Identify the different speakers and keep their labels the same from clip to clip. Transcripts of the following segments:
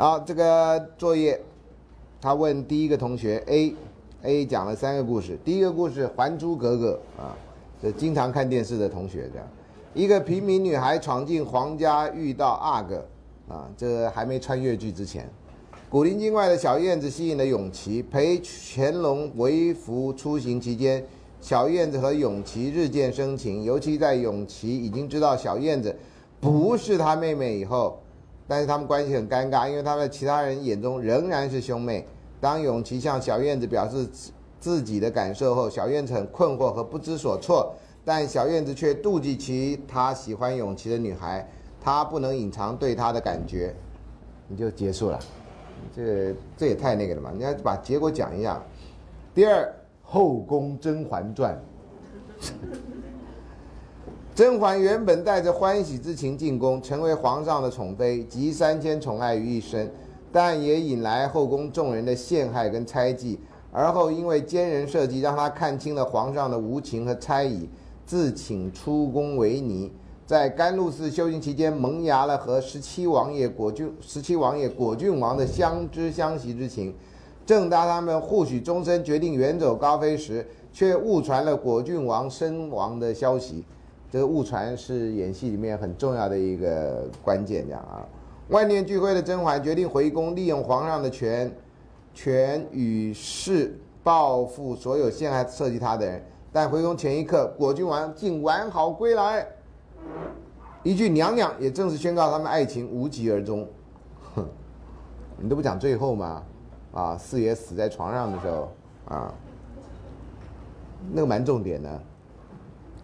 Speaker 1: 好，这个作业，他问第一个同学 A，A 讲了三个故事。第一个故事《还珠格格》啊，这经常看电视的同学这样，一个平民女孩闯进皇家，遇到阿哥啊，这还没穿越剧之前，古灵精怪的小燕子吸引了永琪，陪乾隆为福出行期间，小燕子和永琪日渐生情，尤其在永琪已经知道小燕子不是他妹妹以后。但是他们关系很尴尬，因为他们在其他人眼中仍然是兄妹。当永琪向小燕子表示自己的感受后，小燕子很困惑和不知所措，但小燕子却妒忌其他喜欢永琪的女孩，她不能隐藏对他的感觉，你就结束了。这这也太那个了嘛！你要把结果讲一下。第二，《后宫甄嬛传》。甄嬛原本带着欢喜之情进宫，成为皇上的宠妃，集三千宠爱于一身，但也引来后宫众人的陷害跟猜忌。而后因为奸人设计，让她看清了皇上的无情和猜疑，自请出宫为尼，在甘露寺修行期间，萌芽了和十七王爷果郡十七王爷果郡王的相知相惜之情。正当他们互许终身，决定远走高飞时，却误传了果郡王身亡的消息。这个误传是演戏里面很重要的一个关键，这样啊。万念俱灰的甄嬛决定回宫，利用皇上的权权与势报复所有陷害设计她的人。但回宫前一刻，果郡王竟完好归来，一句“娘娘”也正式宣告他们爱情无疾而终。哼，你都不讲最后吗？啊，四爷死在床上的时候啊，那个蛮重点的。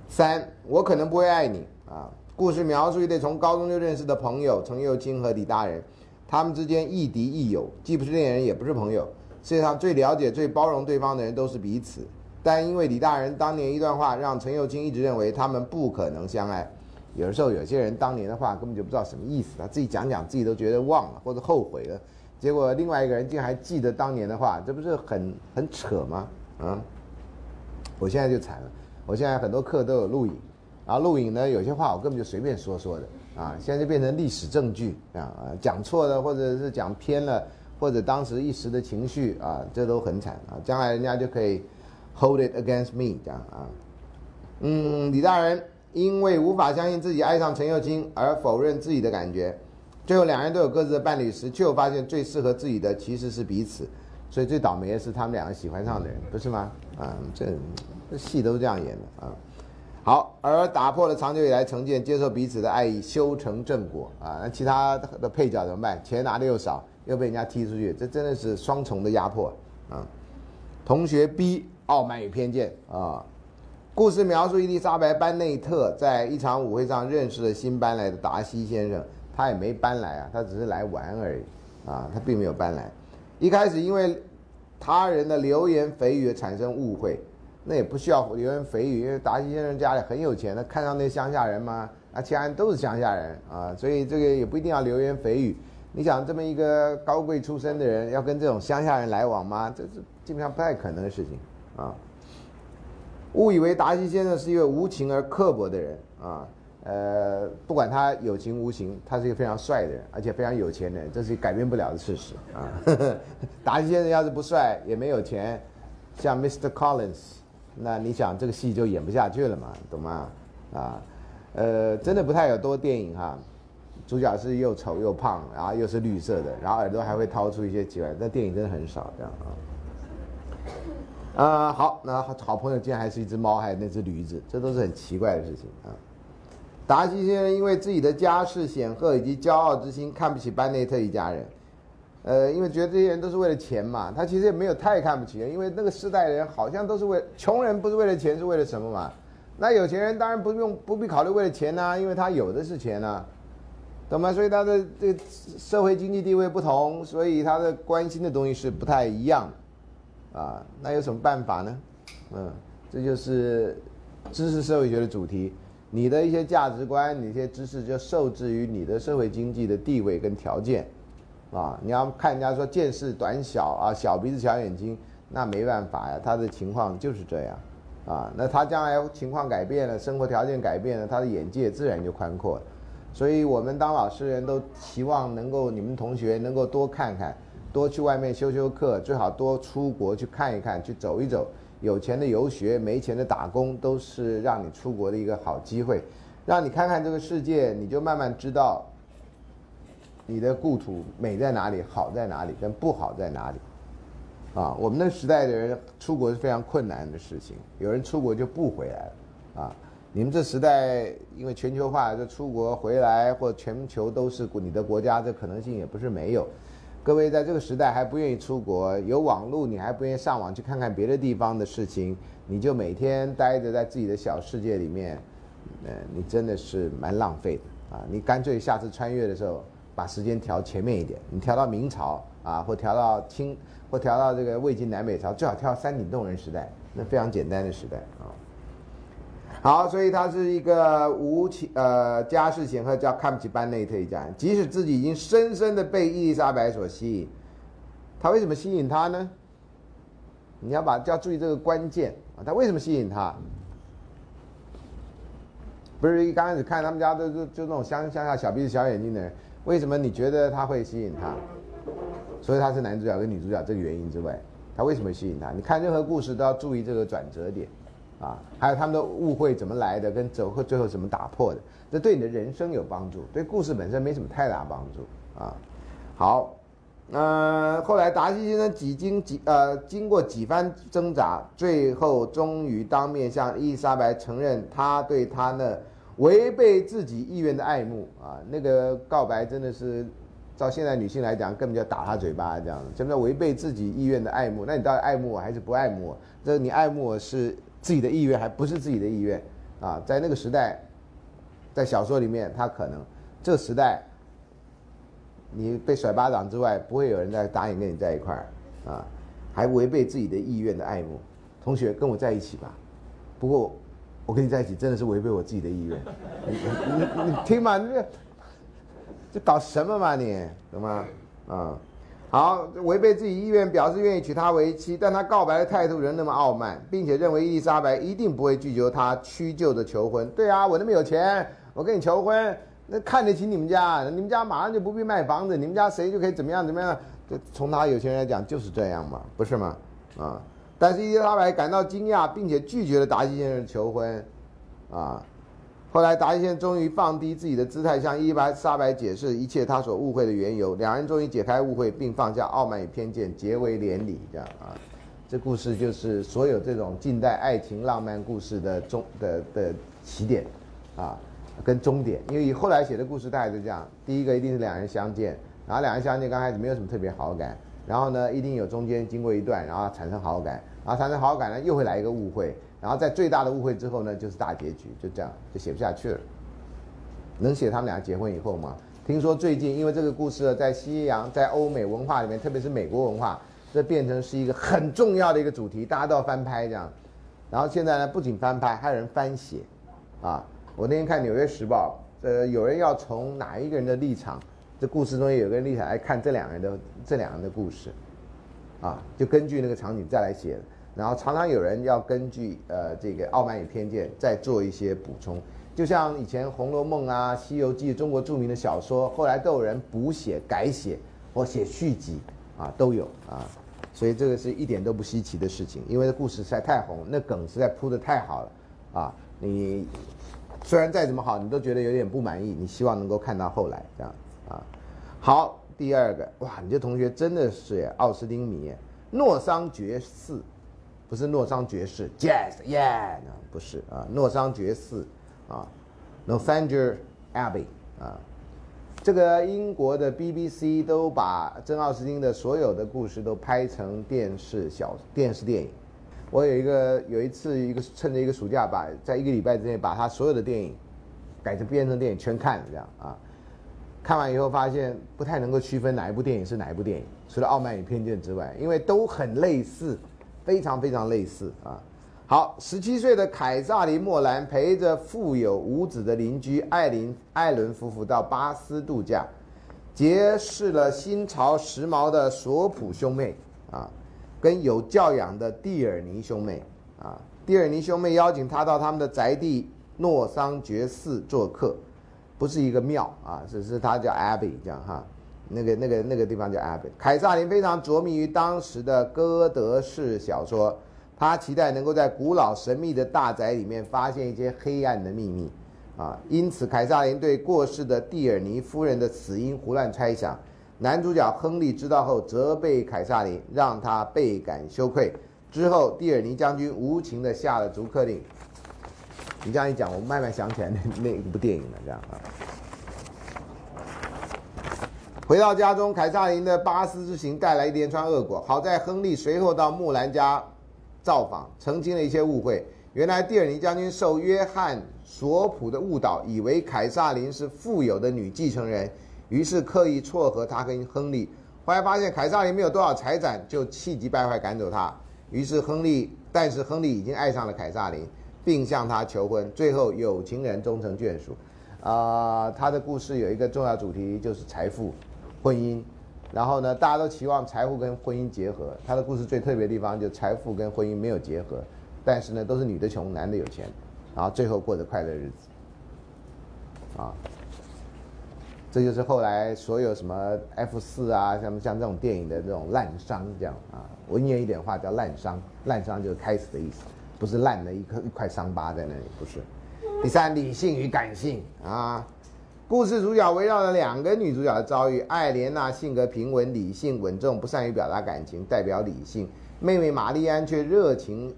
Speaker 1: 三，我可能不会爱你啊。故事描述一对从高中就认识的朋友程又青和李大人，他们之间亦敌亦友，既不是恋人，也不是朋友。世界上最了解、最包容对方的人都是彼此。但因为李大人当年一段话，让程又青一直认为他们不可能相爱。有的时候，有些人当年的话根本就不知道什么意思，他自己讲讲，自己都觉得忘了或者后悔了。结果另外一个人竟还记得当年的话，这不是很很扯吗？啊，我现在就惨了。我现在很多课都有录影，然后录影呢，有些话我根本就随便说说的啊，现在就变成历史证据啊，讲错了或者是讲偏了，或者当时一时的情绪啊，这都很惨啊，将来人家就可以 hold it against me 这样啊。嗯，李大人因为无法相信自己爱上陈幼清而否认自己的感觉，最后两人都有各自的伴侣时，却又发现最适合自己的其实是彼此，所以最倒霉的是他们两个喜欢上的人，不是吗？啊，这。戏都是这样演的啊，好，而打破了长久以来成见，接受彼此的爱意，修成正果啊。那其他的配角怎么办？钱拿的又少，又被人家踢出去，这真的是双重的压迫啊。同学 B，傲慢与偏见啊。故事描述伊丽莎白·班内特在一场舞会上认识了新搬来的达西先生，他也没搬来啊，他只是来玩而已啊，他并没有搬来。一开始因为他人的流言蜚语产生误会。那也不需要流言蜚语，因为达西先生家里很有钱，他看上那乡下人嘛，啊，其他人都是乡下人啊，所以这个也不一定要流言蜚语。你想这么一个高贵出身的人，要跟这种乡下人来往吗？这是基本上不太可能的事情啊。误以为达西先生是一位无情而刻薄的人啊，呃，不管他有情无情，他是一个非常帅的人，而且非常有钱的人，这是改变不了的事实啊。达西先生要是不帅也没有钱，像 Mr. Collins。那你想这个戏就演不下去了嘛，懂吗？啊，呃，真的不太有多电影哈，主角是又丑又胖，然后又是绿色的，然后耳朵还会掏出一些奇怪，那电影真的很少这样啊。啊，好，那好朋友竟然还是一只猫，还有那只驴子，这都是很奇怪的事情啊。达西先生因为自己的家世显赫以及骄傲之心，看不起班内特一家人。呃，因为觉得这些人都是为了钱嘛，他其实也没有太看不起人，因为那个时代的人好像都是为穷人不是为了钱，是为了什么嘛？那有钱人当然不用不必考虑为了钱呐，因为他有的是钱呐，懂吗？所以他的这个社会经济地位不同，所以他的关心的东西是不太一样，啊，那有什么办法呢？嗯，这就是知识社会学的主题，你的一些价值观，你一些知识就受制于你的社会经济的地位跟条件。啊，你要看人家说见识短小啊，小鼻子小眼睛，那没办法呀，他的情况就是这样，啊，那他将来情况改变了，生活条件改变了，他的眼界自然就宽阔了，所以我们当老师人都期望能够你们同学能够多看看，多去外面修修课，最好多出国去看一看，去走一走。有钱的游学，没钱的打工，都是让你出国的一个好机会，让你看看这个世界，你就慢慢知道你的故土美在哪里，好在哪里，跟不好在哪里。啊，我们那时代的人出国是非常困难的事情，有人出国就不回来了。啊，你们这时代因为全球化，这出国回来或全球都是你的国家，这可能性也不是没有。各位在这个时代还不愿意出国，有网络你还不愿意上网去看看别的地方的事情，你就每天待着在自己的小世界里面，呃，你真的是蛮浪费的啊！你干脆下次穿越的时候把时间调前面一点，你调到明朝啊，或调到清，或调到这个魏晋南北朝，最好调三鼎洞人时代，那非常简单的时代啊。好，所以他是一个无情呃家世显赫，叫看不起班内特一家。即使自己已经深深的被伊丽莎白所吸引，他为什么吸引他呢？你要把要注意这个关键啊，他为什么吸引他？不是一刚开始看他们家都就就那种乡乡下小鼻子小眼睛的人，为什么你觉得他会吸引他？所以他是男主角跟女主角这个原因之外，他为什么吸引他？你看任何故事都要注意这个转折点。啊，还有他们的误会怎么来的，跟走后最后怎么打破的，这对你的人生有帮助，对故事本身没什么太大帮助啊。好，呃，后来达西先生几经几呃经过几番挣扎，最后终于当面向伊丽莎白承认他对他那违背自己意愿的爱慕啊，那个告白真的是，照现在女性来讲，根本就打他嘴巴这样，什么叫违背自己意愿的爱慕？那你到底爱慕我还是不爱慕我？这你爱慕我是？自己的意愿还不是自己的意愿，啊，在那个时代，在小说里面，他可能这时代，你被甩巴掌之外，不会有人再答应跟你在一块儿，啊，还违背自己的意愿的爱慕，同学跟我在一起吧，不过我跟你在一起真的是违背我自己的意愿，你你你听嘛，你这这搞什么嘛你，懂吗？啊。好，违背自己意愿，表示愿意娶她为妻，但他告白的态度仍那么傲慢，并且认为伊丽莎白一定不会拒绝他屈就的求婚。对啊，我那么有钱，我跟你求婚，那看得起你们家，你们家马上就不必卖房子，你们家谁就可以怎么样怎么样？就从他有钱人来讲就是这样嘛，不是吗？啊，但是伊丽莎白感到惊讶，并且拒绝了达西先生的求婚，啊。后来，达西先生终于放低自己的姿态，向伊丽莎白解释一切他所误会的缘由。两人终于解开误会，并放下傲慢与偏见，结为连理。这样啊，这故事就是所有这种近代爱情浪漫故事的终的的起点，啊，跟终点。因为以后来写的故事大概是这样：第一个一定是两人相见，然后两人相见刚开始没有什么特别好感，然后呢，一定有中间经过一段，然后产生好感，然后产生好感呢，又会来一个误会。然后在最大的误会之后呢，就是大结局，就这样就写不下去了。能写他们俩结婚以后吗？听说最近因为这个故事呢在西洋、在欧美文化里面，特别是美国文化，这变成是一个很重要的一个主题，大家都要翻拍这样。然后现在呢，不仅翻拍，还有人翻写。啊，我那天看《纽约时报》，呃，有人要从哪一个人的立场，故事中有个人立场来看这两个人的这两个人的故事，啊，就根据那个场景再来写。然后常常有人要根据呃这个傲慢与偏见再做一些补充，就像以前《红楼梦》啊、《西游记》中国著名的小说，后来都有人补写、改写或写续集啊，都有啊，所以这个是一点都不稀奇的事情，因为故事实在太红，那梗实在铺的太好了啊，你虽然再怎么好，你都觉得有点不满意，你希望能够看到后来这样啊。好，第二个哇，你这同学真的是奥斯汀迷，诺桑爵士。不是诺桑爵士，Jazz，Yeah，不是啊，诺桑爵士啊，Northanger Abbey 啊，这个英国的 BBC 都把珍奥斯汀的所有的故事都拍成电视小电视电影。我有一个有一次一个趁着一个暑假，把在一个礼拜之内把他所有的电影改成变成电影全看了这样啊，看完以后发现不太能够区分哪一部电影是哪一部电影，除了《傲慢与偏见》之外，因为都很类似。非常非常类似啊！好，十七岁的凯撒琳·莫兰陪着富有五子的邻居艾琳·艾伦夫妇到巴斯度假，结识了新潮时髦的索普兄妹啊，跟有教养的蒂尔尼兄妹啊。蒂尔尼兄妹邀请他到他们的宅地诺桑爵寺做客，不是一个庙啊，只是它叫 Abbey 这样哈，那个那个那个地方叫 Abbey。凯撒林非常着迷于当时的哥德式小说，他期待能够在古老神秘的大宅里面发现一些黑暗的秘密啊，因此凯撒林对过世的蒂尔尼夫人的死因胡乱猜想。男主角亨利知道后责备凯撒林，让他倍感羞愧。之后，蒂尔尼将军无情地下了逐客令。你这样一讲，我慢慢想起来那那一部电影了，这样啊。回到家中，凯撒琳的巴斯之行带来一连串恶果。好在亨利随后到木兰家造访，澄清了一些误会。原来蒂尔尼将军受约翰索普的误导，以为凯撒琳是富有的女继承人，于是刻意撮合他跟亨利。后来发现凯撒琳没有多少财产，就气急败坏赶走他。于是亨利，但是亨利已经爱上了凯撒琳，并向她求婚。最后有情人终成眷属。啊，他的故事有一个重要主题就是财富、婚姻。然后呢，大家都期望财富跟婚姻结合。他的故事最特别的地方就财富跟婚姻没有结合，但是呢，都是女的穷，男的有钱，然后最后过着快乐日子。啊。这就是后来所有什么 F 四啊，像像这种电影的这种烂伤这样啊，文言一点话叫烂伤，烂伤就是开始的意思，不是烂的一颗一块伤疤在那里，不是。第三，理性与感性啊，故事主角围绕着两个女主角的遭遇，艾莲娜性格平稳、理性稳重，不善于表达感情，代表理性；妹妹玛丽安却热情、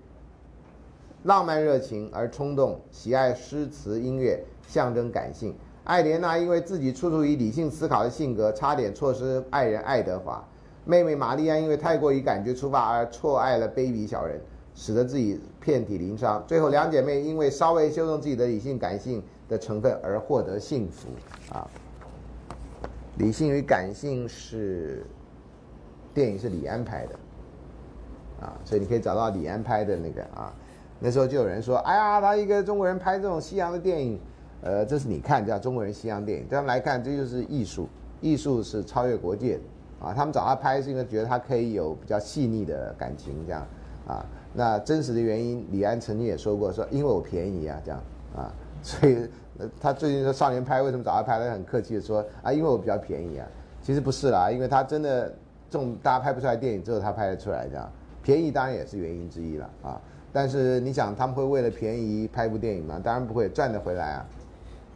Speaker 1: 浪漫、热情而冲动，喜爱诗词音乐，象征感性。艾莲娜因为自己处处以理性思考的性格，差点错失爱人爱德华；妹妹玛丽安因为太过于感觉出发而错爱了卑鄙小人，使得自己遍体鳞伤。最后，两姐妹因为稍微修正自己的理性感性的成分而获得幸福。啊，理性与感性是电影是李安拍的，啊，所以你可以找到李安拍的那个啊。那时候就有人说：“哎呀，他一个中国人拍这种西洋的电影。”呃，这是你看叫中国人西洋电影，这样来看，这就是艺术，艺术是超越国界的啊。他们找他拍是因为觉得他可以有比较细腻的感情，这样啊。那真实的原因，李安曾经也说过，说因为我便宜啊，这样啊。所以他最近说少年拍为什么找他拍，他很客气的说啊，因为我比较便宜啊。其实不是啦，因为他真的这种大家拍不出来电影，只有他拍得出来，这样便宜当然也是原因之一了啊。但是你想他们会为了便宜拍一部电影吗？当然不会，赚得回来啊。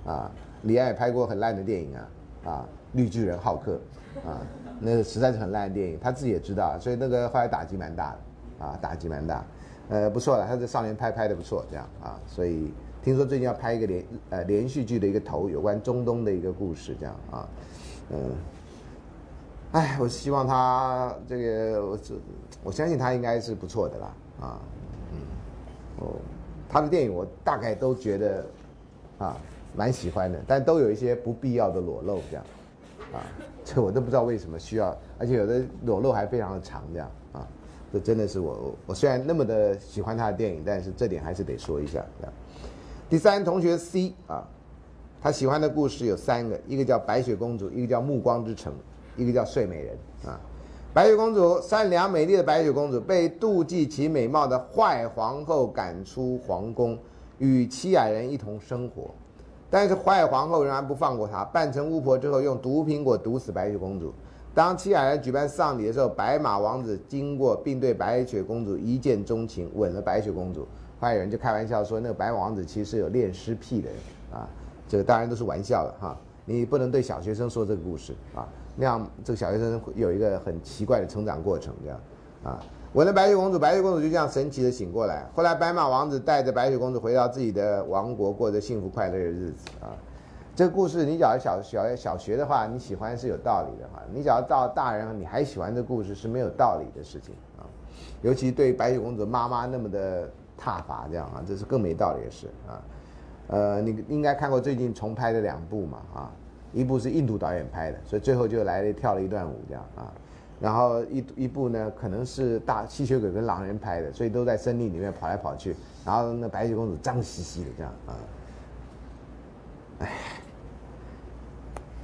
Speaker 1: 啊，李安也拍过很烂的电影啊，啊，绿巨人浩克，啊，那实在是很烂的电影，他自己也知道，所以那个后来打击蛮大的，啊，打击蛮大，呃，不错了，他这少年拍拍的不错，这样啊，所以听说最近要拍一个连呃连续剧的一个头，有关中东的一个故事，这样啊，嗯，哎，我希望他这个，我我相信他应该是不错的啦，啊，嗯，哦，他的电影我大概都觉得，啊。蛮喜欢的，但都有一些不必要的裸露，这样，啊，这我都不知道为什么需要，而且有的裸露还非常的长，这样，这真的是我我虽然那么的喜欢他的电影，但是这点还是得说一下，这样。第三，同学 C 啊，他喜欢的故事有三个，一个叫白雪公主，一个叫暮光之城，一个叫睡美人啊。白雪公主善良美丽的白雪公主被妒忌其美貌的坏皇后赶出皇宫，与七矮人一同生活。但是坏皇后仍然不放过她，扮成巫婆之后，用毒苹果毒死白雪公主。当七矮人举办丧礼的时候，白马王子经过，并对白雪公主一见钟情，吻了白雪公主。坏人就开玩笑说，那个白马王子其实是有恋尸癖的人啊。这个当然都是玩笑的哈，你不能对小学生说这个故事啊，那样这个小学生有一个很奇怪的成长过程，这样啊。吻了白雪公主，白雪公主就这样神奇的醒过来。后来，白马王子带着白雪公主回到自己的王国，过着幸福快乐的日子啊。这个故事，你只要小小小学的话，你喜欢是有道理的哈。你只要到大人，你还喜欢这故事是没有道理的事情啊。尤其对白雪公主妈妈那么的挞伐，这样啊，这是更没道理的事啊。呃，你应该看过最近重拍的两部嘛啊，一部是印度导演拍的，所以最后就来了跳了一段舞这样啊。然后一一部呢，可能是大吸血鬼跟狼人拍的，所以都在森林里面跑来跑去。然后那白雪公主脏兮兮的这样啊，哎，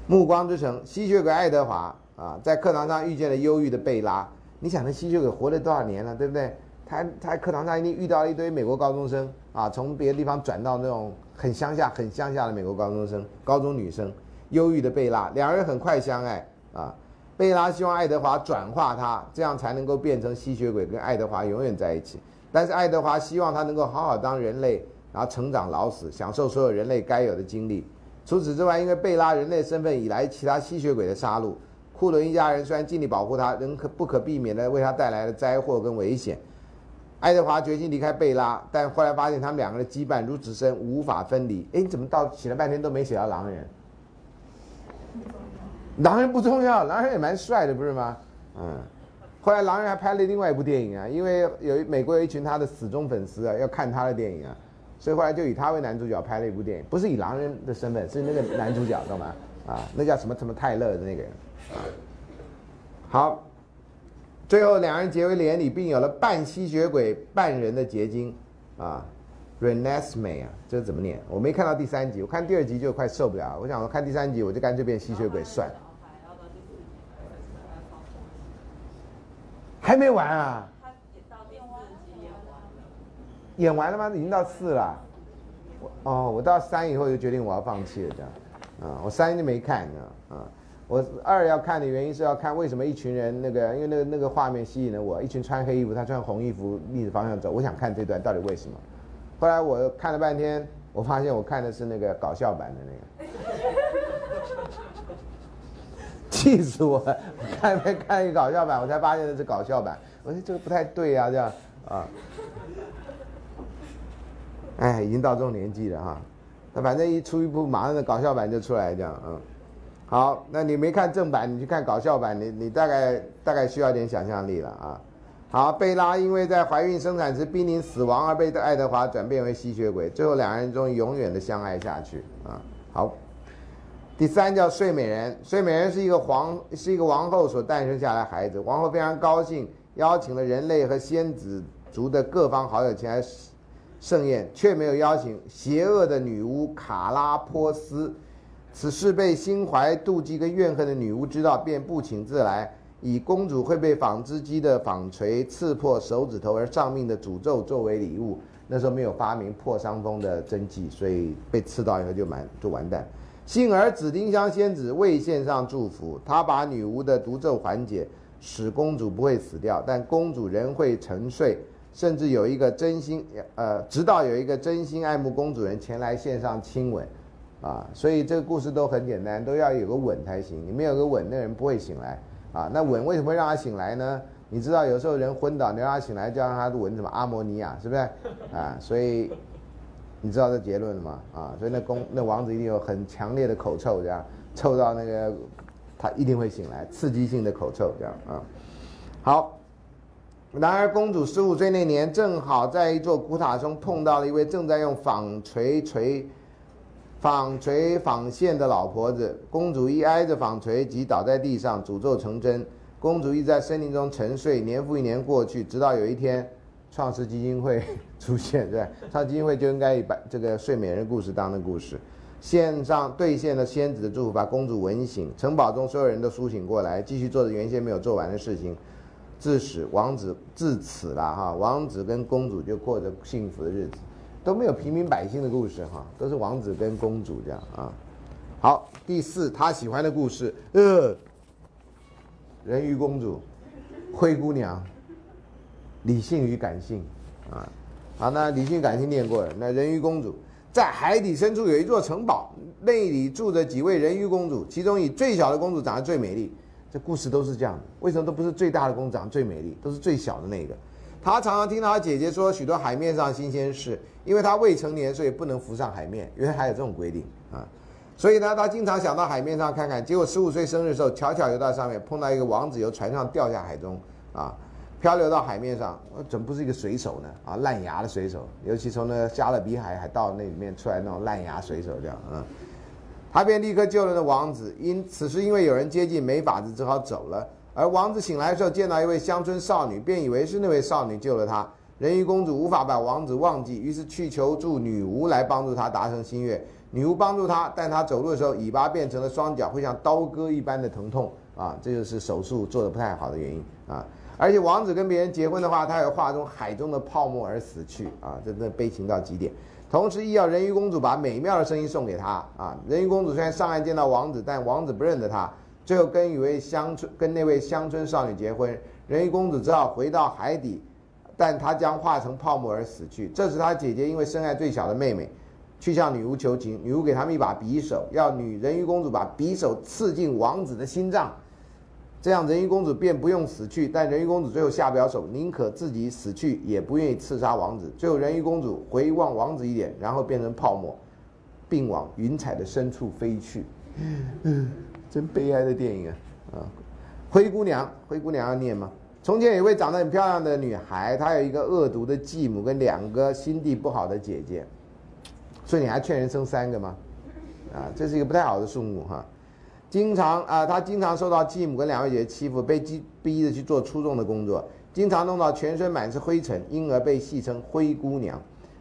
Speaker 1: 暮光之城，吸血鬼爱德华啊，在课堂上遇见了忧郁的贝拉。你想那吸血鬼活了多少年了，对不对？他他在课堂上一定遇到了一堆美国高中生啊，从别的地方转到那种很乡下、很乡下的美国高中生、高中女生，忧郁的贝拉，两人很快相爱啊。贝拉希望爱德华转化他，这样才能够变成吸血鬼，跟爱德华永远在一起。但是爱德华希望他能够好好当人类，然后成长老死，享受所有人类该有的经历。除此之外，因为贝拉人类身份以来其他吸血鬼的杀戮，库伦一家人虽然尽力保护他，仍可不可避免的为他带来了灾祸跟危险。爱德华决心离开贝拉，但后来发现他们两个人羁绊如此深，无法分离。哎，你怎么到写了半天都没写到狼人？狼人不重要，狼人也蛮帅的，不是吗？嗯。后来狼人还拍了另外一部电影啊，因为有美国有一群他的死忠粉丝啊，要看他的电影啊，所以后来就以他为男主角拍了一部电影，不是以狼人的身份，是那个男主角，懂吗？啊，那叫什么什么泰勒的那个人。啊，好，最后两人结为连理，并有了半吸血鬼半人的结晶，啊，Renesme 啊，这怎么念？我没看到第三集，我看第二集就快受不了，我想我看第三集我就干脆变吸血鬼算。了。还没完啊！演完了，吗？已经到四了。哦，我到三以后就决定我要放弃了，这样。啊，我三就没看，啊，我二要看的原因是要看为什么一群人那个，因为那个那个画面吸引了我，一群穿黑衣服，他穿红衣服逆着方向走，我想看这段到底为什么。后来我看了半天，我发现我看的是那个搞笑版的那个。气死我！了！看没看一个搞笑版，我才发现那是搞笑版。我说这个不太对呀，这样啊。哎，已经到这种年纪了哈。那反正一出一部，马上的搞笑版就出来，这样嗯。好，那你没看正版，你去看搞笑版，你你大概大概需要点想象力了啊。好，贝拉因为在怀孕生产时濒临死亡而被爱德华转变为吸血鬼，最后两人终于永远的相爱下去啊。好。第三叫睡美人，睡美人是一个皇，是一个王后所诞生下来孩子。王后非常高兴，邀请了人类和仙子族的各方好友前来盛宴，却没有邀请邪恶的女巫卡拉波斯。此事被心怀妒忌跟怨恨的女巫知道，便不请自来，以公主会被纺织机的纺锤刺破手指头而丧命的诅咒作为礼物。那时候没有发明破伤风的针剂，所以被刺到以后就完就完蛋。幸而紫丁香仙子未献上祝福，她把女巫的毒咒缓解，使公主不会死掉，但公主仍会沉睡，甚至有一个真心呃，直到有一个真心爱慕公主人前来献上亲吻，啊，所以这个故事都很简单，都要有个吻才行，你没有个吻，那人不会醒来，啊，那吻为什么会让他醒来呢？你知道有时候人昏倒，你让他醒来，就让他吻什么阿摩尼亚，是不是？啊，所以。你知道这结论了吗？啊，所以那公那王子一定有很强烈的口臭，这样臭到那个他一定会醒来，刺激性的口臭，这样啊。好，然而公主十五岁那年，正好在一座古塔中碰到了一位正在用纺锤锤纺锤纺线的老婆子。公主一挨着纺锤，即倒在地上，诅咒成真。公主一在森林中沉睡，年复一年过去，直到有一天。创世基金会出现，对，创世基金会就应该把这个睡美人故事当的故事，献上兑现了仙子的祝福，把公主吻醒，城堡中所有人都苏醒过来，继续做着原先没有做完的事情，自始王子至此了哈，王子跟公主就过着幸福的日子，都没有平民百姓的故事哈，都是王子跟公主这样啊。好，第四他喜欢的故事，呃，人鱼公主，灰姑娘。理性与感性，啊，好，那理性感性念过了。那人鱼公主在海底深处有一座城堡，内里住着几位人鱼公主，其中以最小的公主长得最美丽。故事都是这样的，为什么都不是最大的公主长最美丽，都是最小的那个？她常常听到她姐姐说许多海面上新鲜事，因为她未成年，所以不能浮上海面，原来还有这种规定啊。所以呢，她经常想到海面上看看。结果十五岁生日的时候，巧巧游到上面，碰到一个王子由船上掉下海中，啊。漂流到海面上，我怎么不是一个水手呢？啊，烂牙的水手，尤其从那加勒比海海盗那里面出来那种烂牙水手这样，嗯，他便立刻救了那王子。因此时因为有人接近，没法子，只好走了。而王子醒来的时候，见到一位乡村少女，便以为是那位少女救了他。人鱼公主无法把王子忘记，于是去求助女巫来帮助他达成心愿。女巫帮助他，但他走路的时候尾巴变成了双脚，会像刀割一般的疼痛啊，这就是手术做的不太好的原因啊。而且王子跟别人结婚的话，他也化中海中的泡沫而死去啊，真的悲情到极点。同时，亦要人鱼公主把美妙的声音送给他啊。人鱼公主虽然上岸见到王子，但王子不认得她，最后跟一位乡村跟那位乡村少女结婚。人鱼公主只好回到海底，但她将化成泡沫而死去。这时，她姐姐因为深爱最小的妹妹，去向女巫求情，女巫给他们一把匕首，要女人鱼公主把匕首刺进王子的心脏。这样人鱼公主便不用死去，但人鱼公主最后下不了手，宁可自己死去，也不愿意刺杀王子。最后人鱼公主回望王子一眼，然后变成泡沫，并往云彩的深处飞去。嗯，真悲哀的电影啊！啊，灰姑娘，灰姑娘要念吗？从前有一位长得很漂亮的女孩，她有一个恶毒的继母跟两个心地不好的姐姐，所以你还劝人生三个吗？啊，这是一个不太好的数目哈。经常啊，他经常受到继母跟两位姐姐欺负，被逼逼着去做出众的工作，经常弄到全身满是灰尘，因而被戏称灰姑娘。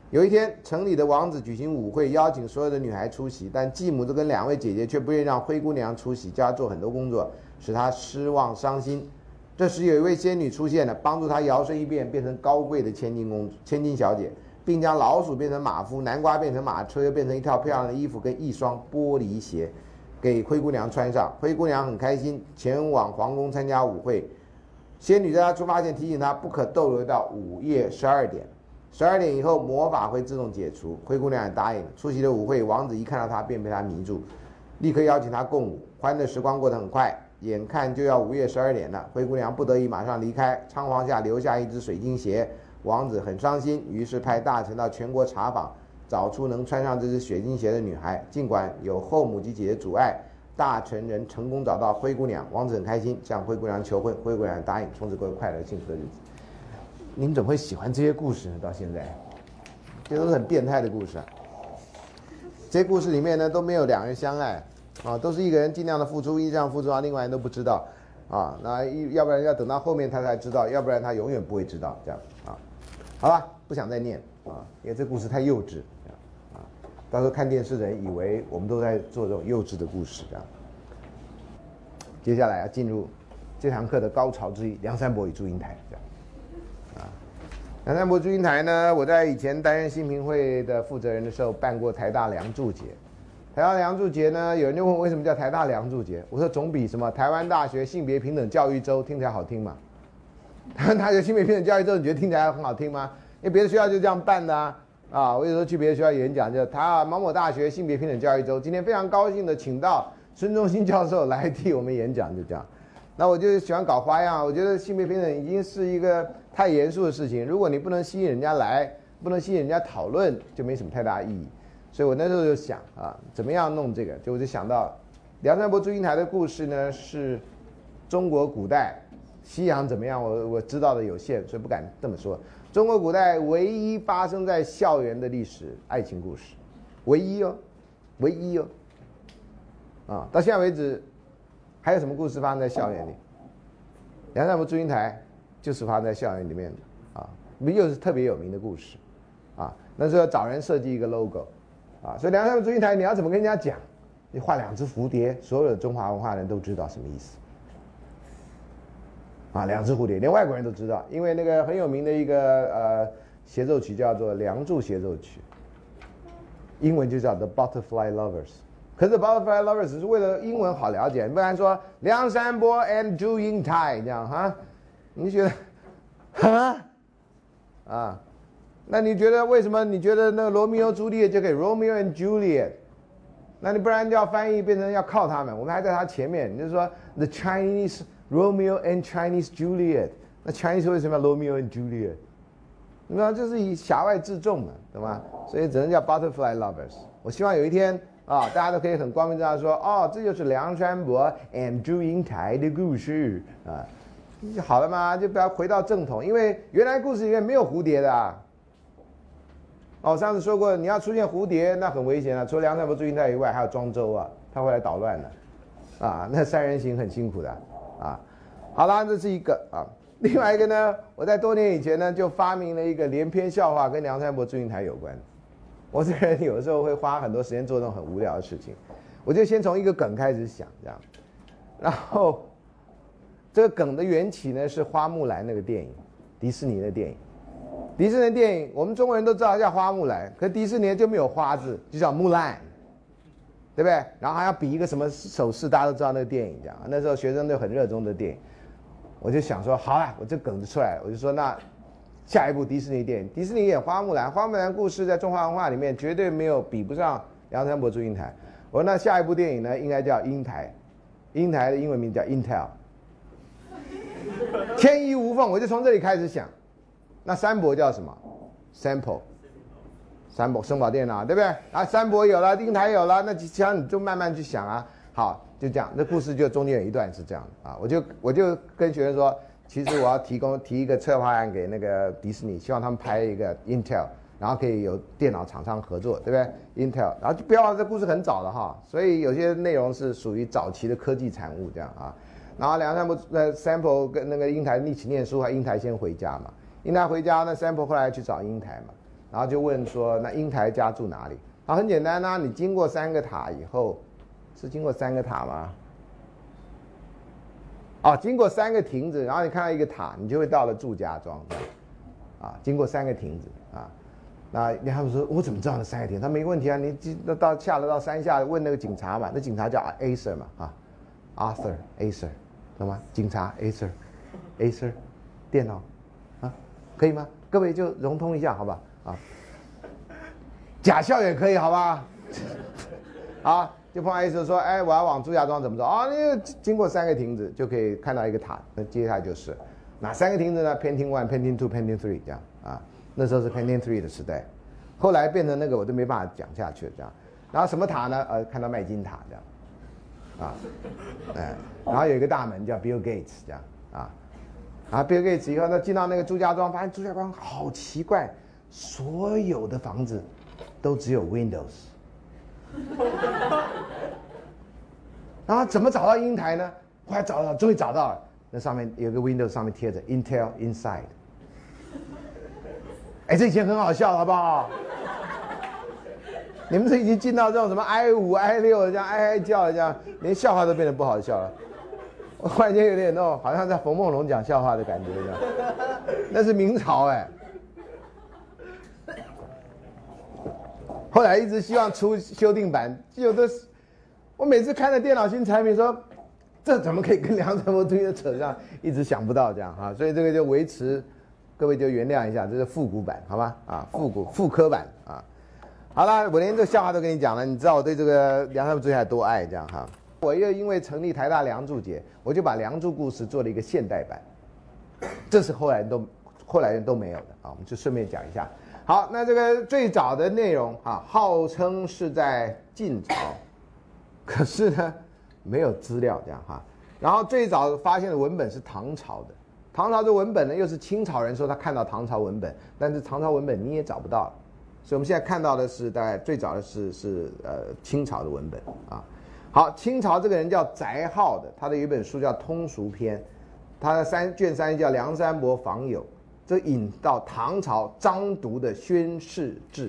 Speaker 1: 有一天，城里的王子举行舞会，邀请所有的女孩出席，但继母这跟两位姐姐却不愿意让灰姑娘出席，叫她做很多工作，使她失望伤心。这时，有一位仙女出现了，帮助她摇身一变，变成高贵的千金公主、千金小姐，并将老鼠变成马夫，南瓜变成马车，又变成一套漂亮的衣服跟一双玻璃鞋。给灰姑娘穿上，灰姑娘很开心，前往皇宫参加舞会。仙女在她出发前提醒她，不可逗留到午夜十二点。十二点以后，魔法会自动解除。灰姑娘也答应。出席了舞会，王子一看到她便被她迷住，立刻邀请她共舞。欢乐时光过得很快，眼看就要午夜十二点了，灰姑娘不得已马上离开。仓皇下留下一只水晶鞋，王子很伤心，于是派大臣到全国查访。找出能穿上这只水晶鞋的女孩，尽管有后母及姐姐阻碍，大臣人成功找到灰姑娘。王子很开心，向灰姑娘求婚，灰姑娘答应，从此过快乐幸福的日子。您怎么会喜欢这些故事呢？到现在，这都是很变态的故事。啊。这些故事里面呢都没有两人相爱，啊，都是一个人尽量的付出，一这样付出啊，另外人都不知道，啊，那要不然要等到后面他才知道，要不然他永远不会知道这样啊。好吧，不想再念啊，因为这故事太幼稚。到时候看电视的人以为我们都在做这种幼稚的故事，这样。接下来要进入这堂课的高潮之一——梁山伯与祝英台，这样。啊，梁山伯祝英台呢？我在以前担任新平会的负责人的时候，办过台大梁祝节。台大梁祝节呢，有人就问为什么叫台大梁祝节？我说总比什么台湾大学性别平等教育周听起来好听嘛。台湾大学性别平等教育周，你觉得听起来很好听吗？因为别的学校就这样办的啊。啊，我有时候去别的学校演讲，就他某某大学性别平等教育周，今天非常高兴的请到孙中兴教授来替我们演讲，就这样。那我就喜欢搞花样，我觉得性别平等已经是一个太严肃的事情，如果你不能吸引人家来，不能吸引人家讨论，就没什么太大意义。所以我那时候就想啊，怎么样弄这个？就我就想到梁山伯祝英台的故事呢，是中国古代，西洋怎么样？我我知道的有限，所以不敢这么说。中国古代唯一发生在校园的历史爱情故事，唯一哦，唯一哦，啊，到现在为止，还有什么故事发生在校园里？梁山伯祝英台就是发生在校园里面的啊，又是特别有名的故事，啊，那时候找人设计一个 logo，啊，所以梁山伯祝英台你要怎么跟人家讲？你画两只蝴蝶，所有的中华文化人都知道什么意思。啊，两只蝴蝶，连外国人都知道，因为那个很有名的一个呃协奏曲叫做《梁祝协奏曲》，英文就叫 The Butterfly Lovers。可是 Butterfly Lovers 只是为了英文好了解，不然说梁山伯 and 祝英台这样哈，你觉得？哈？啊？那你觉得为什么？你觉得那个罗密欧朱丽叶就可以 Romeo and Juliet？那你不然就要翻译变成要靠他们，我们还在他前面，你就说 The Chinese。Romeo and Chinese Juliet，那 Chinese 为什么要 Romeo and Juliet？那就是以狭外自重嘛，懂吗？所以只能叫 Butterfly Lovers。我希望有一天啊，大家都可以很光明正大说，哦，这就是梁山伯 and 祝英台的故事啊，好了嘛，就不要回到正统，因为原来故事里面没有蝴蝶的啊。哦，上次说过，你要出现蝴蝶，那很危险啊！除了梁山伯、祝英台以外，还有庄周啊，他会来捣乱的，啊，那三人行很辛苦的。啊好啦，这是一个啊。另外一个呢，我在多年以前呢就发明了一个连篇笑话，跟梁山伯祝英台有关。我这个人有时候会花很多时间做那种很无聊的事情，我就先从一个梗开始想，这样，然后这个梗的缘起呢是花木兰那个电影，迪士尼的电影。迪士尼电影我们中国人都知道叫花木兰，可迪士尼就没有花字，就叫木兰，对不对？然后还要比一个什么手势，大家都知道那个电影这样。那时候学生都很热衷的电影，我就想说，好了，我这梗就出来了，我就说那下一部迪士尼电影，迪士尼演花木兰，花木兰故事在中华文化里面绝对没有比不上梁山伯祝英台。我说那下一部电影呢，应该叫英台，英台的英文名叫 Intel。天衣无缝，我就从这里开始想。那三伯叫什么？Sample，三博声宝电脑，对不对？啊，三博有了，英台有了，那其他你就慢慢去想啊。好，就这样，那故事就中间有一段是这样的啊。我就我就跟学生说，其实我要提供提一个策划案给那个迪士尼，希望他们拍一个 Intel，然后可以有电脑厂商合作，对不对？Intel，然后就不要这故事很早了哈，所以有些内容是属于早期的科技产物这样啊。然后梁山伯呃 sample 跟那个英台一起念书，还英台先回家嘛？英台回家，那 sample 后来去找英台嘛？然后就问说，那英台家住哪里？啊，很简单呐，你经过三个塔以后，是经过三个塔吗？哦，经过三个亭子，然后你看到一个塔，你就会到了祝家庄，啊，经过三个亭子啊，那他们说，我怎么知道那三个亭？他没问题啊，你那到下了到山下问那个警察嘛，那警察叫 A sir 嘛，啊，Arthur Acer。懂吗？警察，Acer，Acer，电脑，啊，可以吗？各位就融通一下，好吧？啊，假笑也可以，好吧？啊，就碰到意思说，哎，我要往朱家庄怎么走？啊，你经过三个亭子就可以看到一个塔，那接下来就是哪三个亭子呢？Painting One，Painting Two，Painting Three，这样啊。那时候是 Painting Three 的时代，后来变成那个我都没办法讲下去了，这样。然后什么塔呢？呃，看到麦金塔这样。啊，哎，然后有一个大门叫 Bill Gates 这样啊，啊 Bill Gates 以后呢进到那个朱家庄，发现朱家庄好奇怪，所有的房子都只有 Windows，然后怎么找到英台呢？后来找到，终于找到了，那上面有个 Windows 上面贴着 Intel Inside，哎，这以前很好笑，好不好？你们是已经进到这种什么 i 五 i 六这样哀哀叫这样，连笑话都变得不好笑了。我忽然间有点那种好像在冯梦龙讲笑话的感觉这样。那是明朝哎。后来一直希望出修订版，有的我每次看着电脑新产品说，这怎么可以跟梁山伯推的扯上？一直想不到这样哈，所以这个就维持，各位就原谅一下，这是复古版好吧？啊，复古复刻版啊。好了，我连这个笑话都跟你讲了，你知道我对这个梁山伯最海多爱这样哈。我又因为成立台大梁祝节，我就把梁祝故事做了一个现代版，这是后来都后来人都没有的啊。我们就顺便讲一下。好，那这个最早的内容啊，号称是在晋朝，可是呢没有资料这样哈。然后最早发现的文本是唐朝的，唐朝的文本呢又是清朝人说他看到唐朝文本，但是唐朝文本你也找不到了。所以我们现在看到的是，大概最早的是是呃清朝的文本啊。好，清朝这个人叫翟浩的，他的有一本书叫《通俗篇》，他的三卷三叫《梁山伯访友》，这引到唐朝张读的《宣誓志》。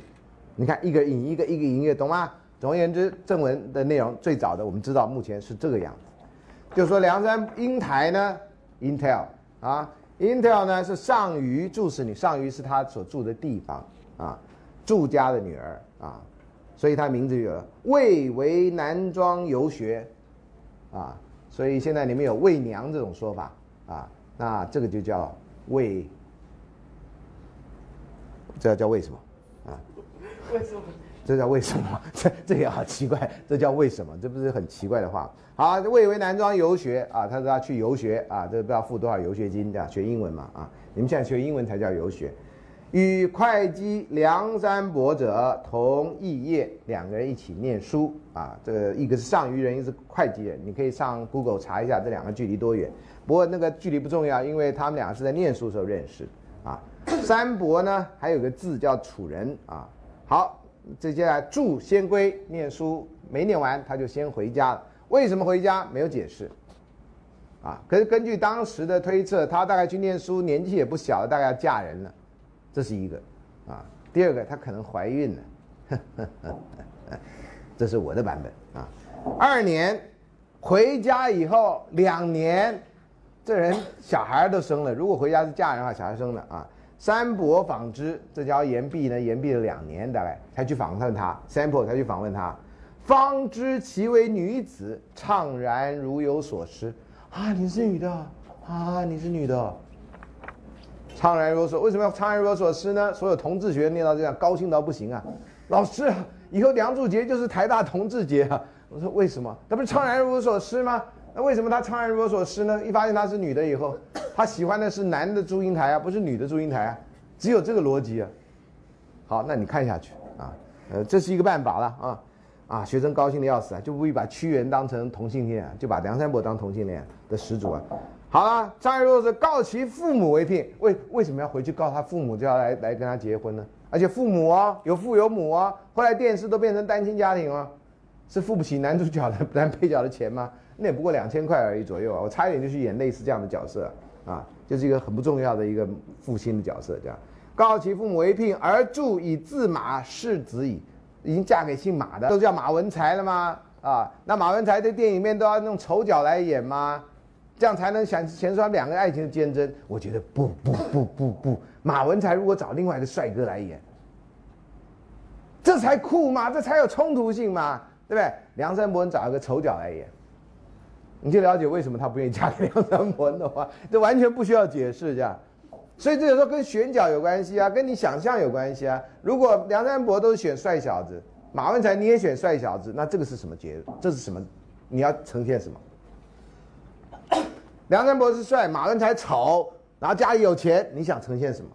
Speaker 1: 你看一个引一个，一个引一个，懂吗？总而言之，正文的内容最早的我们知道，目前是这个样子，就说梁山英台呢，Intel 啊，Intel 呢是上虞住使女，上虞是他所住的地方啊。祝家的女儿啊，所以他名字有魏为男装游学，啊，所以现在你们有魏娘这种说法啊，那这个就叫魏，这叫为什么啊？
Speaker 2: 为什么？
Speaker 1: 这叫为什么？这这也好奇怪，这叫为什么？这不是很奇怪的话？好，魏为男装游学啊，他说他去游学啊，这不知道付多少游学金这样学英文嘛啊？你们现在学英文才叫游学。与会稽梁山伯者同一业，两个人一起念书啊。这个一个是上虞人，一个是会稽人。你可以上 Google 查一下这两个距离多远。不过那个距离不重要，因为他们俩是在念书时候认识。三伯呢，还有个字叫楚人啊。好，接下来祝先归念书，没念完他就先回家了。为什么回家？没有解释啊。可是根据当时的推测，他大概去念书，年纪也不小了，大概要嫁人了。这是一个，啊，第二个她可能怀孕了，这是我的版本啊。二年回家以后两年，这人小孩都生了，如果回家是嫁人的话，小孩生了啊。三伯纺织，这叫言毕呢，言毕了两年，大概才去访问他。三伯才去访问他，方知其为女子，怅然如有所失。啊，你是女的啊，你是女的，怅然若所。为什么要怅然若所失呢？所有同志学念到这样，高兴到不行啊！老师，以后梁祝杰就是台大同志节啊！我说为什么？他不是怅然若有所失吗？那为什么他怅然若所失呢？一发现她是女的以后，他喜欢的是男的祝英台啊，不是女的祝英台啊，只有这个逻辑啊。好，那你看下去啊，呃，这是一个办法了啊，啊，学生高兴的要死啊，就不必把屈原当成同性恋，就把梁山伯当同性恋的始祖啊。好了，张爱若是告其父母为聘，为为什么要回去告他父母就要来来跟他结婚呢？而且父母啊，有父有母啊，后来电视都变成单亲家庭了，是付不起男主角的男配角的钱吗？那也不过两千块而已左右啊！我差一点就去演类似这样的角色啊，就是一个很不重要的一个父亲的角色，这样。告其父母为聘，而助以自马世子矣。已经嫁给姓马的，都叫马文才了吗？啊，那马文才在电影里面都要用丑角来演吗？这样才能显显出他两个爱情的坚贞？我觉得不不不不不，马文才如果找另外一个帅哥来演，这才酷嘛，这才有冲突性嘛，对不对？梁山伯找一个丑角来演。你就了解为什么他不愿意嫁给梁山伯的话，这完全不需要解释，这样。所以这有时候跟选角有关系啊，跟你想象有关系啊。如果梁山伯都是选帅小子，马文才你也选帅小子，那这个是什么结？这是什么？你要呈现什么？梁山伯是帅，马文才丑，然后家里有钱，你想呈现什么？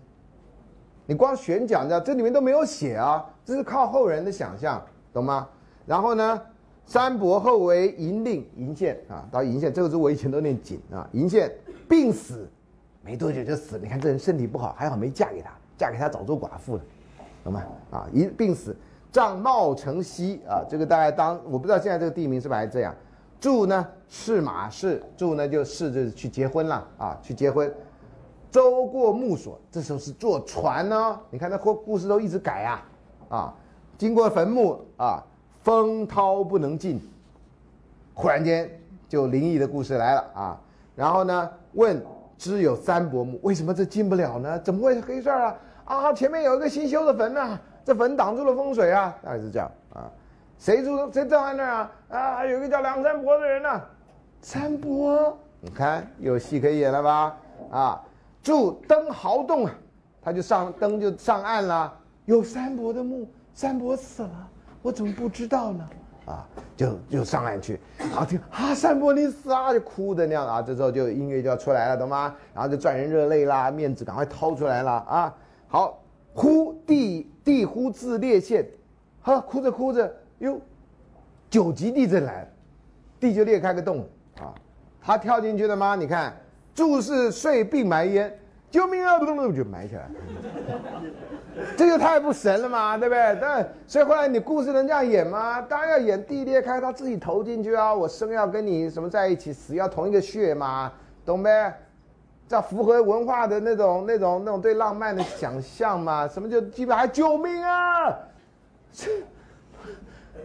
Speaker 1: 你光选角，你知道这里面都没有写啊，这是靠后人的想象，懂吗？然后呢？三伯后为银令银县啊，到银县这个字我以前都念锦啊。银县病死，没多久就死。你看这人身体不好，还好没嫁给他，嫁给他早做寡妇了，懂吗？啊，一病死，葬茂城西啊。这个大概当我不知道现在这个地名是不是还这样。住呢是马氏，住呢就是就是去结婚了啊，去结婚。周过木所，这时候是坐船呢。你看那故故事都一直改啊啊，经过坟墓啊。风涛不能进，忽然间就灵异的故事来了啊！然后呢，问知有三伯墓，为什么这进不了呢？怎么会是黑事儿啊？啊，前面有一个新修的坟呐，这坟挡住了风水啊，大概是这样啊。谁住谁葬在那儿啊？啊，有一个叫梁山伯的人呢，三伯，你看有戏可以演了吧？啊，住登豪洞啊，他就上登就上岸了，有三伯的墓，三伯死了。我怎么不知道呢？啊，就就上岸去，然后听啊，三伯你死啊，就哭的那样啊。这时候就音乐就要出来了，懂吗？然后就赚人热泪啦，面子赶快掏出来了啊。好，呼地地呼自裂线，哈，哭着哭着，哟，九级地震来了，地就裂开个洞啊。他跳进去了吗？你看，注是睡并埋烟，救命啊！就埋起来。这就太不神了嘛，对不对？但所以后来你故事能这样演吗？当然要演地裂开，他自己投进去啊！我生要跟你什么在一起，死要同一个血嘛，懂呗？这符合文化的那种、那种、那种对浪漫的想象嘛？什么就基本还救命啊？这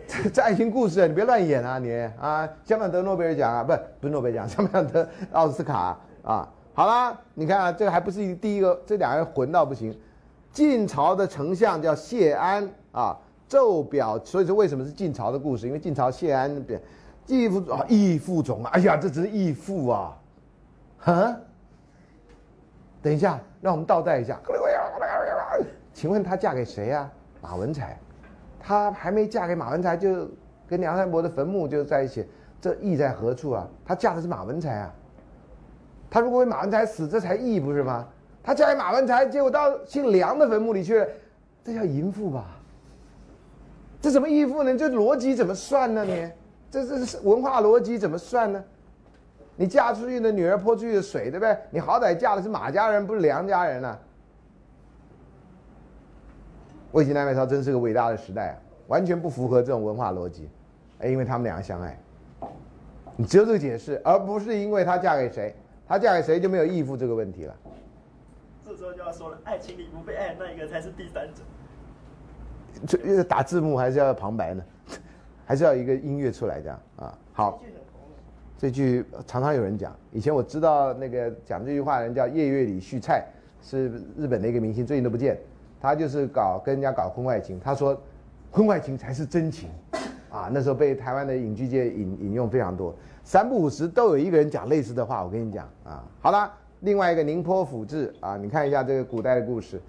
Speaker 1: 这爱情故事，你别乱演啊！你啊，香港得诺贝尔奖啊，不不是诺贝尔奖，香港得奥斯卡啊！好啦，你看啊，这个还不是第一个，这两个人混到不行。晋朝的丞相叫谢安啊，奏表，所以说为什么是晋朝的故事？因为晋朝谢安边义父啊，义父总啊，哎呀，这只是义父啊，哈，等一下，让我们倒带一下，请问她嫁给谁呀？马文才，她还没嫁给马文才，就跟梁山伯的坟墓就在一起，这义在何处啊？她嫁的是马文才啊，她如果为马文才死，这才义不是吗？他嫁给马文才，结果到姓梁的坟墓里去了，这叫淫妇吧？这什么义父呢？这逻辑怎么算呢？你这这是文化逻辑怎么算呢？你嫁出去的女儿泼出去的水，对不对？你好歹嫁的是马家人，不是梁家人呢？魏晋南北朝真是个伟大的时代啊，完全不符合这种文化逻辑，哎，因为他们两个相爱，你只有这个解释，而不是因为她嫁给谁，她嫁给谁就没有义父这个问题了。
Speaker 2: 这时候就要说了，爱情里不被爱那一个才是第三者。
Speaker 1: 这打字幕还是要旁白呢，还是要一个音乐出来这样啊？好，这句常常有人讲。以前我知道那个讲这句话的人叫夜月里旭菜，是日本的一个明星，最近都不见。他就是搞跟人家搞婚外情，他说婚外情才是真情，啊，那时候被台湾的影剧界引引用非常多。三不五时都有一个人讲类似的话，我跟你讲啊。好了，另外一个宁波府志啊，你看一下这个古代的故事。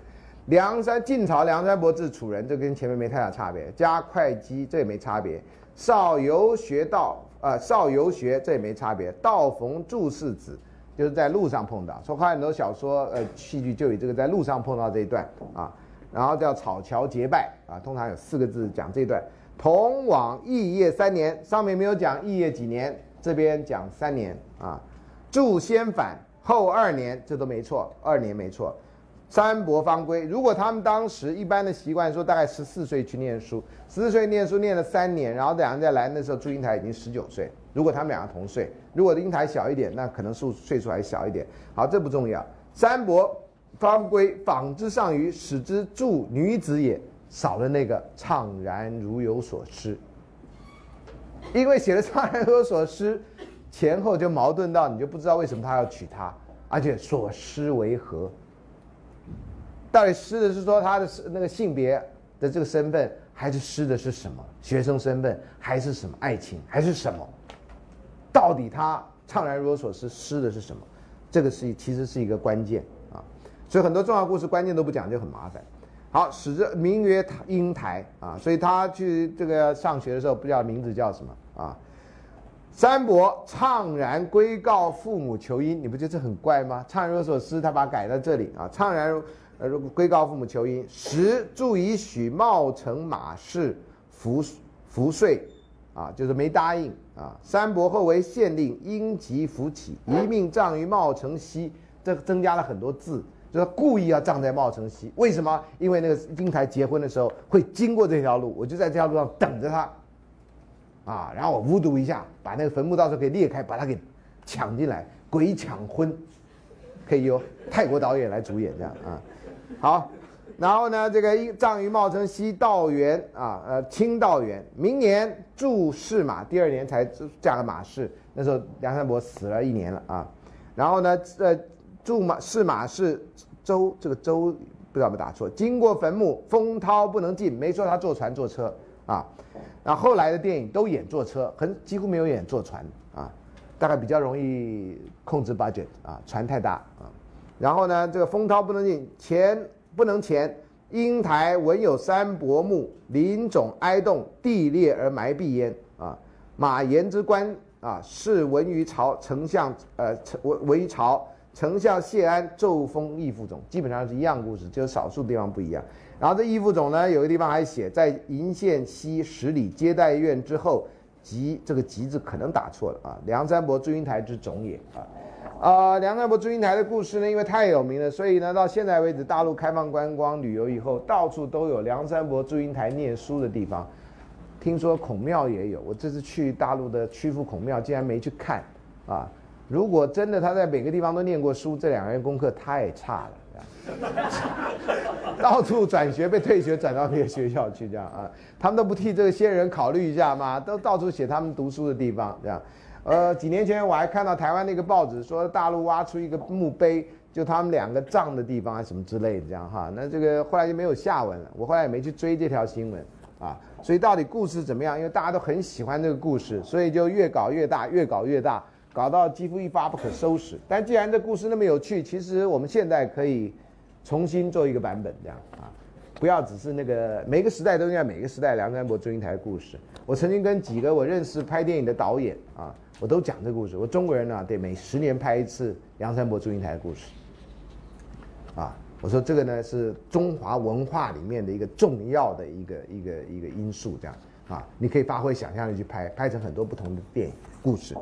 Speaker 1: 梁山晋朝梁山伯治楚人，这跟前面没太大差别。加会稽这也没差别。少游学道呃，少游学这也没差别。道逢祝世子，就是在路上碰到。说看很多小说呃戏剧就以这个在路上碰到这一段啊。然后叫草桥结拜啊，通常有四个字讲这段。同往异业三年，上面没有讲异业几年。这边讲三年啊，祝先返后二年，这都没错，二年没错。三伯方归，如果他们当时一般的习惯说，大概十四岁去念书，十四岁念书念了三年，然后两人再来，那时候祝英台已经十九岁。如果他们两个同岁，如果英台小一点，那可能数岁数还小一点。好，这不重要。三伯方归，纺之上虞，使之祝女子也，少了那个怅然如有所失。因为写了怅然如有所失，前后就矛盾到你就不知道为什么他要娶她，而且所失为何？到底失的是说他的那个性别的这个身份，还是失的是什么？学生身份，还是什么爱情，还是什么？到底他怅然若所失，失的是什么？这个是其实是一个关键啊，所以很多重要故事关键都不讲就很麻烦。好，使之名曰英台啊，所以他去这个上学的时候，不知道名字叫什么啊。三伯怅然归告父母求姻，你不觉得这很怪吗？怅然若所思，他把它改在这里啊。怅然呃如归告父母求姻，十祝以许茂成马氏服服税啊，就是没答应啊。三伯后为县令，因疾扶起，一命葬于茂成西，这增加了很多字。就是故意要葬在茂城西，为什么？因为那个英台结婚的时候会经过这条路，我就在这条路上等着他，啊，然后我巫毒一下，把那个坟墓到时候给裂开，把他给抢进来，鬼抢婚，可以由泰国导演来主演这样啊。好，然后呢，这个葬于茂城西道元啊，呃，清道元，明年祝氏马，第二年才嫁了马氏，那时候梁山伯死了一年了啊，然后呢，呃。驻马是马氏周，这个周不知道有没有打错。经过坟墓，风涛不能进，没说他坐船坐车啊。那后来的电影都演坐车，很几乎没有演坐船啊，大概比较容易控制 budget 啊，船太大啊。然后呢，这个风涛不能进，前不能前，英台文有三伯墓，林冢哀动，地裂而埋壁焉啊。马延之官啊，是文于朝丞相，呃，文文于朝。丞相谢安奏封义父总，基本上是一样故事，就少数地方不一样。然后这义父冢呢，有个地方还写在鄞县西十里接待院之后，吉这个吉字可能打错了啊。梁山伯祝英台之冢也啊。啊，梁山伯祝英台的故事呢，因为太有名了，所以呢，到现在为止，大陆开放观光旅游以后，到处都有梁山伯祝英台念书的地方。听说孔庙也有，我这次去大陆的曲阜孔庙，竟然没去看啊。如果真的他在每个地方都念过书，这两个人功课太差了，到处转学被退学，转到别的学校去这样啊，他们都不替这些人考虑一下吗？都到处写他们读书的地方这样。呃，几年前我还看到台湾那个报纸说大陆挖出一个墓碑，就他们两个葬的地方啊什么之类的这样哈。那这个后来就没有下文了，我后来也没去追这条新闻啊。所以到底故事怎么样？因为大家都很喜欢这个故事，所以就越搞越大，越搞越大。搞到几乎一发不可收拾。但既然这故事那么有趣，其实我们现在可以重新做一个版本，这样啊，不要只是那个每个时代都应该每个时代梁山伯祝英台的故事。我曾经跟几个我认识拍电影的导演啊，我都讲这故事。我中国人呢，得每十年拍一次梁山伯祝英台的故事。啊，我说这个呢是中华文化里面的一个重要的一个一个一个因素，这样啊，你可以发挥想象力去拍，拍成很多不同的电影故事。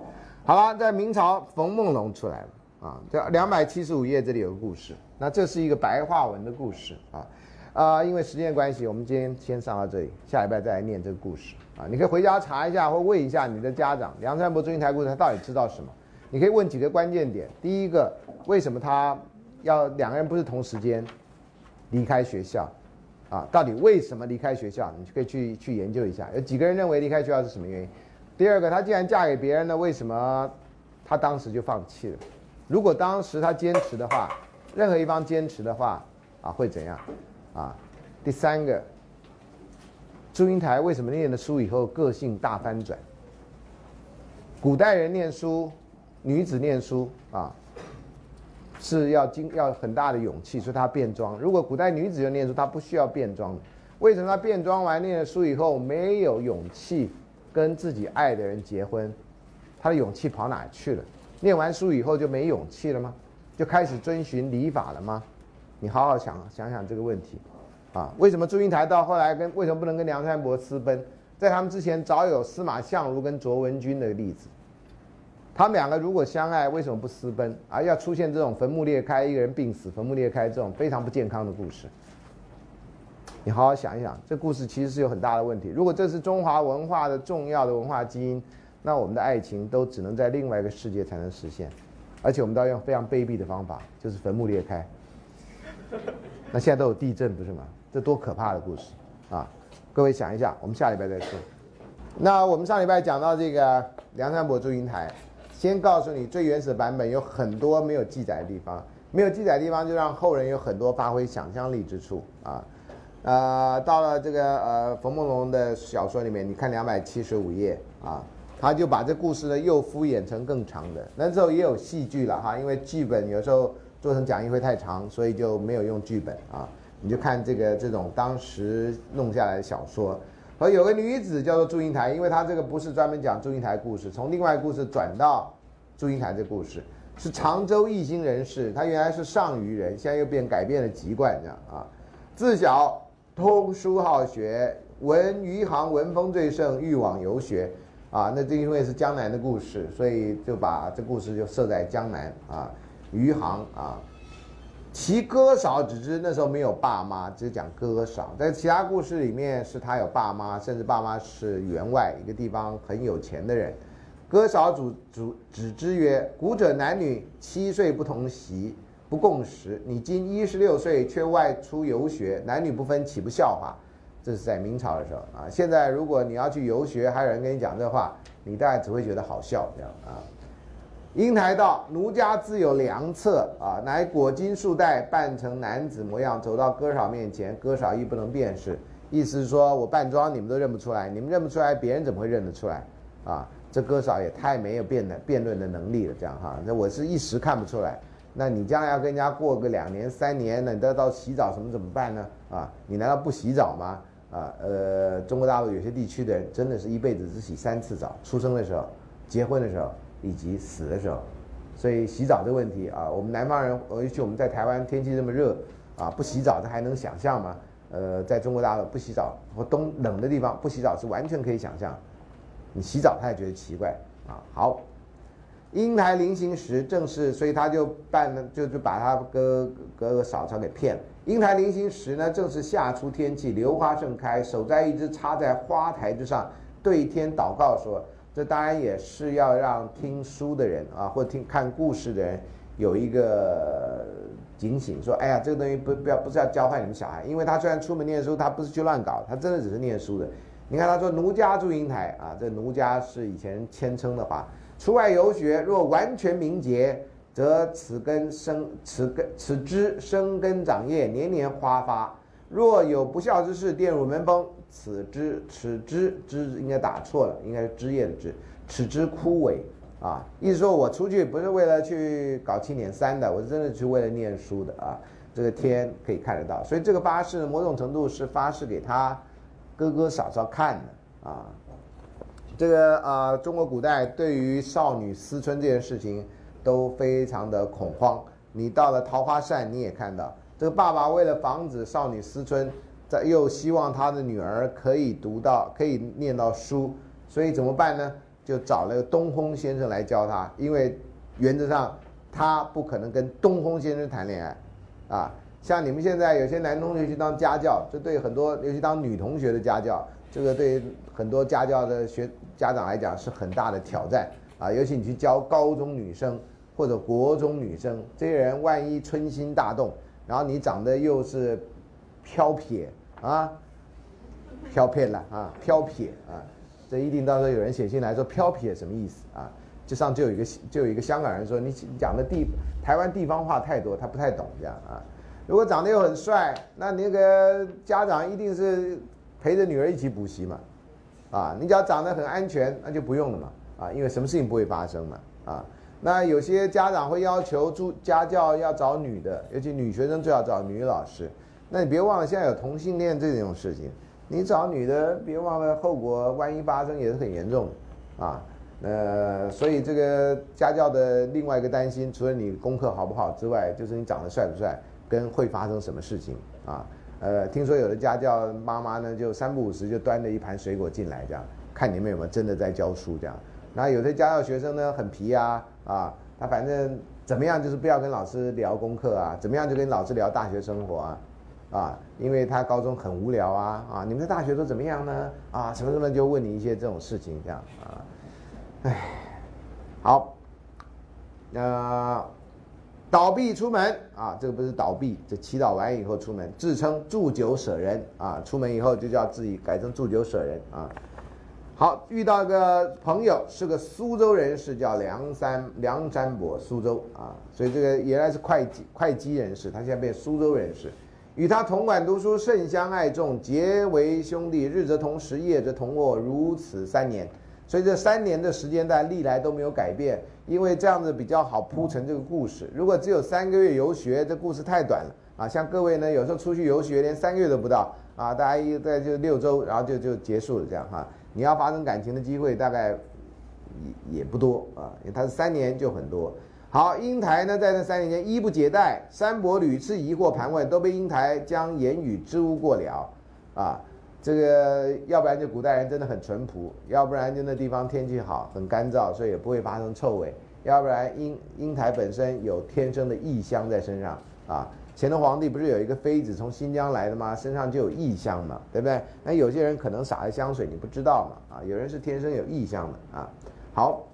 Speaker 1: 好了，在明朝冯梦龙出来了啊，这两百七十五页这里有个故事，那这是一个白话文的故事啊，啊，因为时间关系，我们今天先上到这里，下礼拜再来念这个故事啊。你可以回家查一下，或问一下你的家长，梁山伯祝英台故事他到底知道什么？你可以问几个关键点，第一个，为什么他要两个人不是同时间离开学校啊？到底为什么离开学校？你可以去去研究一下，有几个人认为离开学校是什么原因？第二个，她既然嫁给别人了，为什么她当时就放弃了？如果当时她坚持的话，任何一方坚持的话，啊，会怎样？啊，第三个，祝英台为什么念了书以后个性大翻转？古代人念书，女子念书啊，是要经要很大的勇气，所以她变装。如果古代女子要念书，她不需要变装。为什么她变装完念了书以后没有勇气跟自己爱的人结婚？他的勇气跑哪去了？念完书以后就没勇气了吗？就开始遵循礼法了吗？你好好想想想这个问题，啊，为什么祝英台到后来跟为什么不能跟梁山伯私奔？在他们之前早有司马相如跟卓文君的例子，他们两个如果相爱，为什么不私奔？而要出现这种坟墓裂开，一个人病死，坟墓裂开这种非常不健康的故事？你好好想一想，这故事其实是有很大的问题。如果这是中华文化的重要的文化基因，那我们的爱情都只能在另外一个世界才能实现，而且我们都要用非常卑鄙的方法，就是坟墓裂开。那现在都有地震不是吗？这多可怕的故事啊！各位想一下，我们下礼拜再说。那我们上礼拜讲到这个梁山伯祝英台，先告诉你最原始的版本有很多没有记载的地方，没有记载的地方就让后人有很多发挥想象力之处啊。呃，到了这个呃冯梦龙的小说里面，你看两百七十五页啊，他就把这故事呢又敷衍成更长的。那之后也有戏剧了哈，因为剧本有时候做成讲义会太长，所以就没有用剧本啊。你就看这个这种当时弄下来的小说，和有个女子叫做祝英台，因为她这个不是专门讲祝英台故事，从另外故事转到祝英台这故事，是常州义兴人士，她原来是上虞人，现在又变改变了籍贯这样啊，自小。通书好学，闻余杭文风最盛，欲往游学，啊，那这因为是江南的故事，所以就把这故事就设在江南啊，余杭啊。其哥嫂只知那时候没有爸妈，只讲哥嫂。在其他故事里面是他有爸妈，甚至爸妈是员外，一个地方很有钱的人。哥嫂主主只知曰：古者男女七岁不同席。不共识，你今一十六岁却外出游学，男女不分，岂不笑话？这是在明朝的时候啊。现在如果你要去游学，还有人跟你讲这话，你大概只会觉得好笑这样啊。英台道：奴家自有良策啊，乃裹金束带，扮成男子模样，走到哥嫂面前，哥嫂亦不能辨识。意思是说我扮装你们都认不出来，你们认不出来，别人怎么会认得出来啊？这哥嫂也太没有辩的辩论的能力了，这样哈。那我是一时看不出来。那你将来要跟人家过个两年三年，那你都要到洗澡什么怎么办呢？啊，你难道不洗澡吗？啊，呃，中国大陆有些地区的人真的是一辈子只洗三次澡：出生的时候、结婚的时候以及死的时候。所以洗澡这个问题啊，我们南方人，尤其我们在台湾天气这么热啊，不洗澡这还能想象吗？呃，在中国大陆不洗澡或冬冷的地方不洗澡是完全可以想象。你洗澡他也觉得奇怪啊。好。英台临行时，正是，所以他就办了，就就把他哥哥哥嫂嫂给骗了。英台临行时呢，正是夏初天气，榴花盛开，手摘一枝插在花台之上，对天祷告说：“这当然也是要让听书的人啊，或听看故事的人有一个警醒，说：哎呀，这个东西不不要不是要教坏你们小孩，因为他虽然出门念书，他不是去乱搞，他真的只是念书的。你看他说奴家祝英台啊，这奴家是以前谦称的话。”出外游学，若完全明节，则此根生，此根此枝生根长叶，年年花发；若有不孝之事，玷辱门风，此枝此枝枝应该打错了，应该是枝叶的枝，此枝枯萎啊！意思说我出去不是为了去搞七捻三的，我是真的去为了念书的啊！这个天可以看得到，所以这个发誓某种程度是发誓给他哥哥嫂嫂看的啊。这个啊，中国古代对于少女思春这件事情都非常的恐慌。你到了桃花扇，你也看到这个爸爸为了防止少女思春，在又希望他的女儿可以读到、可以念到书，所以怎么办呢？就找了个东烘先生来教他，因为原则上他不可能跟东烘先生谈恋爱，啊，像你们现在有些男同学去当家教，这对很多尤其当女同学的家教。这个对很多家教的学家长来讲是很大的挑战啊，尤其你去教高中女生或者国中女生，这些人万一春心大动，然后你长得又是飘撇啊，飘撇了啊，飘撇啊，这一定到时候有人写信来说飘撇什么意思啊？就上就有一个就有一个香港人说你讲的地台湾地方话太多，他不太懂这样啊。如果长得又很帅，那那个家长一定是陪着女儿一起补习嘛，啊，你只要长得很安全，那就不用了嘛，啊，因为什么事情不会发生嘛，啊，那有些家长会要求助家教要找女的，尤其女学生最好找女老师，那你别忘了现在有同性恋这种事情，你找女的，别忘了后果万一发生也是很严重的，啊。呃，所以这个家教的另外一个担心，除了你功课好不好之外，就是你长得帅不帅，跟会发生什么事情啊？呃，听说有的家教妈妈呢，就三不五时就端着一盘水果进来，这样看你们有没有真的在教书这样。那有的家教学生呢很皮啊，啊，他反正怎么样就是不要跟老师聊功课啊，怎么样就跟老师聊大学生活啊，啊，因为他高中很无聊啊，啊，你们在大学都怎么样呢？啊，什么什么就问你一些这种事情这样啊。哎，好，那倒闭出门啊，这个不是倒闭，这祈祷完以后出门，自称祝酒舍人啊，出门以后就叫自己改成祝酒舍人啊。好，遇到个朋友是个苏州人士，叫梁山梁山伯，苏州啊，所以这个原来是会计会稽人士，他现在变苏州人士，与他同馆读书，甚相爱重，结为兄弟，日则同食，夜则同卧，如此三年。所以这三年的时间段历来都没有改变，因为这样子比较好铺成这个故事。如果只有三个月游学，这故事太短了啊！像各位呢，有时候出去游学连三个月都不到啊，大家一在就六周，然后就就结束了这样哈。你要发生感情的机会大概也也不多啊，因为他是三年就很多。好，英台呢在这三年间衣不解带，三伯屡次疑惑盘问，都被英台将言语支吾过了啊。这个要不然就古代人真的很淳朴，要不然就那地方天气好，很干燥，所以也不会发生臭味。要不然英英台本身有天生的异香在身上啊。乾隆皇帝不是有一个妃子从新疆来的吗？身上就有异香嘛，对不对？那有些人可能洒了香水，你不知道嘛啊？有人是天生有异香的啊。好。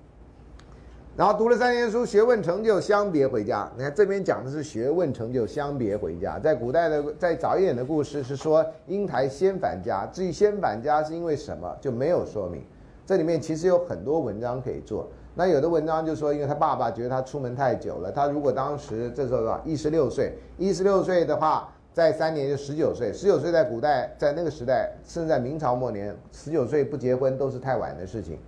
Speaker 1: 然后读了三年书，学问成就，相别回家。你看这边讲的是学问成就，相别回家。在古代的，在早一点的故事是说英台先返家。至于先返家是因为什么，就没有说明。这里面其实有很多文章可以做。那有的文章就说，因为他爸爸觉得他出门太久了，他如果当时这时候啊，一十六岁，一十六岁的话，在三年就十九岁。十九岁在古代，在那个时代，甚至在明朝末年，十九岁不结婚都是太晚的事情。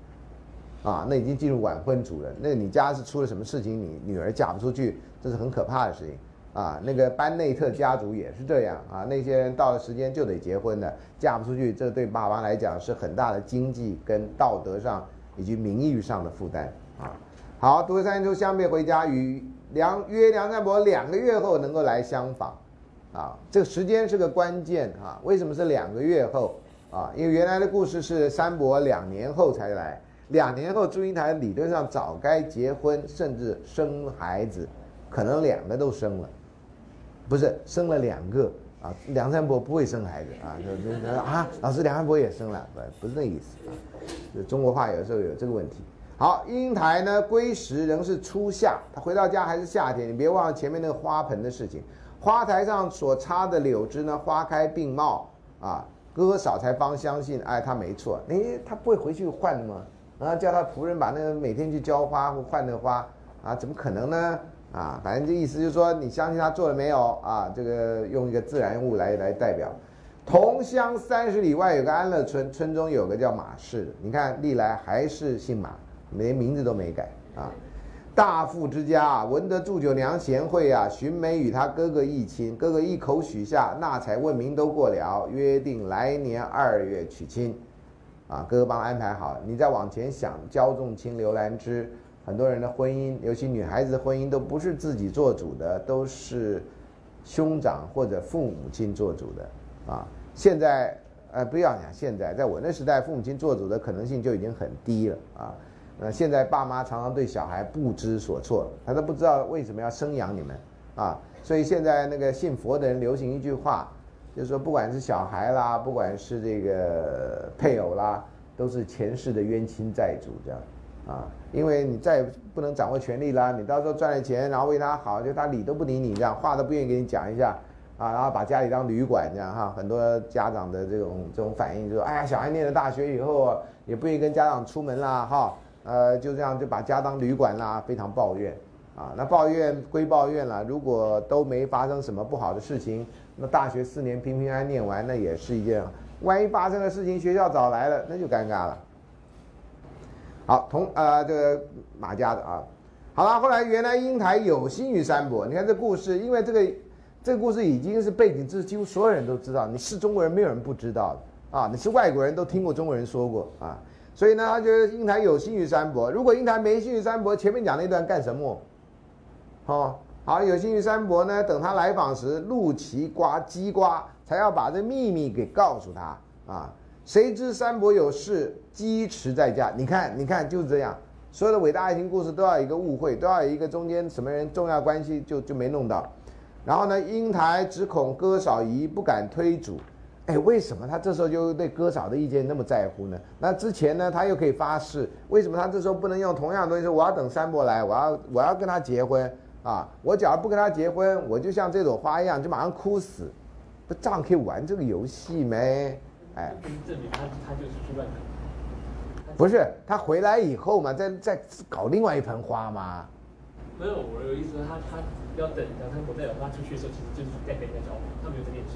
Speaker 1: 啊，那已经进入晚婚族了。那你家是出了什么事情？你女儿嫁不出去，这是很可怕的事情。啊，那个班内特家族也是这样啊。那些人到了时间就得结婚的，嫁不出去，这对爸妈来讲是很大的经济跟道德上以及名誉上的负担啊。好，读了三年书，相别回家，与梁约梁山伯两个月后能够来相访。啊，这个时间是个关键啊。为什么是两个月后啊？因为原来的故事是山伯两年后才来。两年后，祝英台理论上早该结婚，甚至生孩子，可能两个都生了，不是生了两个啊？梁山伯不会生孩子啊？就就啊，老师梁山伯也生了，不不是那意思啊？就中国话有时候有这个问题。好，英台呢归时仍是初夏，他回到家还是夏天。你别忘了前面那个花盆的事情，花台上所插的柳枝呢，花开并茂啊，哥嫂才方相信，哎，他没错。哎，他不会回去换吗？啊，叫他仆人把那个每天去浇花或换那个花，啊，怎么可能呢？啊，反正这意思就是说，你相信他做了没有？啊，这个用一个自然物来来代表。同乡三十里外有个安乐村，村中有个叫马氏的，你看历来还是姓马，连名字都没改啊。大富之家，闻得祝酒娘贤惠啊，寻梅与他哥哥议亲，哥哥一口许下，纳采问名都过了，约定来年二月娶亲。啊，哥哥帮安排好，你再往前想，焦仲卿、刘兰芝，很多人的婚姻，尤其女孩子的婚姻，都不是自己做主的，都是兄长或者父母亲做主的。啊，现在，呃，不要讲现在，在我那时代，父母亲做主的可能性就已经很低了。啊，那现在爸妈常常对小孩不知所措，他都不知道为什么要生养你们。啊，所以现在那个信佛的人流行一句话。就是说，不管是小孩啦，不管是这个配偶啦，都是前世的冤亲债主这样，啊，因为你再不能掌握权力啦，你到时候赚了钱，然后为他好，就他理都不理你这样，话都不愿意给你讲一下，啊，然后把家里当旅馆这样哈，很多家长的这种这种反应就是，哎呀，小孩念了大学以后，也不愿意跟家长出门啦哈，呃，就这样就把家当旅馆啦，非常抱怨啊。那抱怨归抱怨啦，如果都没发生什么不好的事情，那大学四年平平安安念完，那也是一件，万一发生的事情学校早来了，那就尴尬了。好，同呃这个马家的啊，好了，后来原来英台有心于三伯，你看这故事，因为这个这个故事已经是背景，这几乎所有人都知道，你是中国人没有人不知道的啊，你是外国人都听过中国人说过啊，所以呢，他觉得英台有心于三伯，如果英台没心于三伯，前面讲那段干什么？哦，好，有心于三伯呢，等他来访时，陆奇瓜鸡瓜才要把这秘密给告诉他啊。谁知三伯有事，鸡迟在家。你看，你看，就是这样。所有的伟大爱情故事都要一个误会，都要一个中间什么人重要关系就就没弄到。然后呢，英台只恐哥嫂疑，不敢推主。哎，为什么他这时候就对哥嫂的意见那么在乎呢？那之前呢，他又可以发誓，为什么他这时候不能用同样的东西说我要等三伯来，我要我要跟他结婚啊？我假如不跟他结婚，我就像这朵花一样，就马上枯死。不照样可以玩这个游戏没？
Speaker 3: 哎，证明他他就是去乱
Speaker 1: 不是他回来以后嘛，再再搞另外一盆花吗？
Speaker 3: 没有，我有意思，他他要等等他不代表他出去的时候，其实就是在跟人家交往，他没有在念书。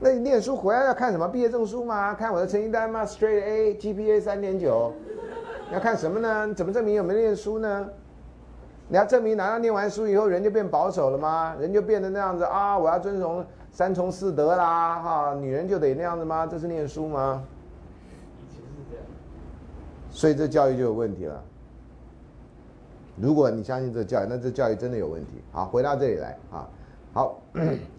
Speaker 1: 那你念书回来要看什么？毕业证书吗？看我的成绩单吗？Straight A，GPA 三点九，要看什么呢？怎么证明有没有念书呢？你要证明难道念完书以后人就变保守了吗？人就变得那样子啊？我要遵从。三从四德啦，哈，女人就得那样子吗？这是念书吗？
Speaker 3: 以前是这样，
Speaker 1: 所以这教育就有问题了。如果你相信这教育，那这教育真的有问题。好，回到这里来啊，好，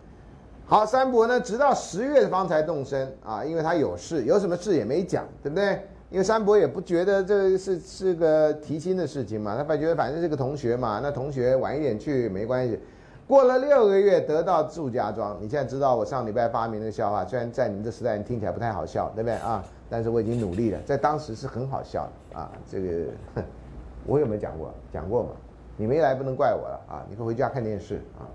Speaker 1: 好，三伯呢，直到十月方才动身啊，因为他有事，有什么事也没讲，对不对？因为三伯也不觉得这是是个提亲的事情嘛，他反觉得反正是个同学嘛，那同学晚一点去没关系。过了六个月，得到祝家庄。你现在知道我上礼拜发明的笑话，虽然在你们这时代听起来不太好笑，对不对啊？但是我已经努力了，在当时是很好笑的啊。这个我有没有讲过？讲过嘛？你没来不能怪我了啊！你可回家看电视啊，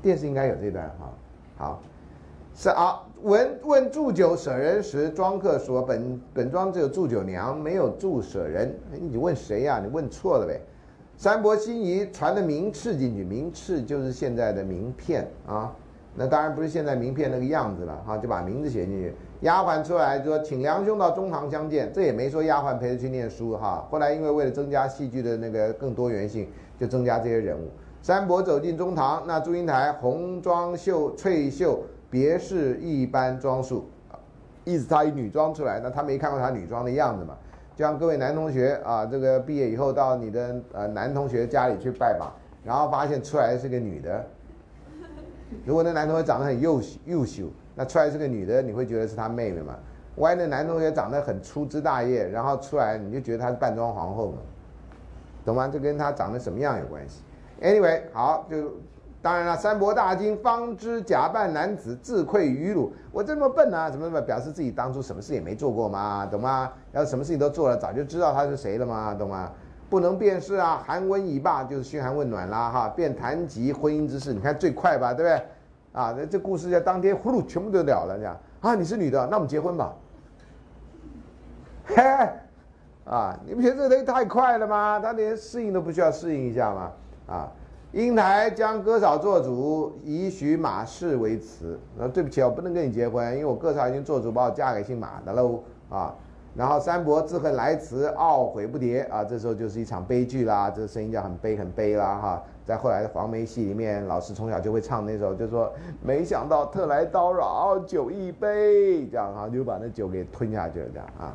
Speaker 1: 电视应该有这段哈。好，是啊。闻问祝酒舍人时，庄客说：“本本庄只有祝酒娘，没有祝舍人。”你问谁呀？你问错了呗。三伯心仪传的名次进去，名次就是现在的名片啊，那当然不是现在名片那个样子了哈，就把名字写进去。丫鬟出来说，请梁兄到中堂相见，这也没说丫鬟陪着去念书哈。后来因为为了增加戏剧的那个更多元性，就增加这些人物。三伯走进中堂，那祝英台红装秀翠秀，别是一般装束，意思她以女装出来，那他没看过她女装的样子嘛。就像各位男同学啊，这个毕业以后到你的呃男同学家里去拜访，然后发现出来是个女的。如果那男同学长得很优秀优秀，那出来是个女的，你会觉得是他妹妹吗？万一那男同学长得很粗枝大叶，然后出来你就觉得他是扮装皇后嘛？懂吗？这跟他长得什么样有关系？Anyway，好就。当然了，三伯大惊，方知假扮男子，自愧于辱。我这么笨啊？怎么怎么表示自己当初什么事也没做过吗？懂吗？要什么事情都做了，早就知道他是谁了吗？懂吗？不能辨识啊！寒温已罢，就是嘘寒问暖啦，哈，便谈及婚姻之事。你看最快吧，对不对？啊，这这故事在当天呼噜全部都了了，这样啊，你是女的，那我们结婚吧。嘿，啊，你不觉得这东西太快了吗？他连适应都不需要适应一下吗？啊？英台将哥嫂做主，以许马氏为辞。那对不起，我不能跟你结婚，因为我哥嫂已经做主把我嫁给姓马的喽啊。然后三伯自恨来辞，懊悔不迭啊。这时候就是一场悲剧啦，这个声音叫很悲很悲啦哈。在后来的黄梅戏里面，老师从小就会唱那首，就说没想到特来叨扰，酒一杯，这样哈就把那酒给吞下去了这样啊。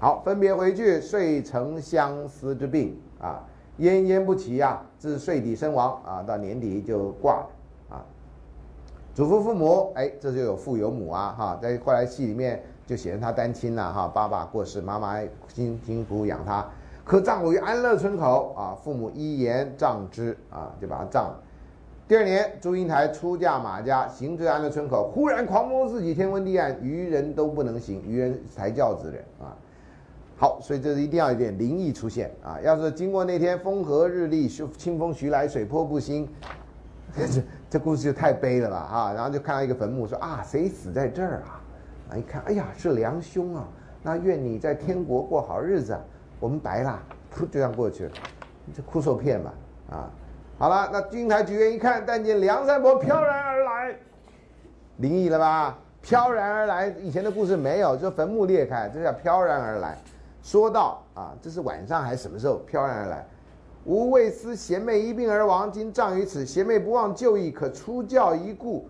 Speaker 1: 好，分别回去，遂成相思之病啊。奄奄不起呀，至岁底身亡啊，到年底就挂了啊。祖父父母，哎，这就有父有母啊，哈，在后来戏里面就显得他单亲了哈，爸爸过世，妈妈辛辛苦苦养他，可葬于安乐村口啊，父母依言葬之啊，就把他葬了。第二年，祝英台出嫁马家，行至安乐村口，忽然狂风四起，天昏地暗，愚人都不能行，愚人抬轿子人啊。好，所以这是一定要有点灵异出现啊！要是经过那天风和日丽，清风徐来，水波不兴，这 这故事就太悲了吧啊！然后就看到一个坟墓，说啊，谁死在这儿啊？啊，一看，哎呀，是梁兄啊！那愿你在天国过好日子，我们白了，噗，就这样过去了，这哭受骗吧啊！好了，那金台举员一看，但见梁山伯飘然而来，灵异了吧？飘然而来，以前的故事没有，就坟墓裂开，这叫飘然而来。说到啊，这是晚上还是什么时候飘然而来？吾未思贤妹一病而亡，今葬于此。贤妹不忘旧义，可出教一顾。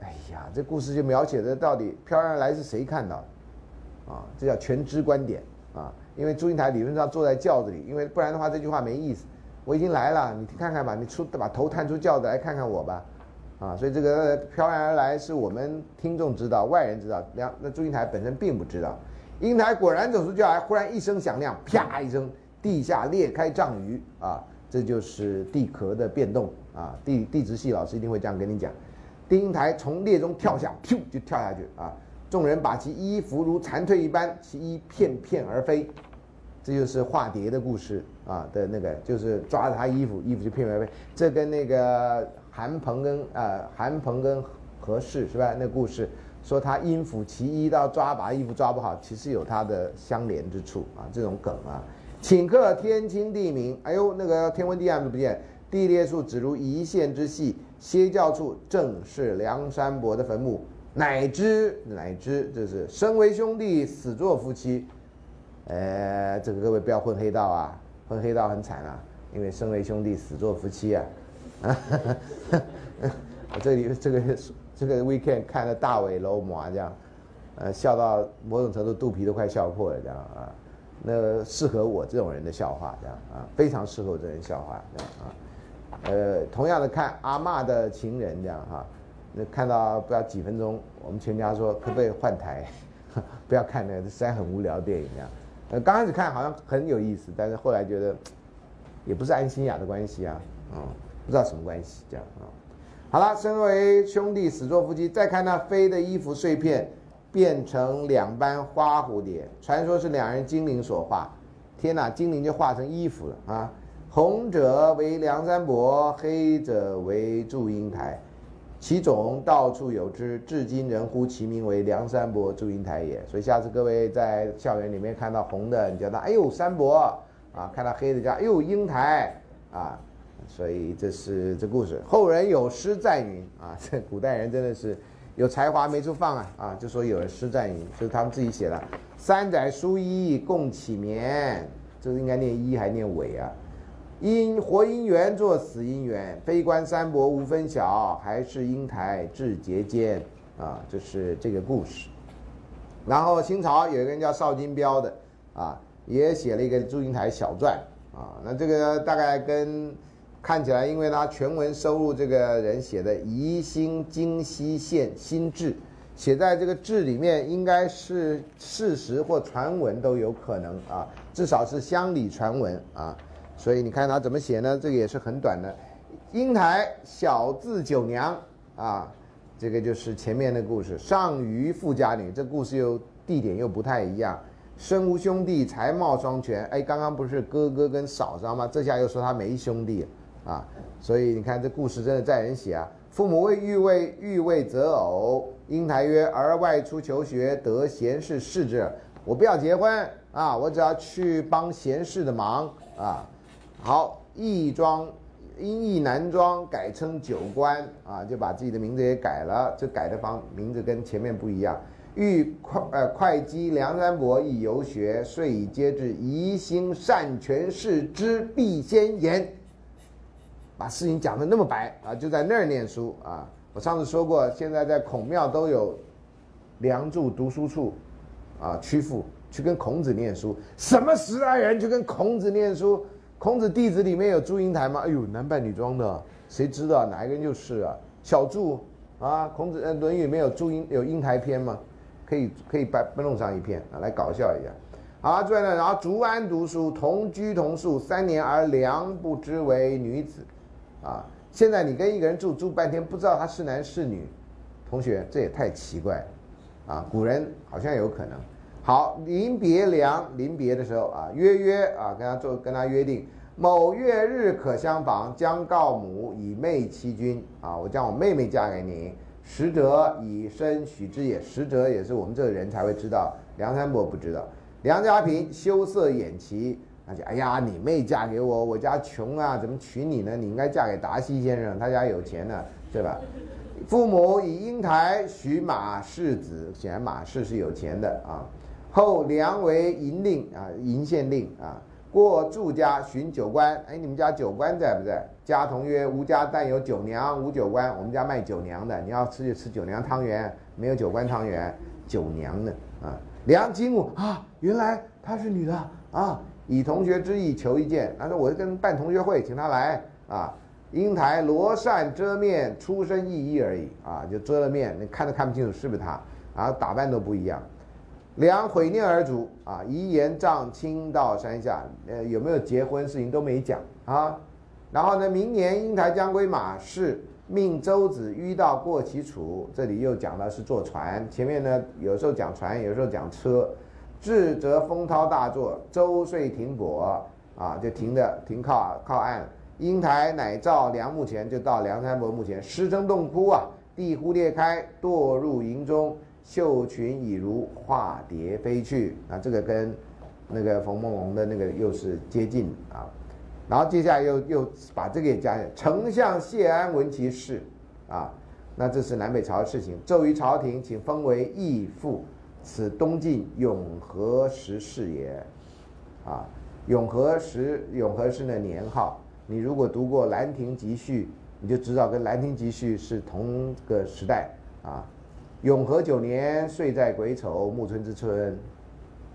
Speaker 1: 哎呀，这故事就描写的到底飘然而来是谁看到的？啊，这叫全知观点啊。因为祝英台理论上坐在轿子里，因为不然的话这句话没意思。我已经来了，你看看吧，你出把头探出轿子来看看我吧。啊，所以这个飘然而来是我们听众知道，外人知道，两那祝英台本身并不知道。英台果然走出轿来，忽然一声响亮，啪一声，地下裂开丈余啊，这就是地壳的变动啊。地地质系老师一定会这样跟你讲。丁英台从裂中跳下，噗就跳下去啊！众人把其衣服如蝉蜕一般，其衣片片而飞。这就是化蝶的故事啊的那个，就是抓着他衣服，衣服就片片而飞。这跟那个韩鹏跟呃韩鹏跟何氏是吧？那故事。说他因府其一到抓把衣服抓不好，其实有它的相连之处啊，这种梗啊。顷刻天清地明，哎呦，那个天昏地暗都不见，地裂处只如一线之细，歇教处正是梁山伯的坟墓，乃知乃知这是身为兄弟，死作夫妻。呃，这个各位不要混黑道啊，混黑道很惨啊，因为身为兄弟，死作夫妻啊。我 这里这个。这个 weekend 看了大尾楼麻将，呃，笑到某种程度肚皮都快笑破了，这样啊，那适合我这种人的笑话，这样啊，非常适合我这人笑话，这样啊，呃，同样的看阿嬷的情人这样哈，那看到不知道几分钟，我们全家说可不可以换台，不要看那个实在很无聊电影这样，呃，刚开始看好像很有意思，但是后来觉得也不是安心雅的关系啊，嗯，不知道什么关系这样啊。好了，身为兄弟，死作夫妻。再看那飞的衣服碎片，变成两班花蝴蝶，传说是两人精灵所化。天哪，精灵就化成衣服了啊！红者为梁山伯，黑者为祝英台，其种到处有之，至今人呼其名为梁山伯祝英台也。所以下次各位在校园里面看到红的，你叫他哎呦山伯啊；看到黑的叫哎呦英台啊。所以这是这故事，后人有诗赞云啊，这 古代人真的是有才华没处放啊啊，就说有人诗赞云，就是他们自己写的。三载书衣共起眠，这应该念一还念尾啊？因活姻缘作死姻缘，悲观三伯无分晓，还是英台志节间啊，这是这个故事。然后清朝有一个人叫邵金彪的啊，也写了一个祝英台小传啊，那这个大概跟。看起来，因为他全文收录这个人写的《宜兴京西县新志》，写在这个志里面，应该是事实或传闻都有可能啊，至少是乡里传闻啊。所以你看他怎么写呢？这个也是很短的。英台小字九娘啊，这个就是前面的故事。上虞富家女，这故事又地点又不太一样。身无兄弟，才貌双全。哎，刚刚不是哥哥跟嫂嫂吗？这下又说他没兄弟。啊，所以你看这故事真的在人写啊。父母为欲为欲为择偶，英台曰：“儿外出求学，得贤士侍之。我不要结婚啊，我只要去帮贤士的忙啊。”好，义庄因义男庄改称九官啊，就把自己的名字也改了。这改的方名字跟前面不一样。欲会呃会稽梁山伯亦游学，遂以皆至宜兴善权士之必先言。把事情讲的那么白啊，就在那儿念书啊！我上次说过，现在在孔庙都有梁祝读书处，啊，曲阜去跟孔子念书。什么时代人去跟孔子念书？孔子弟子里面有祝英台吗？哎呦，男扮女装的，谁知道哪一个人就是啊？小祝啊，孔子《论语》里面有祝英有英台篇吗？可以可以掰弄上一篇啊，来搞笑一下。好，最后呢，然后竹安读书，同居同宿三年，而梁不知为女子。啊，现在你跟一个人住住半天，不知道他是男是女，同学这也太奇怪，啊，古人好像有可能。好，临别梁临别的时候啊，约约啊，跟他做跟他约定，某月日可相逢，将告母以妹欺君啊，我将我妹妹嫁给你。实者以身许之也，实者也是我们这个人才会知道，梁山伯不知道。梁家平羞涩掩其，他就哎呀，你妹嫁给我，我家穷啊，怎么娶你呢？你应该嫁给达西先生，他家有钱呢，对吧？父母以英台许马氏子，显然马氏是有钱的啊。后梁为银令啊，银县令啊。过祝家寻酒官，哎，你们家酒官在不在？家童曰：吾家但有酒娘，无酒官。我们家卖酒娘的，你要吃就吃酒娘汤圆，没有酒官汤圆，酒娘的啊。梁金武啊，原来她是女的啊。以同学之意求一见，他说我跟办同学会，请他来啊。英台罗扇遮面，出身异异而已啊，就遮了面，你看都看不清楚是不是他，然后打扮都不一样。梁毁念而卒啊！遗言葬亲到山下，呃，有没有结婚事情都没讲啊。然后呢，明年英台将归马氏，命周子迂道过其楚。这里又讲的是坐船，前面呢有时候讲船，有时候讲车。至则风涛大作，舟遂停泊啊，就停的停靠靠岸。英台乃照梁墓前，就到梁山伯墓前，失声洞窟啊，地忽裂开，堕入营中。绣裙已如化蝶飞去啊，这个跟那个冯梦龙的那个又是接近啊。然后接下来又又把这个也加丞相谢安闻其事啊，那这是南北朝的事情，奏于朝廷，请封为义父，此东晋永和时事也啊。永和时，永和是那年号，你如果读过《兰亭集序》，你就知道跟《兰亭集序》是同个时代啊。永和九年，岁在癸丑，暮春之春，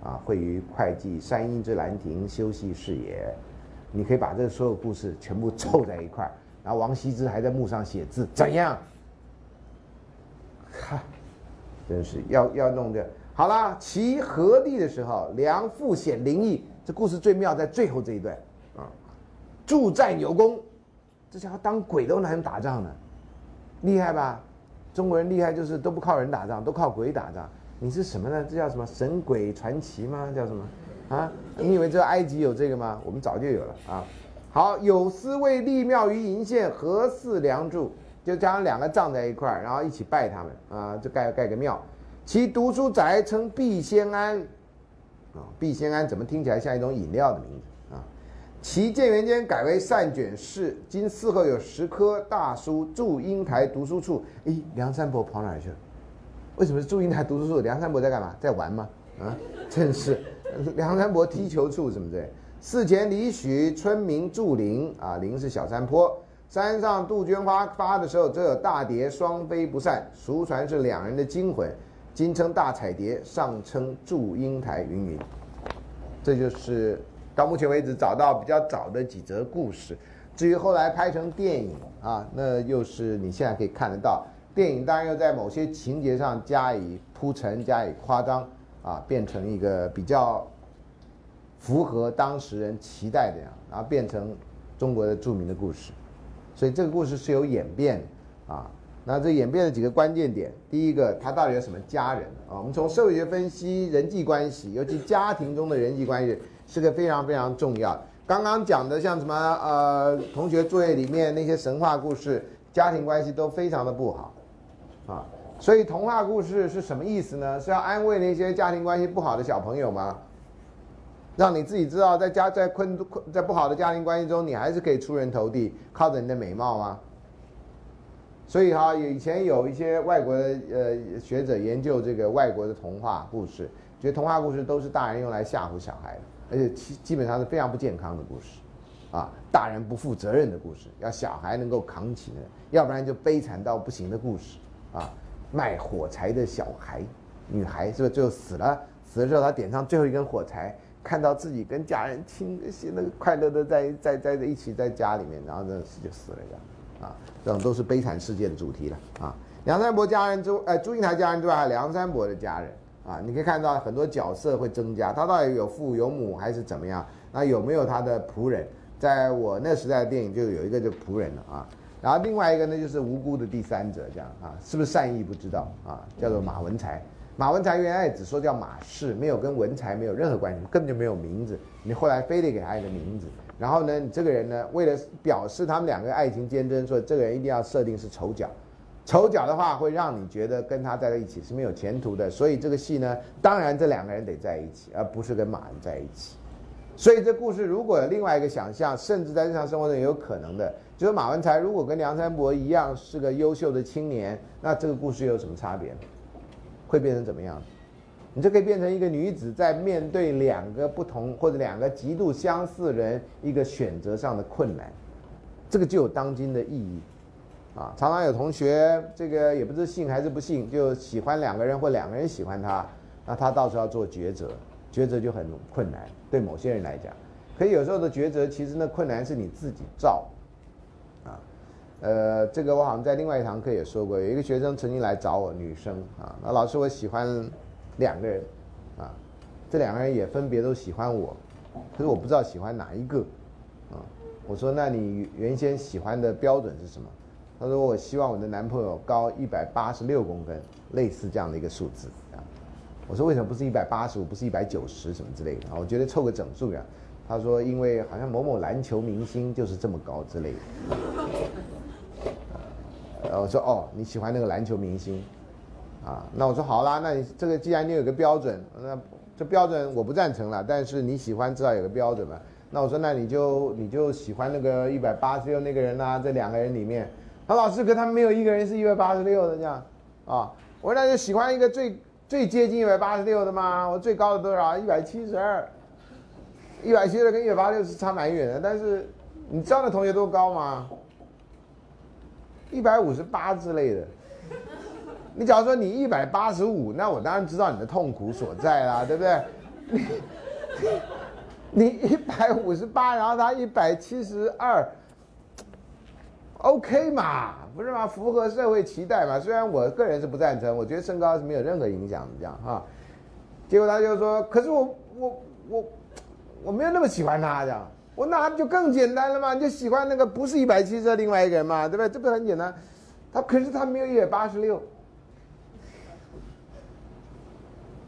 Speaker 1: 啊，会于会稽山阴之兰亭休息是也。你可以把这所有故事全部凑在一块儿，然后王羲之还在墓上写字，怎样？哈，真是要要弄的。好了，齐和帝的时候，梁父显灵异，这故事最妙在最后这一段啊，助战有功，这家伙当鬼都能打仗呢，厉害吧？中国人厉害就是都不靠人打仗，都靠鬼打仗。你是什么呢？这叫什么神鬼传奇吗？叫什么？啊？你以为这埃及有这个吗？我们早就有了啊。好，有司为立庙于鄞县，何四梁祝，就将两个葬在一块儿，然后一起拜他们啊，就盖盖个庙。其读书宅称必仙庵，啊，必仙庵怎么听起来像一种饮料的名字啊？其建元间改为善卷室，今寺后有十棵大书，祝英台读书处。诶，梁山伯跑哪去了？为什么是祝英台读书处？梁山伯在干嘛？在玩吗？啊，真是！梁山伯踢球处什么的。寺前李许村民祝陵啊，陵是小山坡。山上杜鹃花发的时候，则有大蝶双飞不散，俗传是两人的精魂。今称大彩蝶，上称祝英台，云云。这就是。到目前为止找到比较早的几则故事，至于后来拍成电影啊，那又是你现在可以看得到。电影当然又在某些情节上加以铺陈、加以夸张啊，变成一个比较符合当时人期待的样，然后变成中国的著名的故事。所以这个故事是有演变啊。那这演变的几个关键点，第一个，他到底有什么家人啊？我们从社会学分析人际关系，尤其家庭中的人际关系。是个非常非常重要。刚刚讲的像什么呃，同学作业里面那些神话故事，家庭关系都非常的不好，啊，所以童话故事是什么意思呢？是要安慰那些家庭关系不好的小朋友吗？让你自己知道，在家在困困在不好的家庭关系中，你还是可以出人头地，靠着你的美貌吗？所以哈，以前有一些外国的呃学者研究这个外国的童话故事，觉得童话故事都是大人用来吓唬小孩的。而且基基本上是非常不健康的故事，啊，大人不负责任的故事，要小孩能够扛起的，要不然就悲惨到不行的故事，啊，卖火柴的小孩，女孩是不是最后死了？死了之后，她点上最后一根火柴，看到自己跟家人亲那个快乐的在在在一起在家里面，然后呢就死了这样，啊，这种都是悲惨世界的主题了啊。梁山伯家人之呃祝英台家人之外，还有梁山伯的家人。啊，你可以看到很多角色会增加，他到底有父有母还是怎么样？那有没有他的仆人？在我那时代的电影就有一个就仆人了啊。然后另外一个呢，就是无辜的第三者，这样啊，是不是善意不知道啊？叫做马文才。马文才原来只说叫马氏，没有跟文才没有任何关系，根本就没有名字。你后来非得给他一个名字，然后呢，你这个人呢，为了表示他们两个爱情坚贞，说这个人一定要设定是丑角，丑角的话会让你觉得跟他在一起是没有前途的。所以这个戏呢，当然这两个人得在一起，而不是跟马文在一起。所以这故事如果有另外一个想象，甚至在日常生活中也有可能的，就是马文才如果跟梁山伯一样是个优秀的青年，那这个故事又有什么差别呢？会变成怎么样？你就可以变成一个女子在面对两个不同或者两个极度相似人一个选择上的困难，这个就有当今的意义。啊，常常有同学这个也不知信还是不信，就喜欢两个人或两个人喜欢他，那他到时候要做抉择，抉择就很困难。对某些人来讲，可以有时候的抉择，其实那困难是你自己造。呃，这个我好像在另外一堂课也说过，有一个学生曾经来找我，女生啊，那老师我喜欢两个人，啊，这两个人也分别都喜欢我，可是我不知道喜欢哪一个，啊，我说那你原先喜欢的标准是什么？他说我希望我的男朋友高一百八十六公分，类似这样的一个数字啊。我说为什么不是一百八十五，不是一百九十什么之类的？我觉得凑个整数呀。他说因为好像某某篮球明星就是这么高之类的。呃，我说哦，你喜欢那个篮球明星，啊，那我说好啦，那你这个既然你有个标准，那这标准我不赞成了，但是你喜欢至少有个标准嘛。那我说那你就你就喜欢那个一百八十六那个人呐，这两个人里面，他老师可他们没有一个人是一百八十六的这样，啊，我说那就喜欢一个最最接近一百八十六的嘛，我最高的多少？一百七十二，一百七十二跟一百八十六是差蛮远的，但是你知道那同学多高吗？一百五十八之类的，你假如说你一百八十五，那我当然知道你的痛苦所在啦，对不对？你 你一百五十八，然后他一百七十二，OK 嘛，不是吗？符合社会期待嘛。虽然我个人是不赞成，我觉得身高是没有任何影响的，这样哈。结果他就说，可是我我我我没有那么喜欢他这样。我那不就更简单了吗？你就喜欢那个不是一百七十的另外一个人嘛，对不对？这不很简单？他可是他没有一百八十六。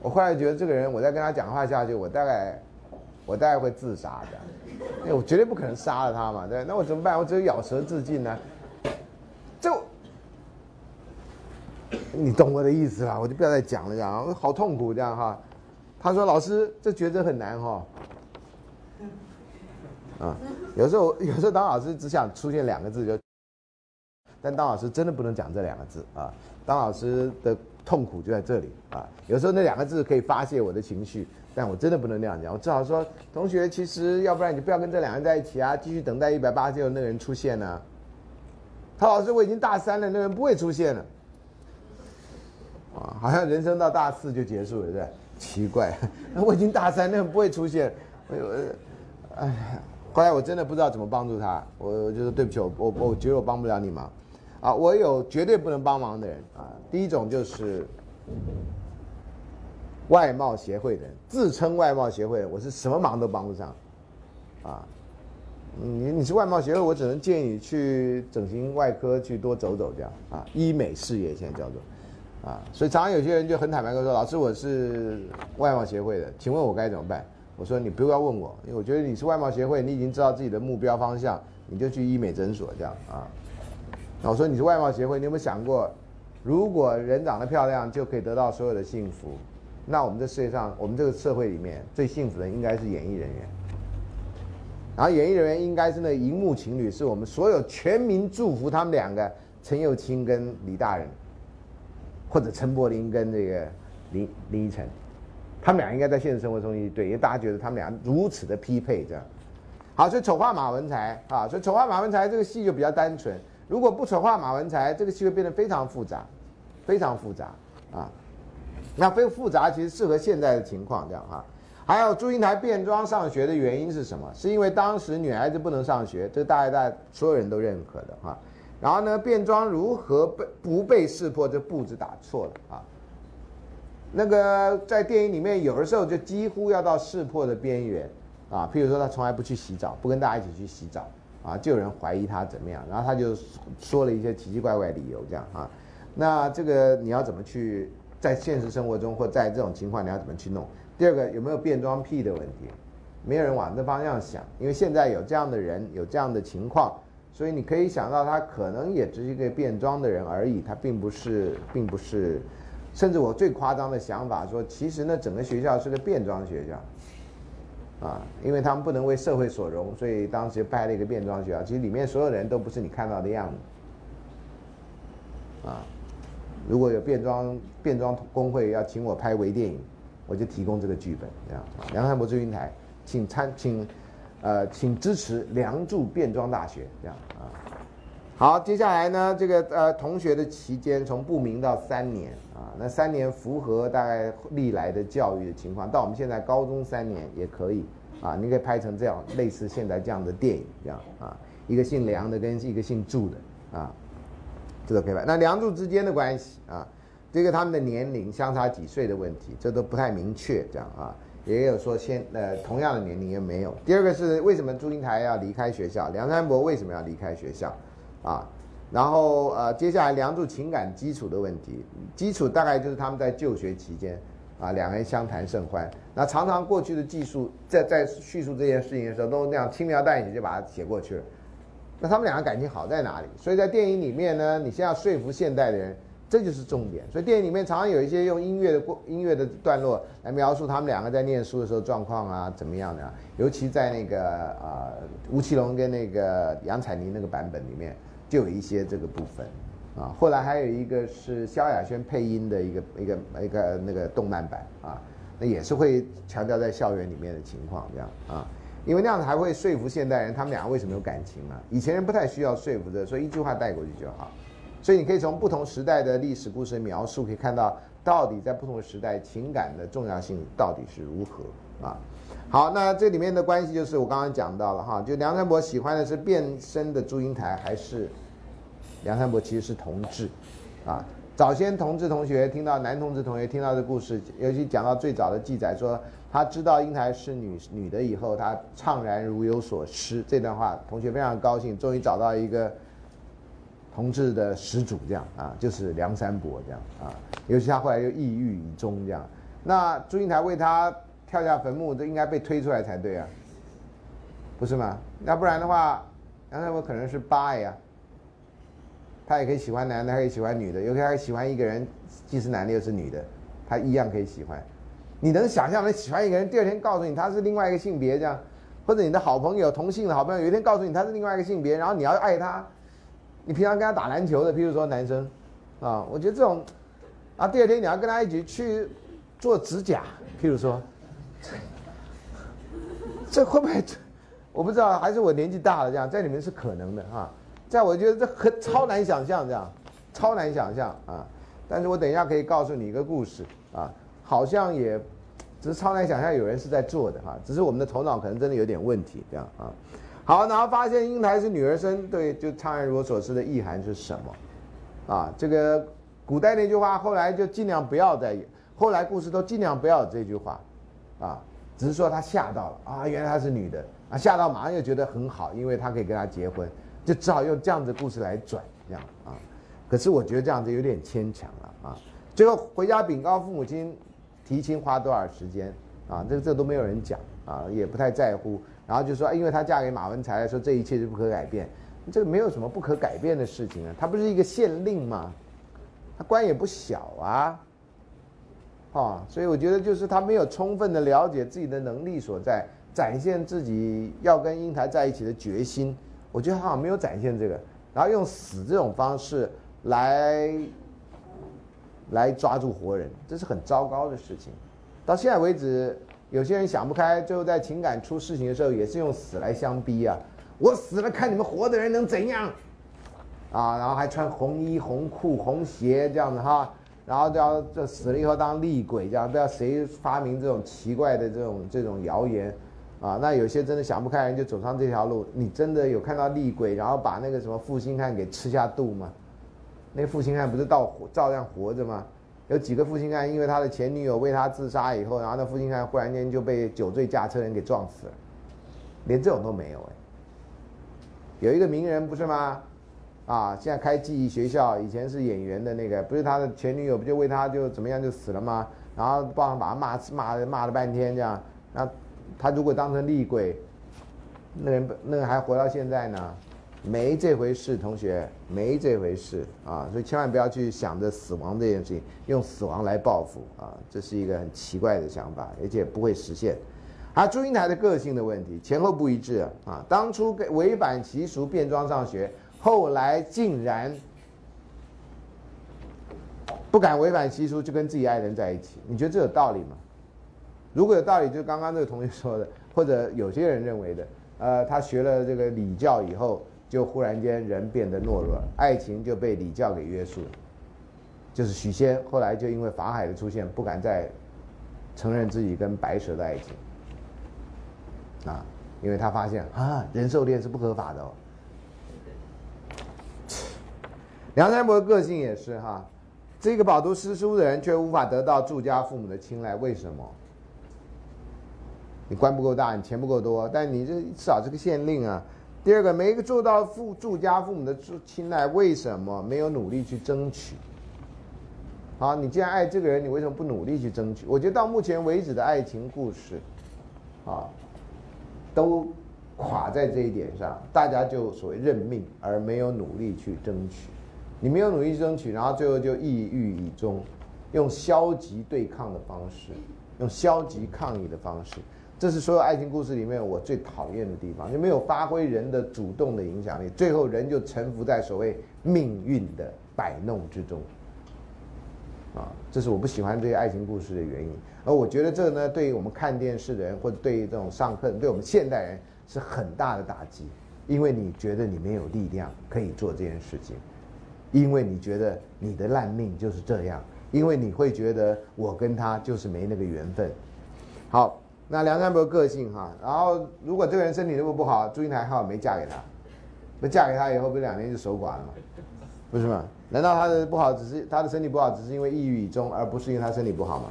Speaker 1: 我后来觉得这个人，我再跟他讲话下去，我大概我大概会自杀的，因为我绝对不可能杀了他嘛，对那我怎么办？我只有咬舌自尽呢。就你懂我的意思吧？我就不要再讲了，这样好痛苦这样哈。他说：“老师，这抉择很难哈。”啊，有时候有时候当老师只想出现两个字就，但当老师真的不能讲这两个字啊。当老师的痛苦就在这里啊。有时候那两个字可以发泄我的情绪，但我真的不能那样讲。我只好说，同学，其实要不然你不要跟这两个人在一起啊，继续等待一百八十六那个人出现呢。他老师，我已经大三了，那个人不会出现了。啊，好像人生到大四就结束了，对不对？奇怪，我已经大三，那个人不会出现。我，哎呀。后来我真的不知道怎么帮助他，我我就说对不起，我我我觉得我帮不了你忙，啊，我有绝对不能帮忙的人啊。第一种就是外貌协会的人，自称外貌协会的，我是什么忙都帮不上，啊，你你是外貌协会，我只能建议你去整形外科去多走走这样啊，医美事业现在叫做，啊，所以常常有些人就很坦白跟我说，老师我是外貌协会的，请问我该怎么办？我说你不要问我，因为我觉得你是外貌协会，你已经知道自己的目标方向，你就去医美诊所这样啊。那我说你是外貌协会，你有没有想过，如果人长得漂亮就可以得到所有的幸福，那我们这世界上，我们这个社会里面最幸福的应该是演艺人员。然后演艺人员应该是那荧幕情侣，是我们所有全民祝福他们两个，陈幼卿跟李大人，或者陈柏霖跟这个林林依晨。他们俩应该在现实生活中一对，因为大家觉得他们俩如此的匹配，这样。好，所以丑化马文才啊，所以丑化马文才这个戏就比较单纯。如果不丑化马文才，这个戏会变得非常复杂，非常复杂啊。那非复杂其实适合现在的情况这样啊。还有祝英台变装上学的原因是什么？是因为当时女孩子不能上学，这个大家所有人都认可的哈。然后呢，变装如何被不被识破？这步子打错了啊。那个在电影里面，有的时候就几乎要到识破的边缘，啊，譬如说他从来不去洗澡，不跟大家一起去洗澡，啊，就有人怀疑他怎么样，然后他就说了一些奇奇怪怪理由，这样啊，那这个你要怎么去在现实生活中或在这种情况你要怎么去弄？第二个有没有变装癖的问题？没有人往这方向想，因为现在有这样的人，有这样的情况，所以你可以想到他可能也只是一个变装的人而已，他并不是，并不是，甚至我最夸张的想法说，其实呢，整个学校是个变装学校，啊，因为他们不能为社会所容，所以当时拍了一个变装学校，其实里面所有人都不是你看到的样子，啊，如果有变装变装工会要请我拍微电影，我就提供这个剧本，这样，梁山伯祝英台。请参请，呃，请支持梁祝变装大学这样啊。好，接下来呢，这个呃同学的期间从不明到三年，那三年符合大概历来的教育的情况，到我们现在高中三年也可以啊，你可以拍成这样类似现在这样的电影这样啊，一个姓梁的跟一个姓祝的啊，这都可以拍。那梁祝之间的关系啊，这个他们的年龄相差几岁的问题，这都不太明确这样啊。也有说先呃同样的年龄也没有。第二个是为什么祝英台要离开学校？梁山伯为什么要离开学校？啊，然后呃接下来梁祝情感基础的问题，基础大概就是他们在就学期间啊两个人相谈甚欢。那常常过去的技术在在叙述这件事情的时候都那样轻描淡写就把它写过去了。那他们两个感情好在哪里？所以在电影里面呢，你先要说服现代的人。这就是重点，所以电影里面常常有一些用音乐的过音乐的段落来描述他们两个在念书的时候状况啊，怎么样的？尤其在那个啊吴奇隆跟那个杨采妮那个版本里面，就有一些这个部分啊。后来还有一个是萧亚轩配音的一个一个一个那个动漫版啊，那也是会强调在校园里面的情况这样啊，因为那样子还会说服现代人他们俩为什么有感情啊？以前人不太需要说服的，所以一句话带过去就好。所以你可以从不同时代的历史故事描述，可以看到到底在不同时代情感的重要性到底是如何啊？好，那这里面的关系就是我刚刚讲到了哈，就梁山伯喜欢的是变身的祝英台，还是梁山伯其实是同志啊？早先同志同学听到男同志同学听到这故事，尤其讲到最早的记载，说他知道英台是女女的以后，他怅然如有所失。这段话同学非常高兴，终于找到一个。同志的始祖这样啊，就是梁山伯这样啊，尤其他后来又抑郁以终这样。那祝英台为他跳下坟墓，都应该被推出来才对啊，不是吗？那不然的话，杨太伯可能是八呀，他也可以喜欢男的，他可以喜欢女的，尤其他喜欢一个人，既是男的又是女的，他一样可以喜欢。你能想象，的喜欢一个人，第二天告诉你他是另外一个性别这样，或者你的好朋友同性的好朋友，有一天告诉你他是另外一个性别，然后你要爱他。你平常跟他打篮球的，譬如说男生，啊，我觉得这种，啊，第二天你要跟他一起去做指甲，譬如说，这会不会？我不知道，还是我年纪大了这样，在里面是可能的啊。在我觉得这很超难想象这样，超难想象啊。但是我等一下可以告诉你一个故事啊，好像也只是超难想象有人是在做的哈，只是我们的头脑可能真的有点问题这样啊。好，然后发现英台是女儿身，对，就怅然如我所示的意涵是什么？啊，这个古代那句话，后来就尽量不要再，后来故事都尽量不要这句话，啊，只是说他吓到了啊，原来她是女的啊，吓到马上又觉得很好，因为他可以跟她结婚，就只好用这样子故事来转这样啊。可是我觉得这样子有点牵强了啊。最后回家禀告父母亲，提亲花多少时间啊？这这都没有人讲啊，也不太在乎。然后就说，因为她嫁给马文才，说这一切是不可改变，这个没有什么不可改变的事情啊。他不是一个县令吗？他官也不小啊，啊，所以我觉得就是他没有充分的了解自己的能力所在，展现自己要跟英台在一起的决心。我觉得他好像没有展现这个，然后用死这种方式来来抓住活人，这是很糟糕的事情。到现在为止。有些人想不开，最后在情感出事情的时候，也是用死来相逼啊！我死了，看你们活的人能怎样？啊，然后还穿红衣、红裤、红鞋这样子哈，然后都要就死了以后当厉鬼这样，不知道谁发明这种奇怪的这种这种谣言啊？那有些真的想不开人就走上这条路。你真的有看到厉鬼，然后把那个什么负心汉给吃下肚吗？那负心汉不是到照样活着吗？有几个负心汉，因为他的前女友为他自杀以后，然后那负心汉忽然间就被酒醉驾车人给撞死了，连这种都没有哎。有一个名人不是吗？啊，现在开记忆学校，以前是演员的那个，不是他的前女友不就为他就怎么样就死了吗？然后帮把他骂骂骂了半天这样，那他如果当成厉鬼，那人那个还活到现在呢？没这回事，同学，没这回事啊！所以千万不要去想着死亡这件事情，用死亡来报复啊，这是一个很奇怪的想法，而且不会实现。啊，祝英台的个性的问题，前后不一致啊！当初违反习俗变装上学，后来竟然不敢违反习俗，就跟自己爱人在一起，你觉得这有道理吗？如果有道理，就刚刚这个同学说的，或者有些人认为的，呃，他学了这个礼教以后。就忽然间人变得懦弱，爱情就被礼教给约束。就是许仙后来就因为法海的出现，不敢再承认自己跟白蛇的爱情啊，因为他发现啊，人兽恋是不合法的哦。梁山伯的个性也是哈，这个饱读诗书的人却无法得到祝家父母的青睐，为什么？你官不够大，你钱不够多，但你这至少是个县令啊。第二个，没做到父祝家父母的青睐，为什么没有努力去争取？好，你既然爱这个人，你为什么不努力去争取？我觉得到目前为止的爱情故事，啊，都垮在这一点上，大家就所谓认命，而没有努力去争取。你没有努力争取，然后最后就抑郁以终，用消极对抗的方式，用消极抗议的方式。这是所有爱情故事里面我最讨厌的地方，就没有发挥人的主动的影响力，最后人就臣服在所谓命运的摆弄之中。啊，这是我不喜欢这些爱情故事的原因。而我觉得这呢，对于我们看电视的人，或者对于这种上课，对我们现代人是很大的打击，因为你觉得你没有力量可以做这件事情，因为你觉得你的烂命就是这样，因为你会觉得我跟他就是没那个缘分。好。那梁山伯个性哈，然后如果这个人身体如果不好，祝英台还好没嫁给他，不嫁给他以后不是两年就守寡了吗？不是吗？难道他的不好只是他的身体不好，只是因为抑郁中，而不是因为他身体不好吗？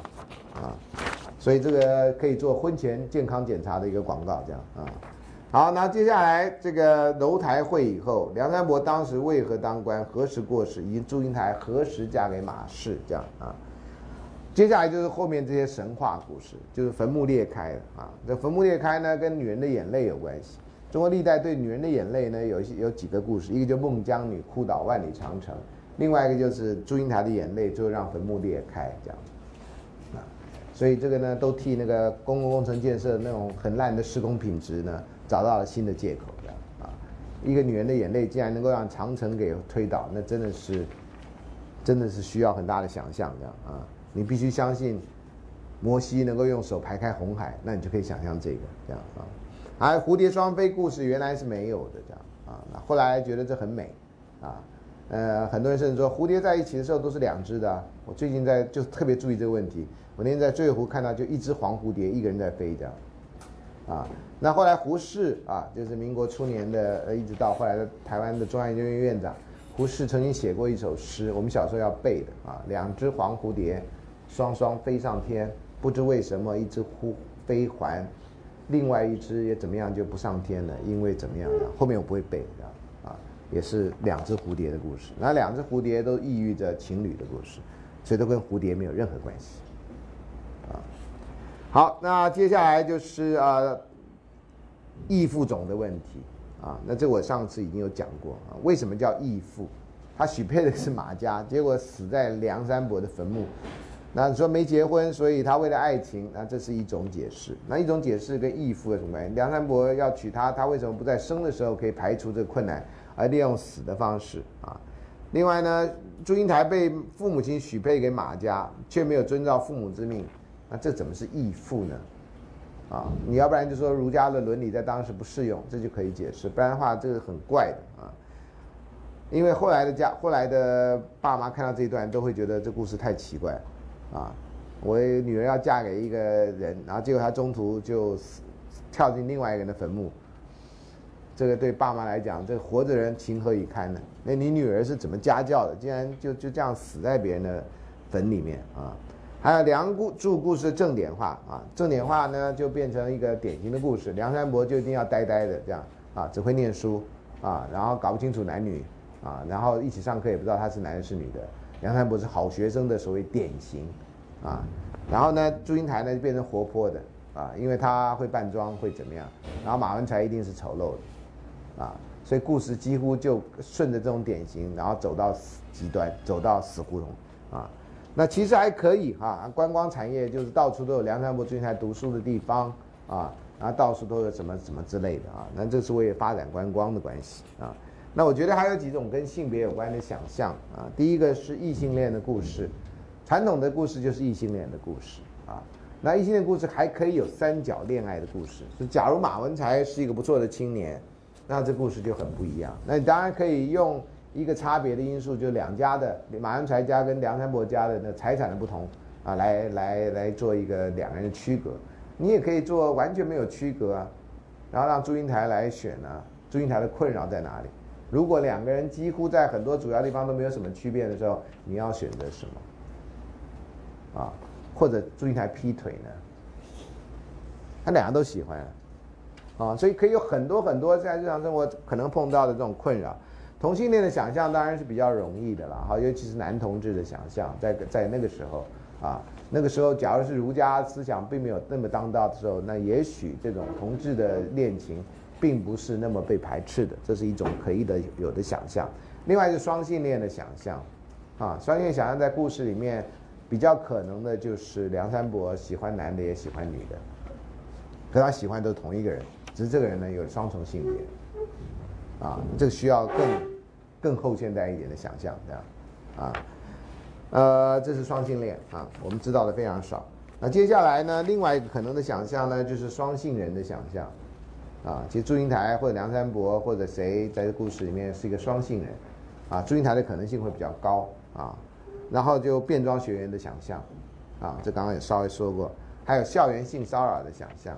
Speaker 1: 啊，所以这个可以做婚前健康检查的一个广告，这样啊。好，那接下来这个楼台会以后，梁山伯当时为何当官？何时过世？以及祝英台何时嫁给马氏？这样啊。接下来就是后面这些神话故事，就是坟墓裂开了啊。这坟墓裂开呢，跟女人的眼泪有关系。中国历代对女人的眼泪呢，有些有几个故事，一个就孟姜女哭倒万里长城，另外一个就是祝英台的眼泪，最后让坟墓裂开这样。啊，所以这个呢，都替那个公共工程建设那种很烂的施工品质呢，找到了新的借口这样啊。一个女人的眼泪竟然能够让长城给推倒，那真的是，真的是需要很大的想象这样啊。你必须相信，摩西能够用手排开红海，那你就可以想象这个这样啊。而蝴蝶双飞故事原来是没有的这样啊，那后来觉得这很美啊。呃，很多人甚至说蝴蝶在一起的时候都是两只的。我最近在就特别注意这个问题。我那天在醉湖看到就一只黄蝴蝶，一个人在飞这样啊。那后来胡适啊，就是民国初年的呃，一直到后来的台湾的中央研究院院长胡适曾经写过一首诗，我们小时候要背的啊，两只黄蝴蝶。双双飞上天，不知为什么一只忽飞还，另外一只也怎么样就不上天了？因为怎么样？后面我不会背，啊，也是两只蝴蝶的故事。那两只蝴蝶都抑郁着情侣的故事，所以都跟蝴蝶没有任何关系。好，那接下来就是啊，义父种的问题啊。那这我上次已经有讲过啊，为什么叫义父？他许配的是马家，结果死在梁山伯的坟墓。那说没结婚，所以他为了爱情，那这是一种解释。那一种解释跟义父有什么关系？梁山伯要娶她，他为什么不在生的时候可以排除这个困难，而利用死的方式啊？另外呢，祝英台被父母亲许配给马家，却没有遵照父母之命，那这怎么是义父呢？啊，你要不然就说儒家的伦理在当时不适用，这就可以解释。不然的话，这个很怪的啊。因为后来的家，后来的爸妈看到这一段，都会觉得这故事太奇怪。啊，我女儿要嫁给一个人，然后结果她中途就，跳进另外一个人的坟墓。这个对爸妈来讲，这活着人情何以堪呢？那你女儿是怎么家教的？竟然就就这样死在别人的坟里面啊？还有梁故注故事正点化啊，正点化呢就变成一个典型的故事，梁山伯就一定要呆呆的这样啊，只会念书啊，然后搞不清楚男女啊，然后一起上课也不知道他是男的是女的。梁山伯是好学生的所谓典型，啊，然后呢，祝英台呢就变成活泼的，啊，因为他会扮装会怎么样，然后马文才一定是丑陋的，啊，所以故事几乎就顺着这种典型，然后走到死极端，走到死胡同啊。那其实还可以哈，观光产业就是到处都有梁山伯祝英台读书的地方啊，然后到处都有什么什么之类的啊，那这是为了发展观光的关系啊。那我觉得还有几种跟性别有关的想象啊，第一个是异性恋的故事，传统的故事就是异性恋的故事啊，那异性恋故事还可以有三角恋爱的故事，就假如马文才是一个不错的青年，那这故事就很不一样。那你当然可以用。一个差别的因素，就两家的马文才家跟梁山伯家的那财产的不同啊，来来来做一个两个人的区隔。你也可以做完全没有区隔啊，然后让祝英台来选呢。祝英台的困扰在哪里？如果两个人几乎在很多主要地方都没有什么区别的时候，你要选择什么？啊，或者祝英台劈腿呢？他两个都喜欢啊，所以可以有很多很多在日常生活可能碰到的这种困扰。同性恋的想象当然是比较容易的了，哈，尤其是男同志的想象，在在那个时候，啊，那个时候，假如是儒家思想并没有那么当道的时候，那也许这种同志的恋情，并不是那么被排斥的，这是一种可以的有的想象。另外是双性恋的想象，啊，双性恋想象在故事里面比较可能的就是梁山伯喜欢男的也喜欢女的，可他喜欢都是同一个人，只是这个人呢有双重性别。啊，这个需要更更后现代一点的想象，这样啊，呃，这是双性恋啊，我们知道的非常少。那接下来呢，另外一个可能的想象呢，就是双性人的想象啊。其实祝英台或者梁山伯或者谁在这故事里面是一个双性人啊，祝英台的可能性会比较高啊。然后就变装学员的想象啊，这刚刚也稍微说过，还有校园性骚扰的想象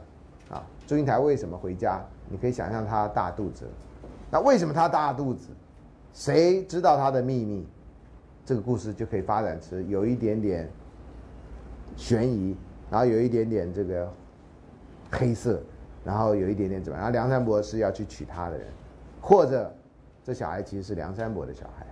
Speaker 1: 啊。祝英台为什么回家？你可以想象她大肚子。那为什么他大肚子？谁知道他的秘密？这个故事就可以发展成有一点点悬疑，然后有一点点这个黑色，然后有一点点怎么样？然后梁山伯是要去娶她的人，或者这小孩其实是梁山伯的小孩。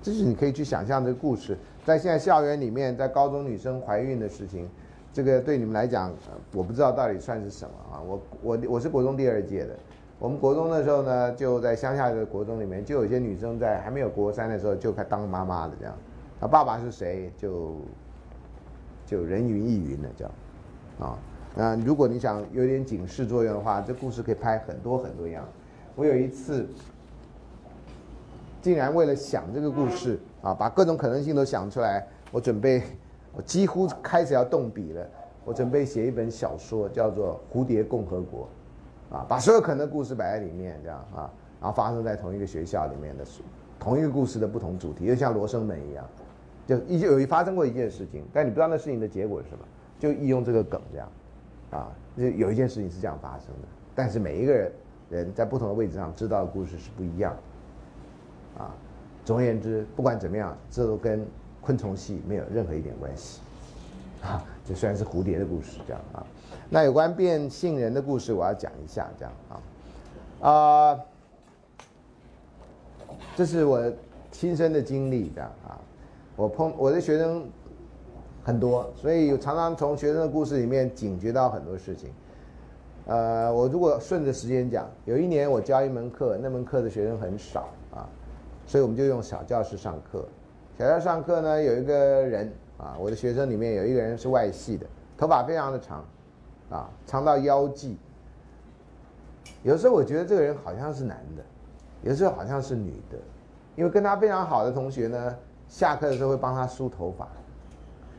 Speaker 1: 这是你可以去想象这个故事，在现在校园里面，在高中女生怀孕的事情，这个对你们来讲，我不知道到底算是什么啊？我我我是国中第二届的。我们国中的时候呢，就在乡下的国中里面，就有些女生在还没有国三的时候就开当妈妈的这样，啊，爸爸是谁就就人云亦云的这样，啊，那如果你想有点警示作用的话，这故事可以拍很多很多样。我有一次竟然为了想这个故事啊，把各种可能性都想出来，我准备我几乎开始要动笔了，我准备写一本小说，叫做《蝴蝶共和国》。啊，把所有可能的故事摆在里面，这样啊，然后发生在同一个学校里面的，同一个故事的不同主题，就像罗生门一样，就一有一发生过一件事情，但你不知道那事情的结果是什么，就利用这个梗这样，啊，就有一件事情是这样发生的，但是每一个人人在不同的位置上知道的故事是不一样，啊，总而言之，不管怎么样，这都跟昆虫系没有任何一点关系，啊，这虽然是蝴蝶的故事，这样啊。那有关变性人的故事，我要讲一下，这样啊，啊，这是我亲身的经历，这样啊，我碰我的学生很多，所以常常从学生的故事里面警觉到很多事情。呃，我如果顺着时间讲，有一年我教一门课，那门课的学生很少啊，所以我们就用小教室上课。小教室上课呢，有一个人啊，我的学生里面有一个人是外系的，头发非常的长。啊，长到腰际。有时候我觉得这个人好像是男的，有时候好像是女的，因为跟他非常好的同学呢，下课的时候会帮他梳头发。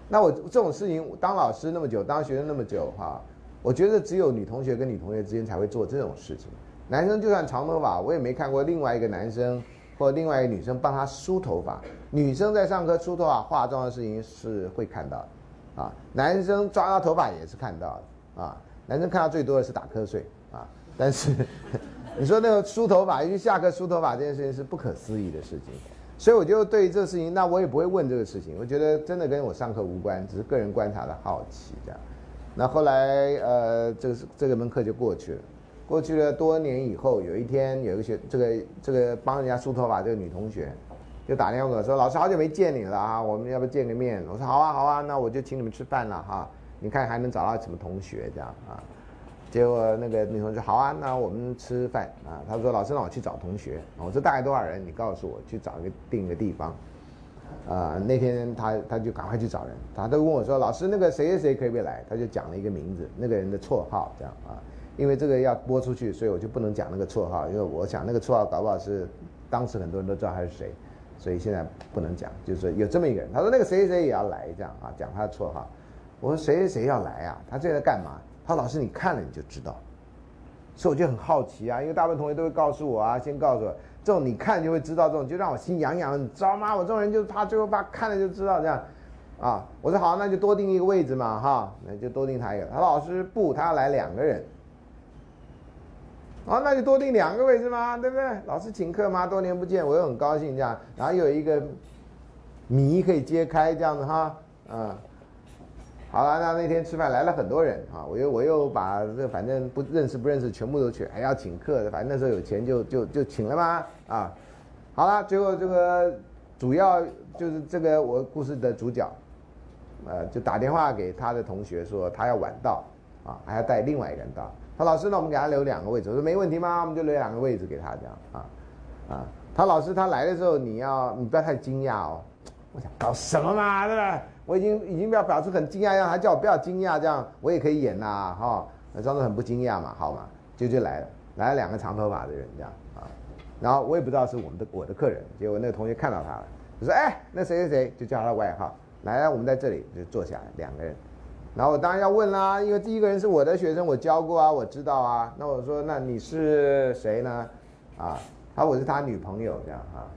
Speaker 1: 那我这种事情当老师那么久，当学生那么久哈，我觉得只有女同学跟女同学之间才会做这种事情。男生就算长头发，我也没看过另外一个男生或另外一个女生帮他梳头发。女生在上课梳头发、化妆的事情是会看到的，啊，男生抓他头发也是看到的。啊，男生看到最多的是打瞌睡啊，但是 你说那个梳头发，因为下课梳头发这件事情是不可思议的事情，所以我就对这个事情，那我也不会问这个事情，我觉得真的跟我上课无关，只是个人观察的好奇这样。那后来呃，这个这个门课就过去了，过去了多年以后，有一天有一个学这个这个帮人家梳头发这个女同学就打电话给我说，老师好久没见你了啊，我们要不见个面？我说好啊好啊，那我就请你们吃饭了哈。你看还能找到什么同学这样啊？结果那个女同学好啊，那我们吃饭啊。他说老师让我去找同学，我说大概多少人？你告诉我去找一个定一个地方。啊，那天他他就赶快去找人，他都问我说老师那个谁谁谁可不可以来？他就讲了一个名字，那个人的绰号这样啊。因为这个要播出去，所以我就不能讲那个绰号，因为我想那个绰号搞不好是当时很多人都知道他是谁，所以现在不能讲。就是有这么一个人，他说那个谁谁谁也要来这样啊，讲他的绰号。我说谁谁谁要来啊？他这在干嘛？他说老师你看了你就知道。所以我就很好奇啊，因为大部分同学都会告诉我啊，先告诉我这种你看就会知道这种，就让我心痒痒，你知道吗？我这种人就怕最后怕看了就知道这样，啊，我说好，那就多订一个位置嘛，哈，那就多订他一个。他老师不，他要来两个人，啊，那就多订两个位置嘛，对不对？老师请客嘛，多年不见，我又很高兴这样，然后有一个谜可以揭开这样子哈，嗯。好了，那那天吃饭来了很多人啊，我又我又把这反正不认识不认识全部都去，还要请客，反正那时候有钱就就就请了嘛啊。好了，最后这个主要就是这个我故事的主角，呃，就打电话给他的同学说他要晚到啊，还要带另外一个人到。他老师，那我们给他留两个位置，我说没问题吗？我们就留两个位置给他这样啊啊。他老师他来的时候你要你不要太惊讶哦，我想搞什么嘛，对吧？我已经已经表表示很惊讶样，还叫我不要惊讶，这样我也可以演呐，哈那，装作很不惊讶嘛，好嘛，就就来了，来了两个长头发的人这样啊，然后我也不知道是我们的我的客人，结果那个同学看到他了，就说哎，那谁谁谁，就叫他的外号，来，我们在这里就坐下来两个人，然后我当然要问啦，因为第一个人是我的学生，我教过啊，我知道啊，那我说那你是谁呢？啊，他我是他女朋友这样啊，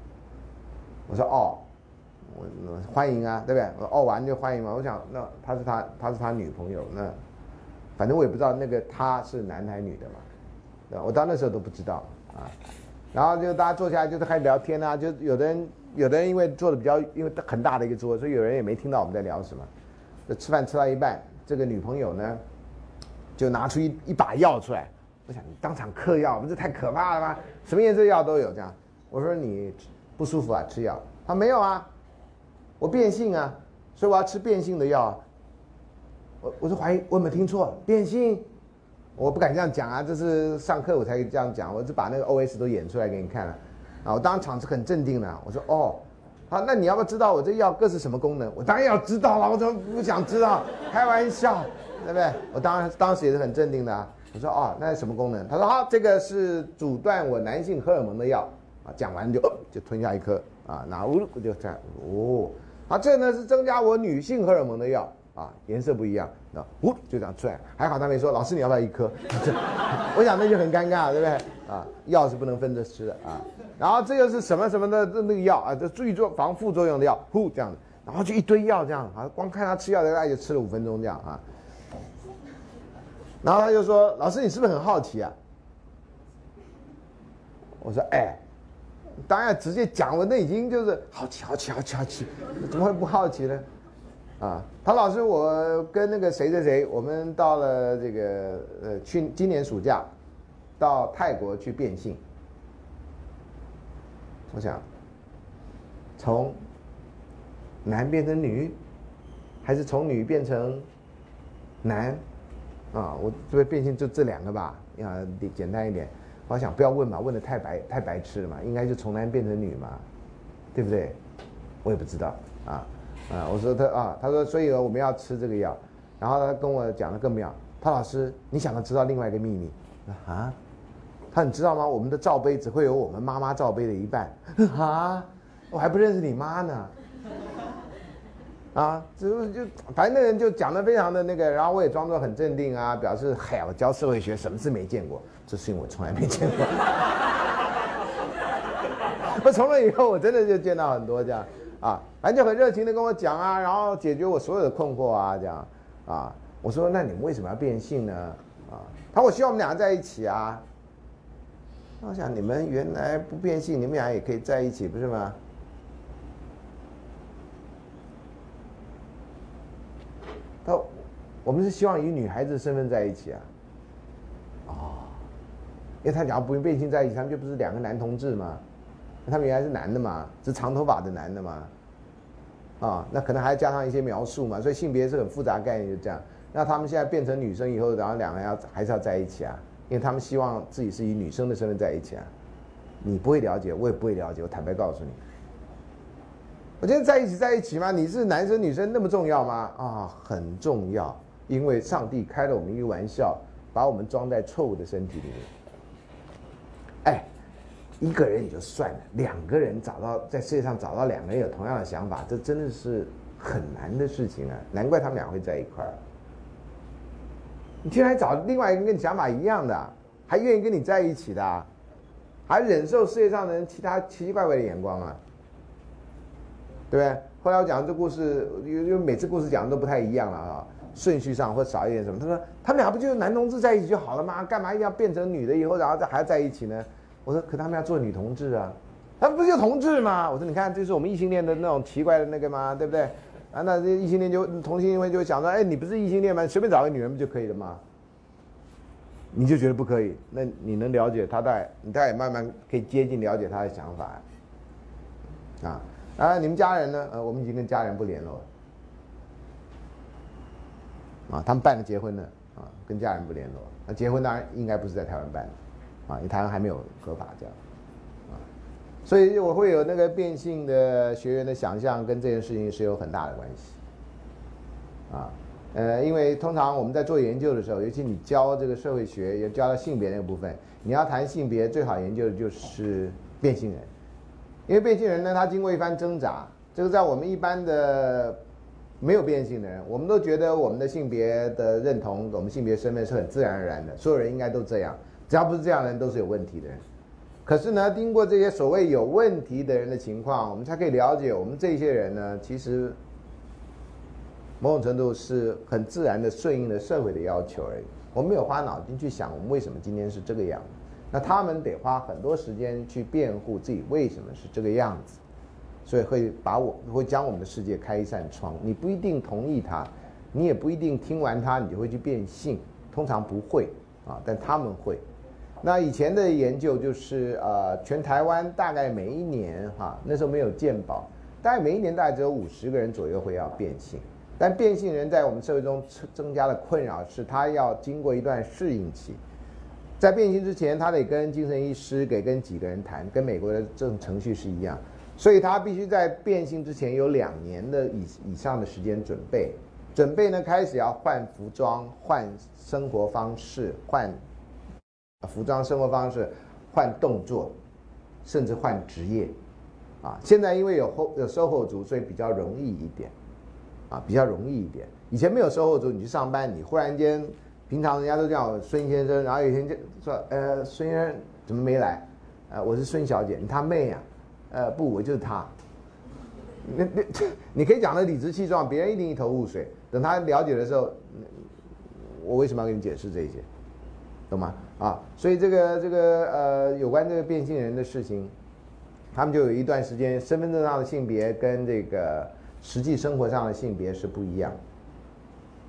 Speaker 1: 我说哦。我欢迎啊，对不对？我哦完就欢迎嘛。我想那他是他他是他女朋友，那反正我也不知道那个他是男还是女的嘛，对吧？我到那时候都不知道啊。然后就大家坐下来就是开始聊天啊，就有的人有的人因为坐的比较因为很大的一个桌，所以有人也没听到我们在聊什么。就吃饭吃到一半，这个女朋友呢就拿出一一把药出来，我想你当场嗑药，不是太可怕了吗？什么颜色药都有这样。我说你不舒服啊，吃药。他没有啊。我变性啊，所以我要吃变性的药。我我就怀疑我有没有听错，变性，我不敢这样讲啊，这是上课我才这样讲，我就把那个 O S 都演出来给你看了。啊，我当场是很镇定的，我说哦，好，那你要不要知道我这药各是什么功能？我当然要知道了，我怎么不想知道？开玩笑，对不对？我当然当时也是很镇定的。我说哦，那是什么功能？他说好，这个是阻断我男性荷尔蒙的药。啊，讲完就就吞下一颗啊，那呜就这样哦。啊，这呢是增加我女性荷尔蒙的药啊，颜色不一样，那呜就这样出来，还好他没说，老师你要不要一颗？我想那就很尴尬，对不对？啊，药是不能分着吃的啊。然后这个是什么什么的那个药啊，这注意做防副作用的药，呼这样的，然后就一堆药这样啊，光看他吃药大概就吃了五分钟这样啊。然后他就说，老师你是不是很好奇啊？我说哎。当然直接讲，我那已经就是好奇，好奇，好奇，好奇，怎么会不好奇呢？啊，唐老师，我跟那个谁谁谁，我们到了这个呃，去今年暑假到泰国去变性。我想从男变成女，还是从女变成男？啊，我这边变性就这两个吧，要简单一点。我想不要问嘛，问的太白太白痴了嘛，应该就从男变成女嘛，对不对？我也不知道啊啊！我说他啊，他说所以我们要吃这个药，然后他跟我讲的更妙。他老师，你想要知道另外一个秘密啊？他你知道吗？我们的罩杯只会有我们妈妈罩杯的一半啊！我还不认识你妈呢。啊，就就反正那人就讲的非常的那个，然后我也装作很镇定啊，表示嗨，我教社会学什么事没见过，这事情我从来没见过。我从那以后我真的就见到很多这样啊，反正就很热情的跟我讲啊，然后解决我所有的困惑啊，这样啊，我说那你们为什么要变性呢？啊，他说我希望我们两个在一起啊。我想你们原来不变性，你们俩也可以在一起，不是吗？他，我们是希望以女孩子的身份在一起啊，哦，因为他讲不用变性在一起，他们就不是两个男同志嘛？他们原来是男的嘛，是长头发的男的嘛，啊，那可能还要加上一些描述嘛，所以性别是很复杂概念，就这样。那他们现在变成女生以后，然后两个人要还是要在一起啊？因为他们希望自己是以女生的身份在一起啊。你不会了解，我也不会了解。我坦白告诉你，我今天在一起在一起吗？你是男生女生那么重要吗？啊，很重要，因为上帝开了我们一个玩笑，把我们装在错误的身体里面。哎，一个人也就算了，两个人找到在世界上找到两个人有同样的想法，这真的是很难的事情啊！难怪他们俩会在一块儿。你居然找另外一个跟你想法一样的，还愿意跟你在一起的？还忍受世界上的人其他奇奇怪怪的眼光啊，对不对？后来我讲这故事，因为每次故事讲的都不太一样了啊，顺序上或少一点什么。他说他们俩不就是男同志在一起就好了吗？干嘛一定要变成女的以后，然后再还在一起呢？我说可他们要做女同志啊，他们不就同志吗？我说你看，这是我们异性恋的那种奇怪的那个吗？对不对？啊，那这异性恋就同性恋就想说，哎，你不是异性恋吗？随便找个女人不就可以了吗？你就觉得不可以，那你能了解他大概，你大概慢慢可以接近了解他的想法，啊啊！你们家人呢？呃，我们已经跟家人不联络了，啊，他们办了结婚了，啊，跟家人不联络。那结婚当然应该不是在台湾办的，啊，因为台湾还没有合法这样，啊，所以我会有那个变性的学员的想象，跟这件事情是有很大的关系，啊。呃，因为通常我们在做研究的时候，尤其你教这个社会学，也教到性别那个部分，你要谈性别，最好研究的就是变性人，因为变性人呢，他经过一番挣扎，这个在我们一般的没有变性的人，我们都觉得我们的性别的认同，我们性别身份是很自然而然的，所有人应该都这样，只要不是这样的人，都是有问题的人。可是呢，经过这些所谓有问题的人的情况，我们才可以了解，我们这些人呢，其实。某种程度是很自然的顺应了社会的要求而已。我们没有花脑筋去想我们为什么今天是这个样子。那他们得花很多时间去辩护自己为什么是这个样子，所以会把我会将我们的世界开一扇窗。你不一定同意他，你也不一定听完他你就会去变性，通常不会啊，但他们会。那以前的研究就是呃，全台湾大概每一年哈，那时候没有健保，大概每一年大概只有五十个人左右会要变性。但变性人在我们社会中增加的困扰是，他要经过一段适应期，在变性之前，他得跟精神医师给跟几个人谈，跟美国的这种程序是一样，所以他必须在变性之前有两年的以以上的时间准备，准备呢开始要换服装、换生活方式、换服装、生活方式、换动作，甚至换职业，啊，现在因为有后有售后族，所以比较容易一点。啊，比较容易一点。以前没有售后组，你去上班，你忽然间，平常人家都叫孙先生，然后有一天就说，呃，孙先生怎么没来？呃，我是孙小姐，你他妹呀？呃，不，我就是他。那 那你可以讲的理直气壮，别人一定一头雾水。等他了解的时候，我为什么要跟你解释这些？懂吗？啊，所以这个这个呃，有关这个变性人的事情，他们就有一段时间，身份证上的性别跟这个。实际生活上的性别是不一样，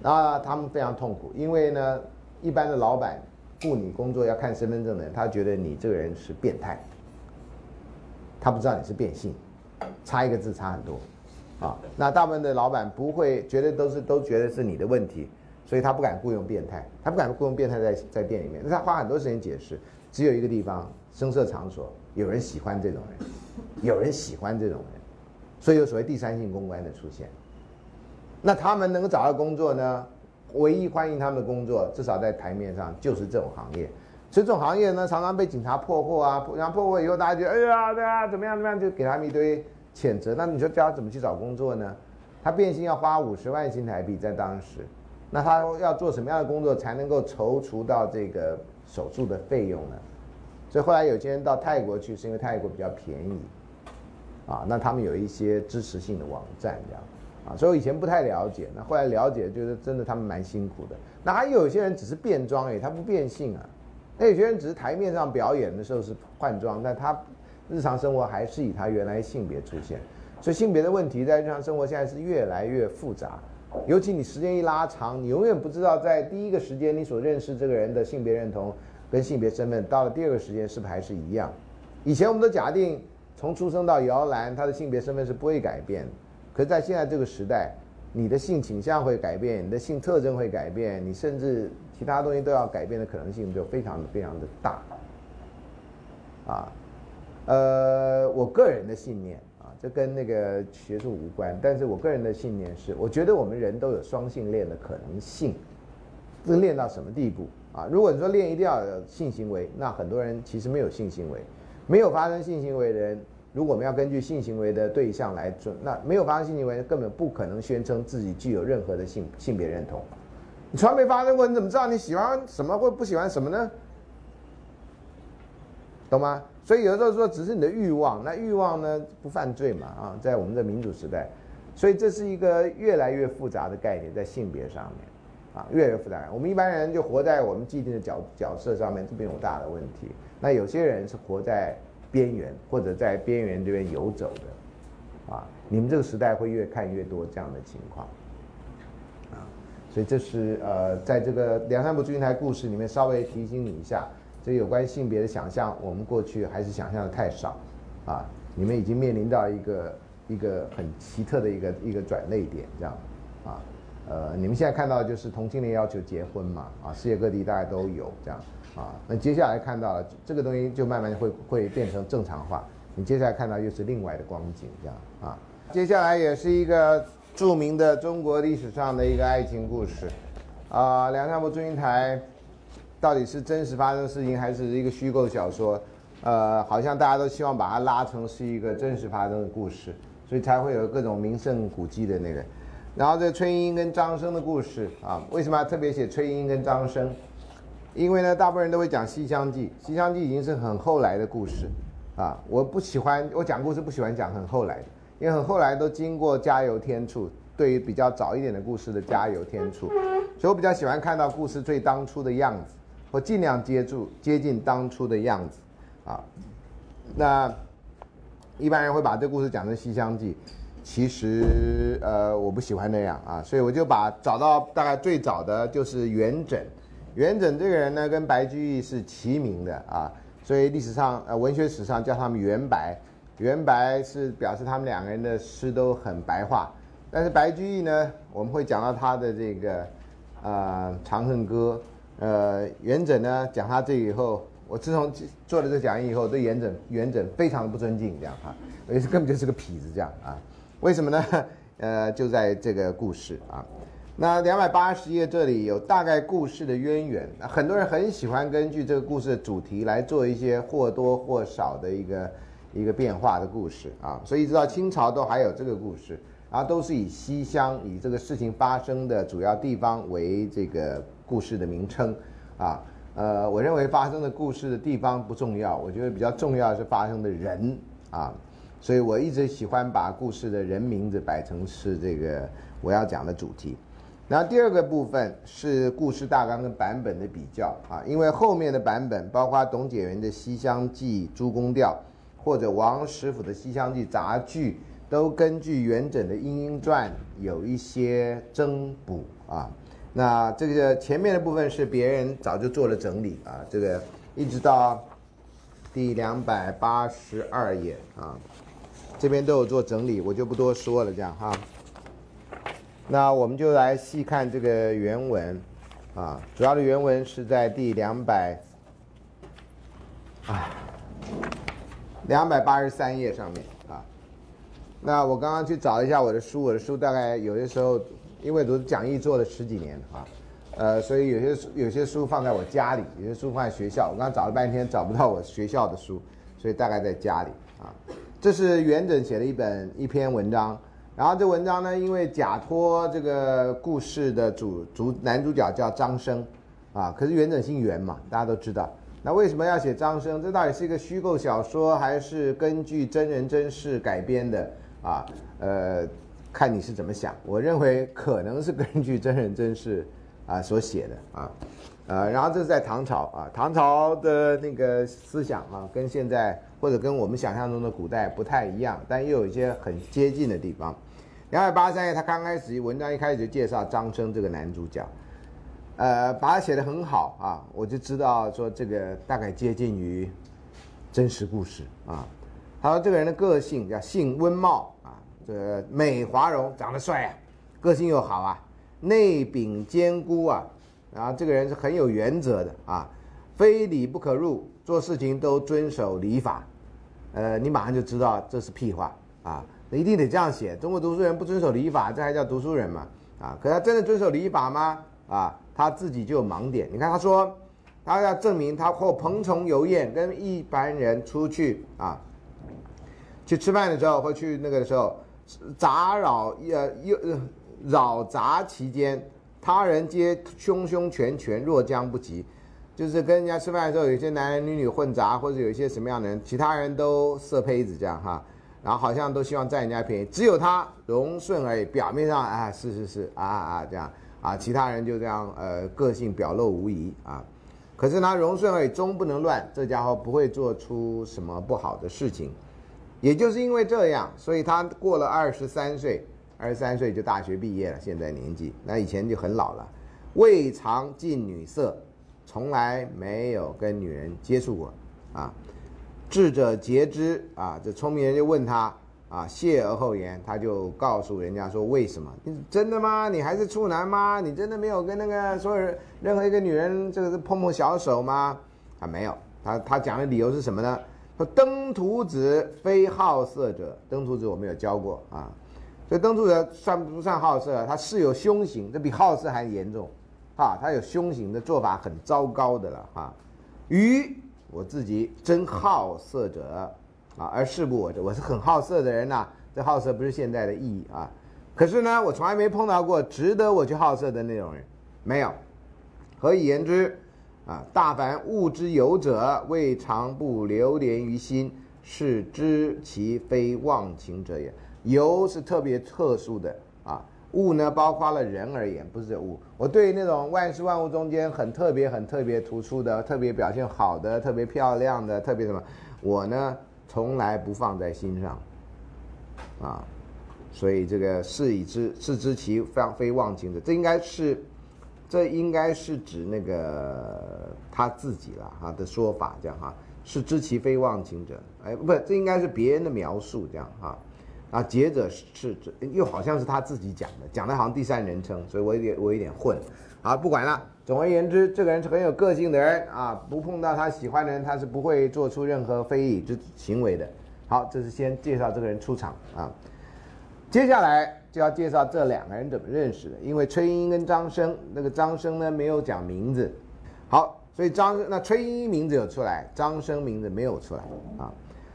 Speaker 1: 那他们非常痛苦，因为呢，一般的老板雇你工作要看身份证的人，他觉得你这个人是变态，他不知道你是变性，差一个字差很多，啊，那大部分的老板不会，觉得都是都觉得是你的问题，所以他不敢雇佣变态，他不敢雇佣变态在在店里面，那他花很多时间解释，只有一个地方，声色场所，有人喜欢这种人，有人喜欢这种人。所以有所谓第三性公关的出现，那他们能够找到工作呢？唯一欢迎他们的工作，至少在台面上就是这种行业。所以这种行业呢，常常被警察破获啊，然后破获以后，大家觉得哎呀，对啊，怎么样怎么样，就给他们一堆谴责。那你说叫他怎么去找工作呢？他变性要花五十万新台币在当时，那他要做什么样的工作才能够筹除到这个手术的费用呢？所以后来有些人到泰国去，是因为泰国比较便宜。啊，那他们有一些支持性的网站这样，啊，所以我以前不太了解，那后来了解，觉得真的他们蛮辛苦的。那还有些人只是变装哎，他不变性啊。那有些人只是台面上表演的时候是换装，但他日常生活还是以他原来性别出现。所以性别的问题在日常生活现在是越来越复杂，尤其你时间一拉长，你永远不知道在第一个时间你所认识这个人的性别认同跟性别身份，到了第二个时间是不是还是一样？以前我们都假定。从出生到摇篮，他的性别身份是不会改变。可是，在现在这个时代，你的性倾向会改变，你的性特征会改变，你甚至其他东西都要改变的可能性就非常非常的大。啊，呃，我个人的信念啊，这跟那个学术无关，但是我个人的信念是，我觉得我们人都有双性恋的可能性。这练到什么地步啊？如果你说练一定要有性行为，那很多人其实没有性行为，没有发生性行为的人，如果我们要根据性行为的对象来准，那没有发生性行为根本不可能宣称自己具有任何的性性别认同。你从来没发生过，你怎么知道你喜欢什么或不喜欢什么呢？懂吗？所以有的时候说只是你的欲望，那欲望呢不犯罪嘛啊，在我们的民主时代，所以这是一个越来越复杂的概念，在性别上面。啊，越来越复杂。我们一般人就活在我们既定的角角色上面，这边有大的问题。那有些人是活在边缘，或者在边缘这边游走的，啊，你们这个时代会越看越多这样的情况，啊，所以这是呃，在这个梁山伯祝英台故事里面稍微提醒你一下，这有关性别的想象，我们过去还是想象的太少，啊，你们已经面临到一个一个很奇特的一个一个转捩点，这样，啊。呃，你们现在看到就是同性恋要求结婚嘛？啊，世界各地大概都有这样啊。那接下来看到了这个东西就慢慢会会变成正常化。你接下来看到又是另外的光景这样啊。接下来也是一个著名的中国历史上的一个爱情故事啊。梁山伯祝英台到底是真实发生的事情还是一个虚构小说？呃，好像大家都希望把它拉成是一个真实发生的故事，所以才会有各种名胜古迹的那个。然后这崔莺莺跟张生的故事啊，为什么要特别写崔莺莺跟张生？因为呢，大部分人都会讲《西厢记》，《西厢记》已经是很后来的故事啊。我不喜欢我讲故事，不喜欢讲很后来的，因为很后来都经过加油添醋。对于比较早一点的故事的加油添醋，所以我比较喜欢看到故事最当初的样子，或尽量接住接近当初的样子啊。那一般人会把这故事讲成《西厢记》。其实，呃，我不喜欢那样啊，所以我就把找到大概最早的就是元稹。元稹这个人呢，跟白居易是齐名的啊，所以历史上呃文学史上叫他们元白。元白是表示他们两个人的诗都很白话，但是白居易呢，我们会讲到他的这个呃《长恨歌》。呃，元稹呢讲他这以后，我自从做了这讲义以后，对元稹元稹非常的不尊敬，这样哈，而且根本就是个痞子这样啊。为什么呢？呃，就在这个故事啊，那两百八十页这里有大概故事的渊源。很多人很喜欢根据这个故事的主题来做一些或多或少的一个一个变化的故事啊，所以一直到清朝都还有这个故事，然后都是以西乡以这个事情发生的主要地方为这个故事的名称啊。呃，我认为发生的故事的地方不重要，我觉得比较重要是发生的人啊。所以我一直喜欢把故事的人名字摆成是这个我要讲的主题。然后第二个部分是故事大纲跟版本的比较啊，因为后面的版本包括董解元的《西厢记》诸公调，或者王实甫的《西厢记》杂剧，都根据元稹的《莺莺传》有一些增补啊。那这个前面的部分是别人早就做了整理啊，这个一直到第两百八十二页啊。这边都有做整理，我就不多说了，这样哈。那我们就来细看这个原文，啊，主要的原文是在第两百，啊，两百八十三页上面啊。那我刚刚去找一下我的书，我的书大概有些时候，因为读讲义做了十几年啊，呃，所以有些书有些书放在我家里，有些书放在学校。我刚刚找了半天找不到我学校的书，所以大概在家里啊。这是元稹写的一本一篇文章，然后这文章呢，因为假托这个故事的主主男主角叫张生，啊，可是元稹姓元嘛，大家都知道。那为什么要写张生？这到底是一个虚构小说，还是根据真人真事改编的？啊，呃，看你是怎么想。我认为可能是根据真人真事啊所写的啊，呃，然后这是在唐朝啊，唐朝的那个思想啊，跟现在。或者跟我们想象中的古代不太一样，但又有一些很接近的地方。两百八十三页，他刚开始文章一开始就介绍张生这个男主角，呃，把他写得很好啊，我就知道说这个大概接近于真实故事啊。他说这个人的个性叫性温茂啊，这美华容，长得帅啊，个性又好啊，内秉坚固啊，然后这个人是很有原则的啊，非礼不可入，做事情都遵守礼法，呃，你马上就知道这是屁话啊，一定得这样写。中国读书人不遵守礼法，这还叫读书人吗？啊，可他真的遵守礼法吗？啊，他自己就有盲点。你看他说，他要证明他或蓬虫游宴，跟一般人出去啊，去吃饭的时候或去那个的时候，杂扰呃又扰杂其间，他人皆凶凶全全，若将不及，就是跟人家吃饭的时候，有些男男女女混杂，或者有一些什么样的人，其他人都色胚子这样哈，然后好像都希望占人家便宜，只有他柔顺而已，表面上啊是是是啊啊这样。啊，其他人就这样呃个性表露无遗啊，可是他容顺而已，终不能乱，这家伙不会做出什么不好的事情，也就是因为这样，所以他过了二十三岁。二十三岁就大学毕业了，现在年纪那以前就很老了，未尝近女色，从来没有跟女人接触过，啊，智者节之啊，这聪明人就问他啊，谢而后言，他就告诉人家说为什么？你真的吗？你还是处男吗？你真的没有跟那个所有人任何一个女人这个是碰碰小手吗？啊，没有，他他讲的理由是什么呢？说登徒子非好色者，登徒子我没有教过啊。所以登徒者算不算好色？他是有凶行，这比好色还严重，啊，他有凶行的做法很糟糕的了，哈。于我自己真好色者，啊，而事不我者，我是很好色的人呐。这好色不是现在的意义啊。可是呢，我从来没碰到过值得我去好色的那种人，没有。何以言之？啊，大凡物之有者，未尝不流连于心，是知其非忘情者也。油是特别特殊的啊，物呢包括了人而言，不是物。我对那种万事万物中间很特别、很特别突出的、特别表现好的、特别漂亮的、特别什么，我呢从来不放在心上，啊，所以这个是以知是知其非非忘情者，这应该是，这应该是指那个他自己了哈的说法，这样哈，是知其非忘情者，哎，不，这应该是别人的描述，这样哈。啊，节者是又好像是他自己讲的，讲的好像第三人称，所以我有点我有点混。好，不管了。总而言之，这个人是很有个性的人啊，不碰到他喜欢的人，他是不会做出任何非议之行为的。好，这是先介绍这个人出场啊。接下来就要介绍这两个人怎么认识的，因为崔莺莺跟张生，那个张生呢没有讲名字。好，所以张那崔莺莺名字有出来，张生名字没有出来啊。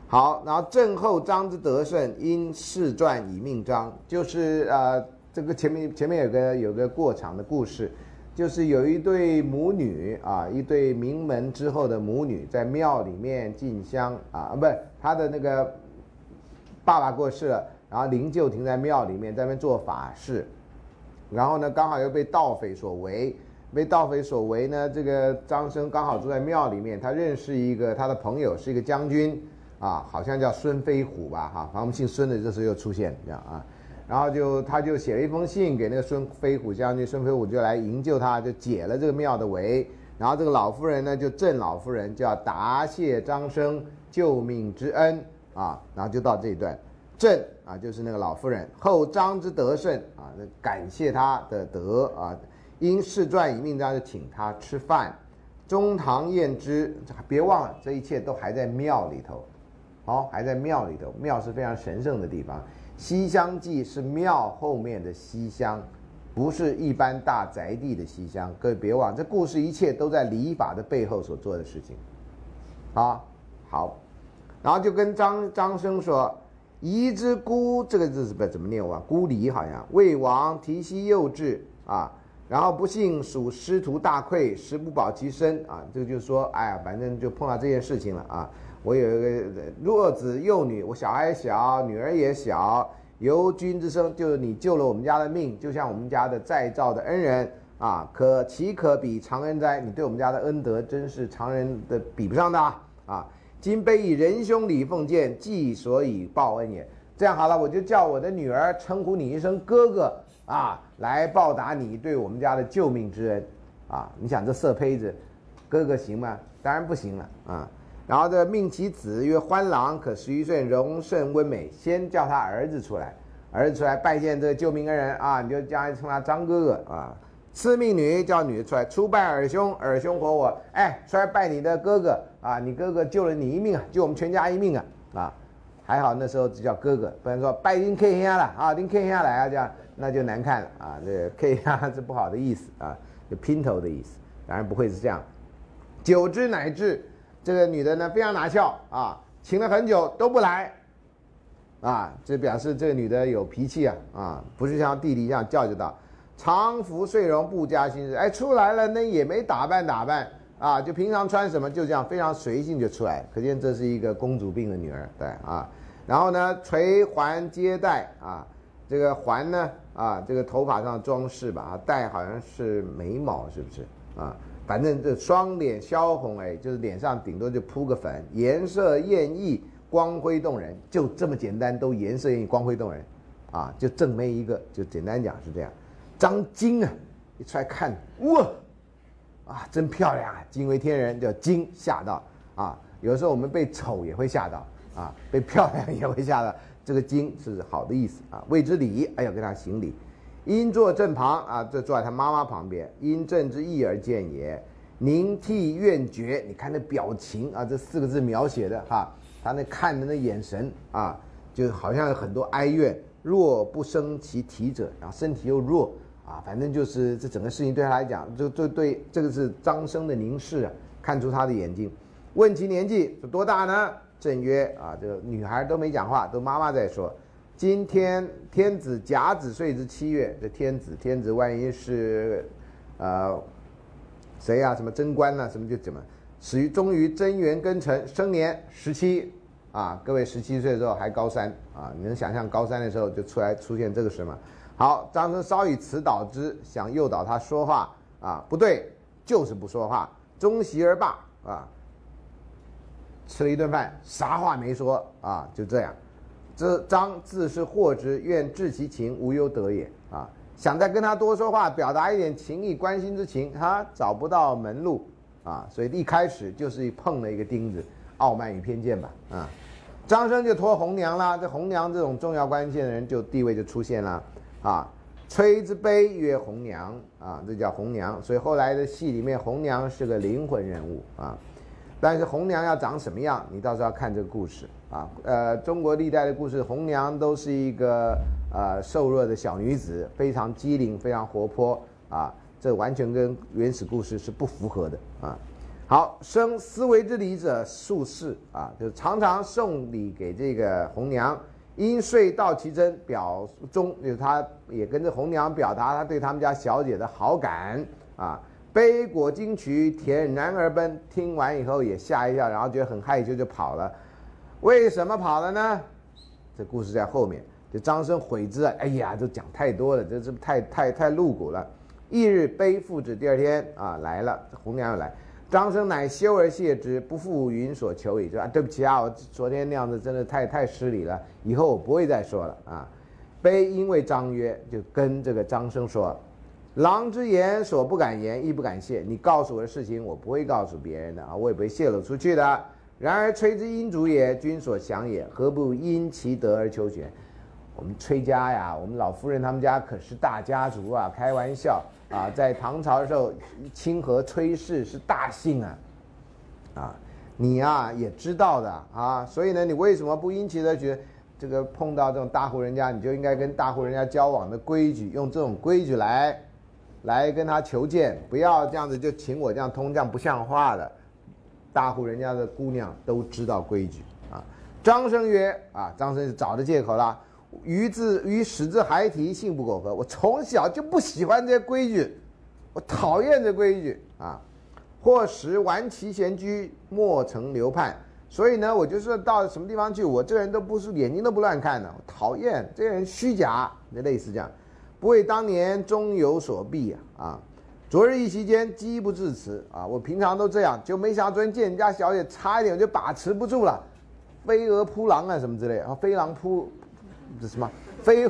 Speaker 1: 好，然后正后张之德胜，因事传以命张，就是呃，这个前面前面有个有个过场的故事，就是有一对母女啊，一对名门之后的母女在庙里面进香啊，不是他的那个爸爸过世了，然后灵柩停在庙里面，在那边做法事，然后呢，刚好又被盗匪所围，被盗匪所围呢，这个张生刚好住在庙里面，他认识一个他的朋友，是一个将军。啊，好像叫孙飞虎吧，哈，反正我们姓孙的这时候又出现这样啊，然后就他就写了一封信给那个孙飞虎将军，孙飞虎就来营救他，就解了这个庙的围，然后这个老夫人呢就郑老夫人就要答谢张生救命之恩啊，然后就到这一段，郑啊就是那个老夫人，后张之得胜啊，那感谢他的德啊，因世传以命张就请他吃饭，中堂宴之，别忘了这一切都还在庙里头。好，还在庙里头。庙是非常神圣的地方。西厢记是庙后面的西厢，不是一般大宅地的西厢。各位别忘，这故事一切都在礼法的背后所做的事情。啊，好，然后就跟张张生说：“夷之孤，这个字是怎么念啊？孤离好像。魏王提膝幼稚啊，然后不幸属师徒大溃，食不保其身啊。这个就是说，哎呀，反正就碰到这件事情了啊。”我有一个弱子幼女，我小孩小，女儿也小，由君之生，就是你救了我们家的命，就像我们家的再造的恩人啊，可岂可比常人哉？你对我们家的恩德，真是常人的比不上的啊！今卑以仁兄礼奉见，既所以报恩也。这样好了，我就叫我的女儿称呼你一声哥哥啊，来报答你对我们家的救命之恩啊！你想这色胚子，哥哥行吗？当然不行了啊！然后这命其子曰欢郎，可十余岁，容甚温美。先叫他儿子出来，儿子出来拜见这个救命恩人啊，你就将来称他张哥哥啊。次命女叫女出来，初拜尔兄，尔兄活我，哎，出来拜你的哥哥啊，你哥哥救了你一命啊，救我们全家一命啊。啊，还好那时候只叫哥哥，不然说拜您 K 下了啊，您 K 下来啊，这样那就难看了啊，这 K 下是不好的意思啊，就姘头的意思，当然不会是这样。久之乃至，这个女的呢非常拿笑啊，请了很久都不来，啊，这表示这个女的有脾气啊啊，不是像弟弟一样叫就到。常服睡容，不加心事。哎，出来了，那也没打扮打扮啊，就平常穿什么就这样，非常随性就出来。可见这是一个公主病的女儿，对啊。然后呢，垂环接带啊，这个环呢啊，这个头发上装饰吧啊，带好像是眉毛，是不是啊？反正这双脸消红，哎，就是脸上顶多就铺个粉，颜色艳丽，光辉动人，就这么简单，都颜色艳丽，光辉动人，啊，就正妹一个，就简单讲是这样。张晶啊，一出来看，哇，啊，真漂亮啊，惊为天人，叫惊吓到啊。有时候我们被丑也会吓到啊，被漂亮也会吓到。这个惊是好的意思啊，谓之礼，哎呀，跟他行礼。因坐正旁啊，这坐在他妈妈旁边。因正之意而见也，凝涕怨绝。你看那表情啊，这四个字描写的哈，他那看人的眼神啊，就好像有很多哀怨。若不生其体者，然后身体又弱。啊，反正就是这整个事情对他来讲，就就对这个是张生的凝视啊，看出他的眼睛。问其年纪是多大呢？正曰啊，这个女孩都没讲话，都妈妈在说。今天天子甲子岁之七月，这天子天子万一是，呃，谁呀？什么贞观呢？什么就怎么？始于终于贞元庚辰生年十七啊，各位十七岁的时候还高三啊，你能想象高三的时候就出来出现这个事吗？好，张生稍以辞导之，想诱导他说话啊，不对，就是不说话，终席而罢啊。吃了一顿饭，啥话没说啊，就这样。这张自是惑之，愿治其情，无忧得也啊。想再跟他多说话，表达一点情意、关心之情，他找不到门路啊，所以一开始就是碰了一个钉子，傲慢与偏见吧啊。张生就托红娘啦，这红娘这种重要关键的人，就地位就出现了。啊，崔之悲曰红娘啊，这叫红娘。所以后来的戏里面，红娘是个灵魂人物啊。但是红娘要长什么样，你到时候要看这个故事啊。呃，中国历代的故事，红娘都是一个呃瘦弱的小女子，非常机灵，非常活泼啊。这完全跟原始故事是不符合的啊。好，生思维之礼者，术士啊，就常常送礼给这个红娘。因遂道其真，表忠，就是他也跟着红娘表达他对他们家小姐的好感啊。杯果金曲，舔然而奔。听完以后也吓一跳，然后觉得很害羞就跑了。为什么跑了呢？这故事在后面。就张生悔之啊，哎呀，都讲太多了，这这太太太露骨了。翌日悲复旨，第二天啊来了，红娘又来。张生乃羞而谢之，不负云所求矣。就啊，对不起啊，我昨天那样子真的太太失礼了，以后我不会再说了啊。悲因为张曰，就跟这个张生说：“狼之言所不敢言，亦不敢泄。你告诉我的事情，我不会告诉别人的啊，我也不会泄露出去的。然而崔之阴主也，君所想也，何不因其德而求全？我们崔家呀，我们老夫人他们家可是大家族啊，开玩笑。”啊，在唐朝的时候，清河崔氏是大姓啊，啊，你呀也知道的啊，所以呢，你为什么不因其德觉这个碰到这种大户人家，你就应该跟大户人家交往的规矩，用这种规矩来，来跟他求见，不要这样子就请我这样通，这样不像话的。大户人家的姑娘都知道规矩啊。张生曰：啊，张生是找的借口了。于自于始自孩提，性不苟合。我从小就不喜欢这些规矩，我讨厌这规矩啊。或时顽其闲居，莫曾流盼。所以呢，我就说到什么地方去，我这人都不是眼睛都不乱看的。讨厌这个人虚假，那类似这样，不为当年终有所避啊！昨日一席间，饥不自持啊！我平常都这样，就没想到昨天见人家小姐，差一点我就把持不住了，飞蛾扑狼啊什么之类啊，飞狼扑。这什么飞？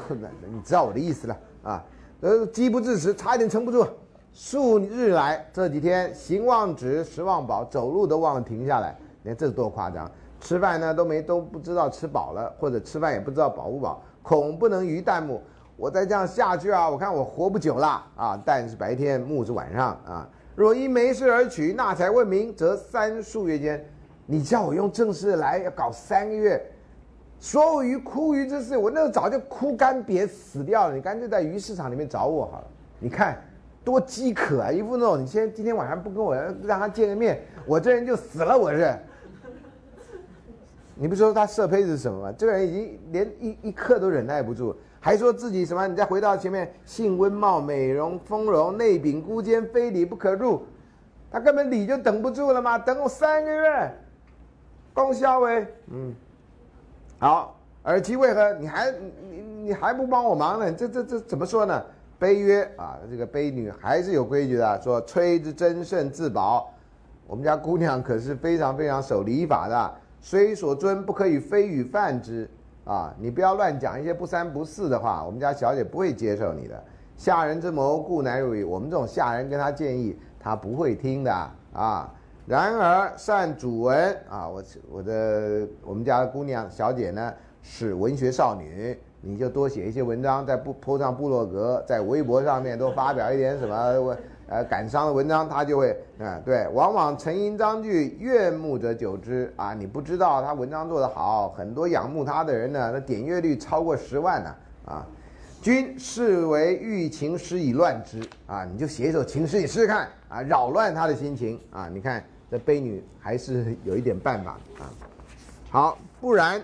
Speaker 1: 你知道我的意思了啊？呃，饥不自食，差一点撑不住。数日来，这几天行忘止，食忘饱，走路都忘了停下来。你看这多夸张！吃饭呢都没都不知道吃饱了，或者吃饭也不知道饱不饱。恐不能于旦暮。我再这样下去啊，我看我活不久了啊！旦是白天，暮是晚上啊。若因没事而取，那才问名，则三数月间。你叫我用正事来，要搞三个月。所有鱼枯鱼之事，我那个早就枯干瘪死掉了。你干脆在鱼市场里面找我好了。你看多饥渴啊！一副那种，你先今天晚上不跟我让他见个面，我这人就死了。我是。你不说他色胚子是什么吗？这个人已经连一一刻都忍耐不住。还说自己什么？你再回到前面，性温貌，美容丰容，内禀孤坚，非礼不可入。他根本礼就等不住了吗？等我三个月，功效为嗯，好，而其为何？你还你你还不帮我忙呢？这这这怎么说呢？卑曰啊，这个卑女还是有规矩的，说吹之真慎自保。我们家姑娘可是非常非常守礼法的，虽所尊不可以非语犯之。啊，你不要乱讲一些不三不四的话，我们家小姐不会接受你的。下人之谋，故乃汝矣。我们这种下人跟他建议，他不会听的啊。然而善主文啊，我我的我们家的姑娘小姐呢是文学少女，你就多写一些文章，在布铺上部落格，在微博上面多发表一点什么。呃，感伤的文章他就会，啊，对，往往沉吟章句，悦目者久之啊。你不知道他文章做得好，很多仰慕他的人呢，那点阅率超过十万呢啊。君视为欲情诗以乱之啊，你就写一首情诗，你试试看啊，扰乱他的心情啊。你看这悲女还是有一点办法啊。好，不然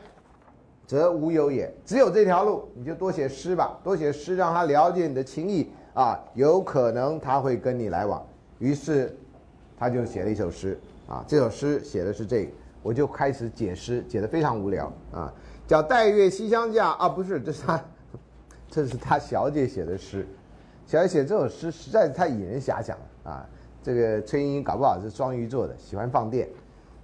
Speaker 1: 则无有也，只有这条路，你就多写诗吧，多写诗让他了解你的情意。啊，有可能他会跟你来往，于是他就写了一首诗啊。这首诗写的是这个，我就开始解诗，解的非常无聊啊。叫《待月西厢架》啊，不是，这是他，这是他小姐写的诗。小姐写这首诗实在是太引人遐想了啊。这个崔莺莺搞不好是双鱼座的，喜欢放电。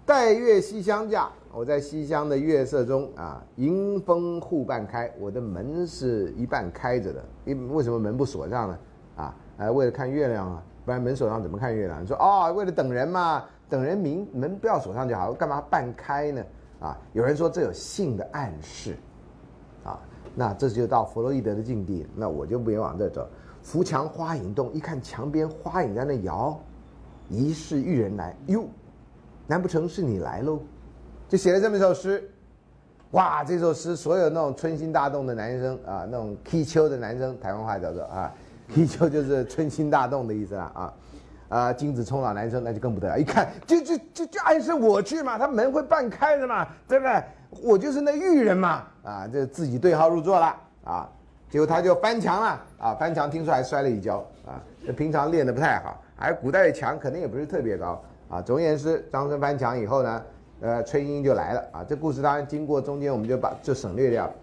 Speaker 1: 待月西厢架，我在西厢的月色中啊，迎风户半开，我的门是一半开着的，因为什么门不锁上呢？啊，呃，为了看月亮啊，不然门锁上怎么看月亮？你说哦，为了等人嘛，等人明门不要锁上就好，干嘛半开呢？啊，有人说这有性的暗示，啊，那这就到弗洛伊德的境地，那我就不用往这走。扶墙花影动，一看墙边花影在那摇，疑是玉人来，哟。难不成是你来喽？就写了这么一首诗，哇！这首诗所有那种春心大动的男生啊，那种踢秋的男生，台湾话叫做啊，踢秋就是春心大动的意思啦啊，啊，精子冲脑男生那就更不得了，一看就就就就暗示我去嘛，他门会半开的嘛，对不对？我就是那玉人嘛，啊，就自己对号入座了啊，结果他就翻墙了啊，翻墙听说还摔了一跤啊，这平常练的不太好，而古代的墙肯定也不是特别高。啊，总而言之，张生翻墙以后呢，呃，崔莺莺就来了啊。这故事当然经过中间，我们就把就省略掉了。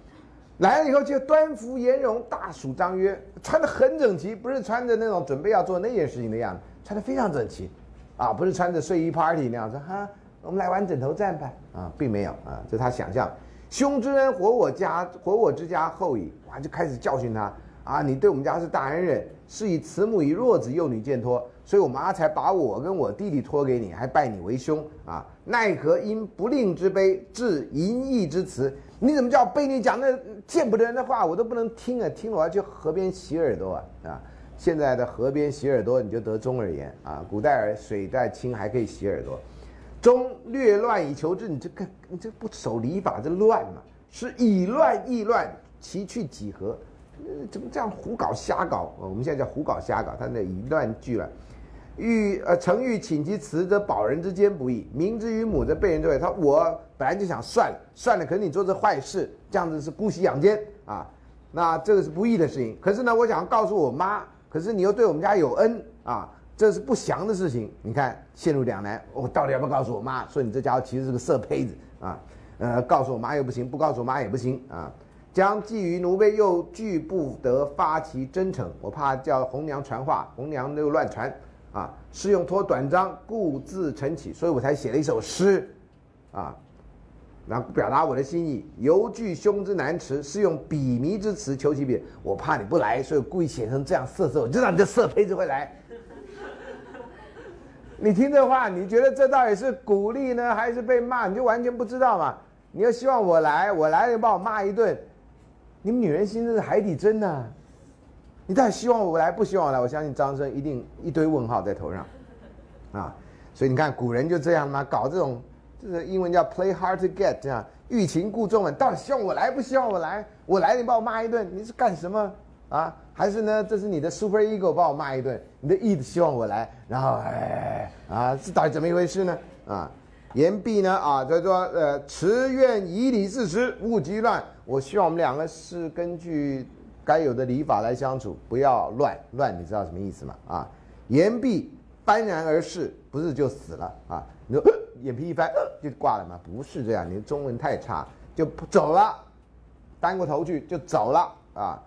Speaker 1: 来了以后就端服颜容，大暑张曰，穿的很整齐，不是穿着那种准备要做那件事情的样子，穿的非常整齐，啊，不是穿着睡衣 party 那样子哈，我们来玩枕头战吧，啊，并没有啊，这他想象。兄之恩，活我家，活我之家后矣，哇，就开始教训他啊，你对我们家是大恩人，是以慈母以弱子幼女见托。所以我们阿才把我跟我弟弟托给你，还拜你为兄啊！奈何因不令之卑，致淫逸之词？你怎么叫被你讲那见不得人的话，我都不能听啊！听了我要去河边洗耳朵啊！啊！现在的河边洗耳朵，你就得中耳炎啊！古代耳水再清还可以洗耳朵，中略乱以求治，你这个你这不守礼法，这乱嘛？是以乱易乱，其去几何？怎么这样胡搞瞎搞？我们现在叫胡搞瞎搞，他那以乱俱乱。欲呃，诚欲请其辞，则保人之间不义；明之于母，则被人之为。他我本来就想算了算了，可是你做这坏事，这样子是姑息养奸啊，那这个是不义的事情。可是呢，我想告诉我妈，可是你又对我们家有恩啊，这是不祥的事情。你看陷入两难，我到底要不要告诉我妈，说你这家伙其实是个色胚子啊？呃，告诉我妈又不行，不告诉我妈也不行啊。将寄于奴婢，又拒不得发其真诚，我怕叫红娘传话，红娘又乱传。啊，是用托短章，故自成起，所以我才写了一首诗，啊，然后表达我的心意。犹惧兄之难辞，是用笔迷之词求其别。我怕你不来，所以故意写成这样色色，我就让你这色胚子会来。你听这话，你觉得这到底是鼓励呢，还是被骂？你就完全不知道嘛。你又希望我来，我来了把我骂一顿，你们女人心真是海底针呐！你到底希望我来，不希望我来？我相信张生一定一堆问号在头上，啊！所以你看古人就这样嘛，搞这种，就是英文叫 play hard to get，这样欲擒故纵啊！到底希望我来，不希望我来？我来你把我骂一顿，你是干什么啊？还是呢？这是你的 super ego 把我骂一顿，你的 id 希望我来，然后哎啊，这到底怎么一回事呢？啊，言毕呢啊，就说呃，持愿以礼事时，勿激乱。我希望我们两个是根据。该有的礼法来相处，不要乱乱，你知道什么意思吗？啊，言毕幡然而逝，不是就死了啊？你说眼皮一翻就挂了吗？不是这样，你中文太差，就走了，翻过头去就走了啊。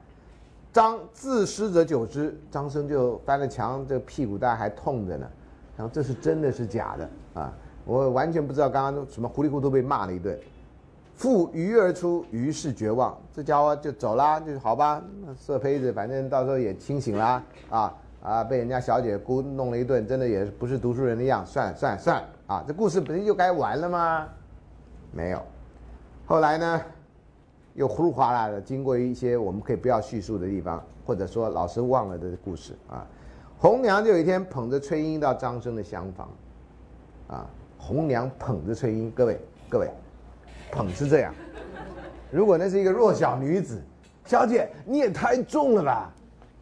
Speaker 1: 张自失者久之，张生就翻了墙，这屁股蛋还痛着呢。然后这是真的是假的啊？我完全不知道刚刚什么糊里糊涂被骂了一顿。负鱼而出，于是绝望，这家伙就走啦，就好吧，色胚子，反正到时候也清醒啦，啊啊，被人家小姐姑弄了一顿，真的也不是读书人的样，算算算，啊，这故事不是就该完了吗？没有，后来呢，又呼噜哗啦的，经过一些我们可以不要叙述的地方，或者说老师忘了的故事啊，红娘就有一天捧着翠英到张生的厢房，啊，红娘捧着翠英，各位各位。捧是这样，如果那是一个弱小女子，小姐你也太重了吧，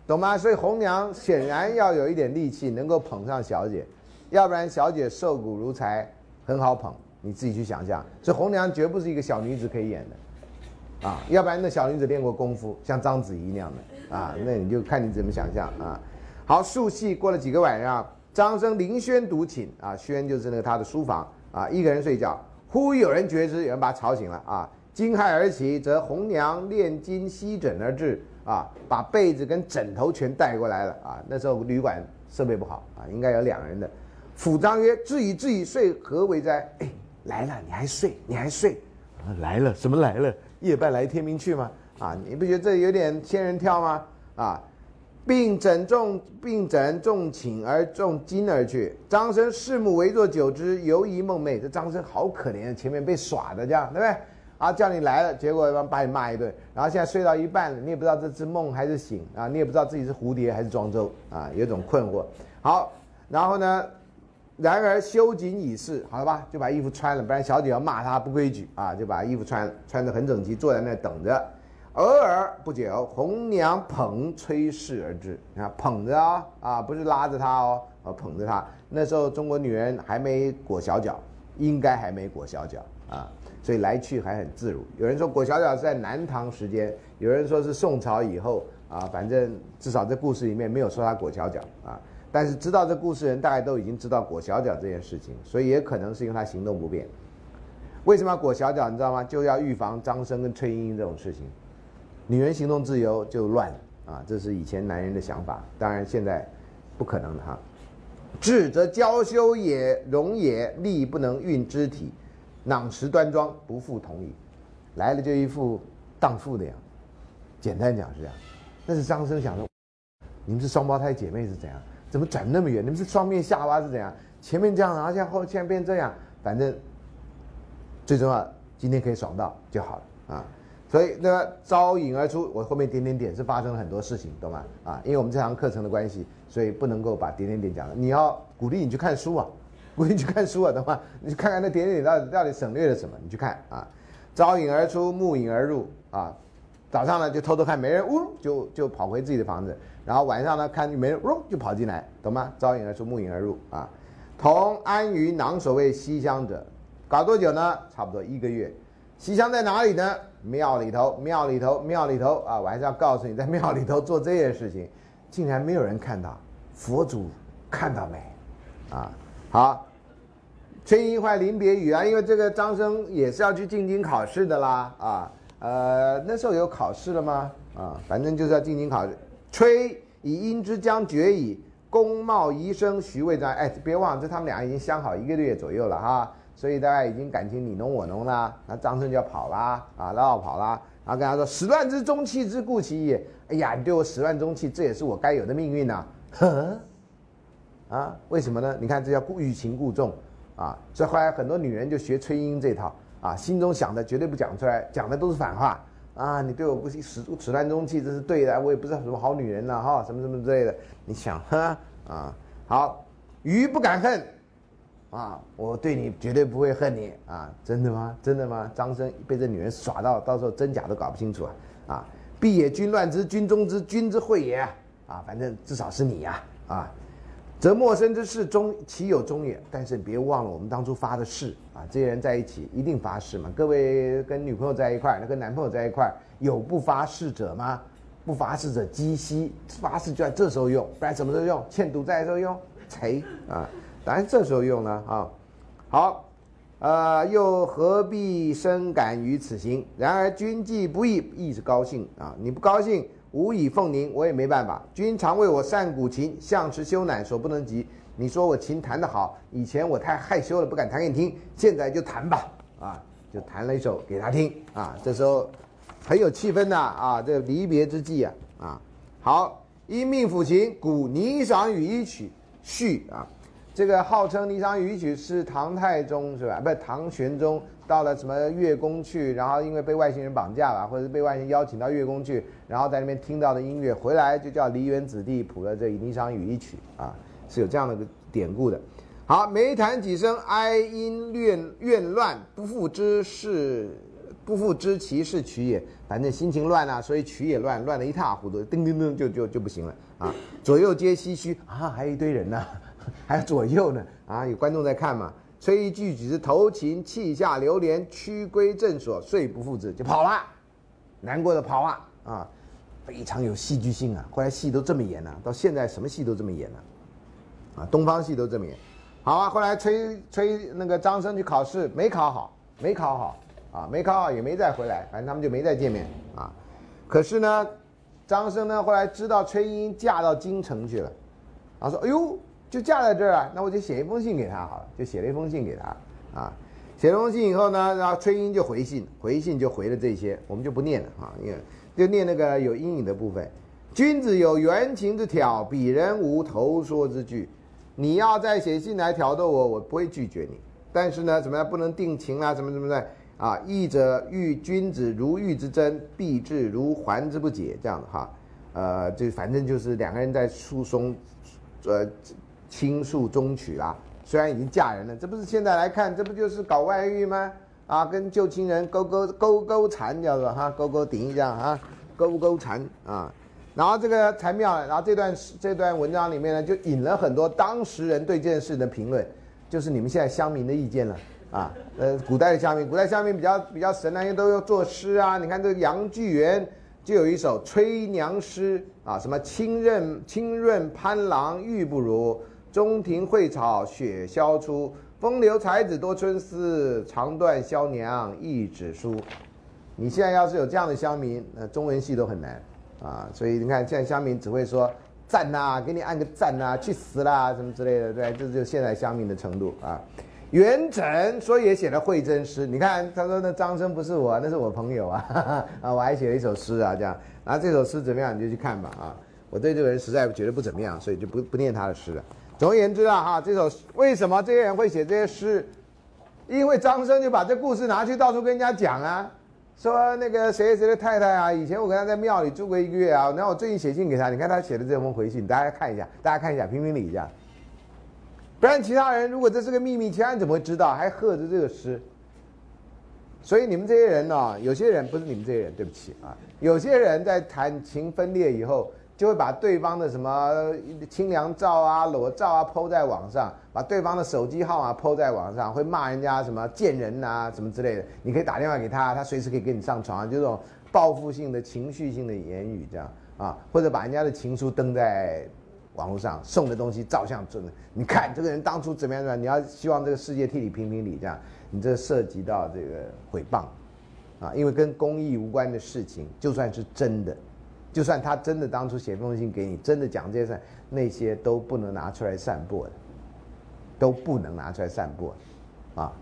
Speaker 1: 懂吗？所以红娘显然要有一点力气，能够捧上小姐，要不然小姐瘦骨如柴，很好捧，你自己去想象。所以红娘绝不是一个小女子可以演的，啊，要不然那小女子练过功夫，像章子怡那样的，啊，那你就看你怎么想象啊。好，数戏过了几个晚上，张生临轩独寝，啊，轩就是那个他的书房，啊，一个人睡觉。忽有人觉知，有人把他吵醒了啊！惊骇而起，则红娘炼金吸枕而至啊，把被子跟枕头全带过来了啊！那时候旅馆设备不好啊，应该有两人的。府张曰：“至矣至矣，睡何为哉？”哎，来了，你还睡？你还睡？啊，来了，什么来了？夜半来天明去吗？啊，你不觉得这有点仙人跳吗？啊！并枕重，并枕重寝而重金而去。张生视目围坐久之，犹疑梦寐。这张生好可怜，前面被耍的这样，对不对？啊，叫你来了，结果把你骂一顿。然后现在睡到一半了，你也不知道这是梦还是醒啊，你也不知道自己是蝴蝶还是庄周啊，有种困惑。好，然后呢，然而修锦已逝，好了吧，就把衣服穿了，不然小姐要骂他不规矩啊，就把衣服穿，穿得很整齐，坐在那等着。偶尔不久，红娘捧崔氏而至，你看捧着啊啊，不是拉着他哦，啊捧着他。那时候中国女人还没裹小脚，应该还没裹小脚啊，所以来去还很自如。有人说裹小脚是在南唐时间，有人说是宋朝以后啊，反正至少这故事里面没有说她裹小脚啊。但是知道这故事人大概都已经知道裹小脚这件事情，所以也可能是因为她行动不便。为什么要裹小脚？你知道吗？就要预防张生跟崔莺莺这种事情。女人行动自由就乱啊！这是以前男人的想法，当然现在不可能的哈。智则娇羞也，容也，力不能运肢体，囊实端庄，不复同矣。来了就一副荡妇的样子，简单讲是这样。那是张生想说，你们是双胞胎姐妹是怎样？怎么转那么远？你们是双面下巴是怎样？前面这样，然后现在后现在变这样，反正最重要，今天可以爽到就好了啊。所以那个招引而出，我后面点点点是发生了很多事情，懂吗？啊，因为我们这堂课程的关系，所以不能够把点点点讲了。你要鼓励你去看书啊，鼓励你去看书啊，懂吗？你去看看那点点点到底到底省略了什么？你去看啊，招引而出，目引而入啊。早上呢就偷偷看没人，呜就就跑回自己的房子，然后晚上呢看没人，呜就跑进来，懂吗？招引而出，目引而入啊。同安于囊所谓西厢者，搞多久呢？差不多一个月。西厢在哪里呢？庙里头，庙里头，庙里头啊！我还是要告诉你，在庙里头做这件事情，竟然没有人看到，佛祖看到没？啊，好，春莺坏临别语啊，因为这个张生也是要去进京考试的啦，啊，呃，那时候有考试了吗？啊，反正就是要进京考试。吹以音之将绝矣，公茂遗生，徐渭章。哎，别忘了，这他们俩已经相好一个月左右了哈。所以大家已经感情你侬我侬啦，那张顺就要跑啦，啊，绕要跑啦，然后跟他说：“始乱之终弃之故其也。”哎呀，你对我始乱终弃，这也是我该有的命运呐。呵，啊，为什么呢？你看这叫故欲擒故纵啊。所以后来很多女人就学崔莺这套啊，心中想的绝对不讲出来，讲的都是反话。啊，你对我不是始始乱终弃，这是对的，我也不是什么好女人了哈，什么什么之类的。你想哈啊，好，鱼不敢恨，啊，我对你绝对不会恨你啊，真的吗？真的吗？张生被这女人耍到，到时候真假都搞不清楚啊啊！必也君乱之，君中之，君之惠也啊，反正至少是你呀啊。则陌生之事终岂有终也？但是别忘了我们当初发的誓啊！这些人在一起一定发誓嘛。各位跟女朋友在一块儿，那跟男朋友在一块儿，有不发誓者吗？不发誓者鸡息，发誓就在这时候用，不然什么时候用？欠赌债的时候用？啊？当然这时候用呢啊。好，呃，又何必深感于此行？然而君既不义，亦是高兴啊！你不高兴？无以奉宁，我也没办法。君常为我善鼓琴，向持修乃手不能及。你说我琴弹得好，以前我太害羞了，不敢弹给你听。现在就弹吧，啊，就弹了一首给他听啊。这时候很有气氛呐，啊，这离别之际啊，啊，好，因命抚琴，鼓霓裳羽衣曲序啊。这个号称《霓裳羽衣曲》是唐太宗是吧？不是唐玄宗到了什么月宫去，然后因为被外星人绑架了，或者是被外星人邀请到月宫去，然后在那边听到的音乐，回来就叫梨园子弟谱了这《霓裳羽衣曲》啊，是有这样的个典故的。好，每弹几声，哀音怨怨乱，不复知是不复知其是曲也。反正心情乱啊，所以曲也乱，乱得一塌糊涂，噔噔噔就就就不行了啊！左右皆唏嘘啊，还有一堆人呢。还左右呢啊，有观众在看嘛？吹一句只是投琴，泣下流连，屈归正所，遂不复之，就跑了，难过的跑啊啊，非常有戏剧性啊！后来戏都这么演了，到现在什么戏都这么演了，啊，东方戏都这么演。好啊，后来崔崔那个张生去考试，没考好，没考好啊，没考好也没再回来，反正他们就没再见面啊。可是呢，张生呢后来知道崔莺莺嫁到京城去了，然后说：“哎呦。”就架在这儿啊，那我就写一封信给他好了，就写了一封信给他，啊，写了封信以后呢，然后崔莺就回信，回信就回了这些，我们就不念了啊，因为就念那个有阴影的部分。君子有缘情之挑，鄙人无投说之句。你要再写信来挑逗我，我不会拒绝你。但是呢，怎么样不能定情啊？怎么怎么的啊？义者欲君子如玉之真，必至如环之不解，这样的哈，呃，就反正就是两个人在诉讼，呃。倾诉终曲啦，虽然已经嫁人了，这不是现在来看，这不就是搞外遇吗？啊，跟旧情人勾勾勾勾缠，叫做哈勾勾顶一下哈，勾勾缠啊。然后这个才妙，然后这段这段文章里面呢，就引了很多当时人对这件事的评论，就是你们现在乡民的意见了啊。呃，古代的乡民，古代乡民比较比较神啊，因为都要作诗啊。你看这个杨巨源就有一首吹娘诗啊，什么清润清润潘郎玉不如。中庭蕙草雪消初，风流才子多春思，长断萧娘一纸书。你现在要是有这样的乡民，那中文系都很难啊。所以你看，现在乡民只会说赞呐，给你按个赞呐，去死啦什么之类的，对，这就是现在乡民的程度啊。元稹说也写了会真诗，你看他说那张生不是我，那是我朋友啊啊，我还写了一首诗啊，这样，然后这首诗怎么样，你就去看吧啊。我对这个人实在觉得不怎么样，所以就不不念他的诗了。总而言之啊，哈，这首为什么这些人会写这些诗？因为张生就把这故事拿去到处跟人家讲啊，说那个谁谁的太太啊，以前我跟他在庙里住过一个月啊，然后我最近写信给他，你看他写的这封回信，大家看一下，大家看一下，评评理一下。不然其他人如果这是个秘密，其他人怎么会知道？还贺着这个诗。所以你们这些人呢，有些人不是你们这些人，对不起啊，有些人在谈情分裂以后。就会把对方的什么清凉照啊、裸照啊抛在网上，把对方的手机号码抛在网上，会骂人家什么贱人呐、什么之类的。你可以打电话给他，他随时可以跟你上床，就这种报复性的情绪性的言语这样啊，或者把人家的情书登在网络上，送的东西照相真的，你看这个人当初怎么样怎么样，你要希望这个世界替你评评理这样，你这涉及到这个诽谤啊，因为跟公益无关的事情，就算是真的。就算他真的当初写封信给你，真的讲这些事，那些都不能拿出来散播的，都不能拿出来散播，啊，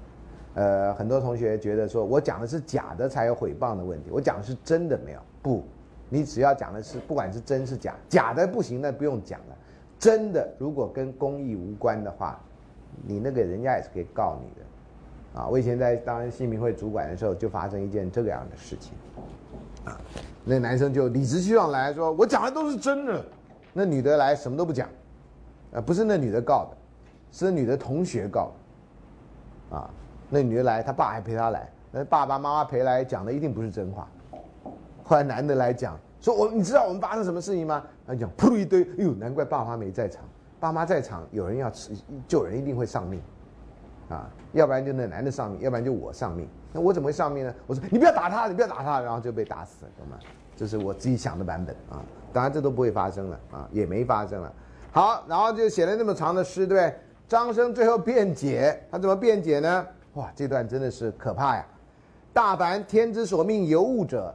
Speaker 1: 呃，很多同学觉得说我讲的是假的才有诽谤的问题，我讲的是真的没有，不，你只要讲的是不管是真是假，假的不行，那不用讲了，真的如果跟公益无关的话，你那个人家也是可以告你的，啊，我以前在当新民会主管的时候就发生一件这个样的事情。啊，那男生就理直气壮来说：“我讲的都是真的。”那女的来什么都不讲，啊，不是那女的告的，是女的同学告的，啊，那女的来，他爸还陪她来，那爸爸妈妈陪来讲的一定不是真话。后来男的来讲说：“我你知道我们发生什么事情吗？”他讲噗一堆，哎呦，难怪爸妈没在场，爸妈在场，有人要吃救人一定会丧命，啊，要不然就那男的丧命，要不然就我丧命。那我怎么会上面呢？我说你不要打他，你不要打他，然后就被打死了，懂吗？这是我自己想的版本啊。当然这都不会发生了啊，也没发生了。好，然后就写了那么长的诗，对不对？张生最后辩解，他怎么辩解呢？哇，这段真的是可怕呀！大凡天之所命有物者，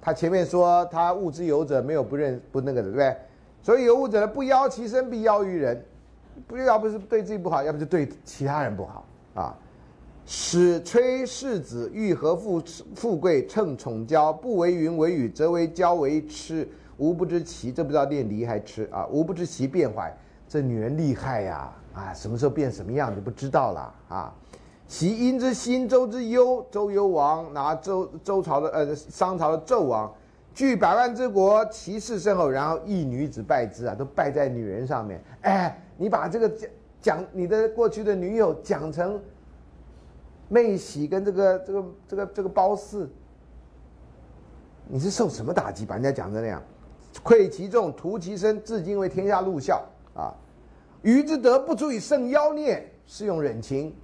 Speaker 1: 他前面说他物之有者，没有不认不那个的，对不对？所以有物者不邀其身，必邀于人。不要不是对自己不好，要不就对其他人不好啊。使崔世子欲和富富贵，乘宠骄，不为云为雨，则为骄为痴。吾不知其这不知道念离还吃啊？吾不知其变坏，这女人厉害呀！啊，什么时候变什么样就不知道了啊！其因之心，周之忧，周幽王拿周周朝的呃商朝的纣王，据百万之国，其势甚厚，然后一女子败之啊，都败在女人上面。哎，你把这个讲讲你的过去的女友讲成。妹喜跟这个这个这个这个褒姒，你是受什么打击？把人家讲成那样，愧其众，图其身，至今为天下戮笑啊！余之德不足以胜妖孽，是用忍情。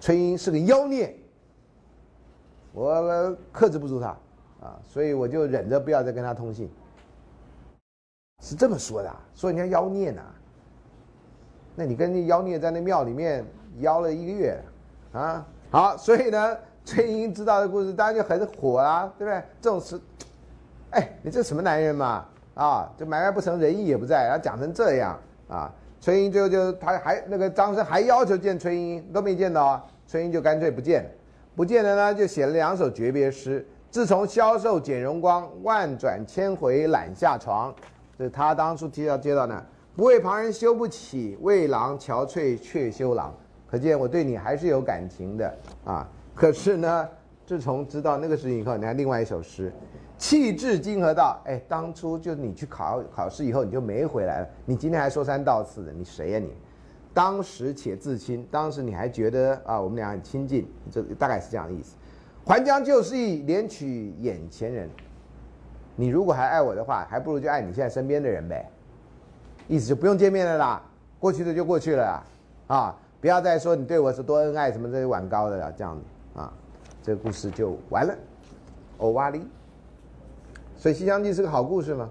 Speaker 1: 崔英是个妖孽，我克制不住他啊，所以我就忍着不要再跟他通信。是这么说的，说人家妖孽呢？那你跟那妖孽在那庙里面？邀了一个月，啊，好，所以呢，崔莺知道的故事，当然就很火啊，对不对？这种事，哎，你这什么男人嘛？啊，这买卖不成仁义也不在，然后讲成这样啊。崔莺最后就他还那个张生还要求见崔莺，都没见到啊。崔莺就干脆不见，不见了呢，就写了两首诀别诗。自从销售减荣光，万转千回懒下床，这他当初提到接到呢，不为旁人羞不起，为郎憔悴却羞郎。可见我对你还是有感情的啊！可是呢，自从知道那个事情以后，你看另外一首诗，气至今何道？哎，当初就你去考考试以后，你就没回来了。你今天还说三道四的，你谁呀你？当时且自亲，当时你还觉得啊，我们俩很亲近，这大概是这样的意思。还将旧事忆，怜取眼前人。你如果还爱我的话，还不如就爱你现在身边的人呗。意思就不用见面了啦，过去的就过去了啊。不要再说你对我是多恩爱什么这些碗糕的了，这样子啊，这个故事就完了。欧瓦里，所以《西厢记》是个好故事吗？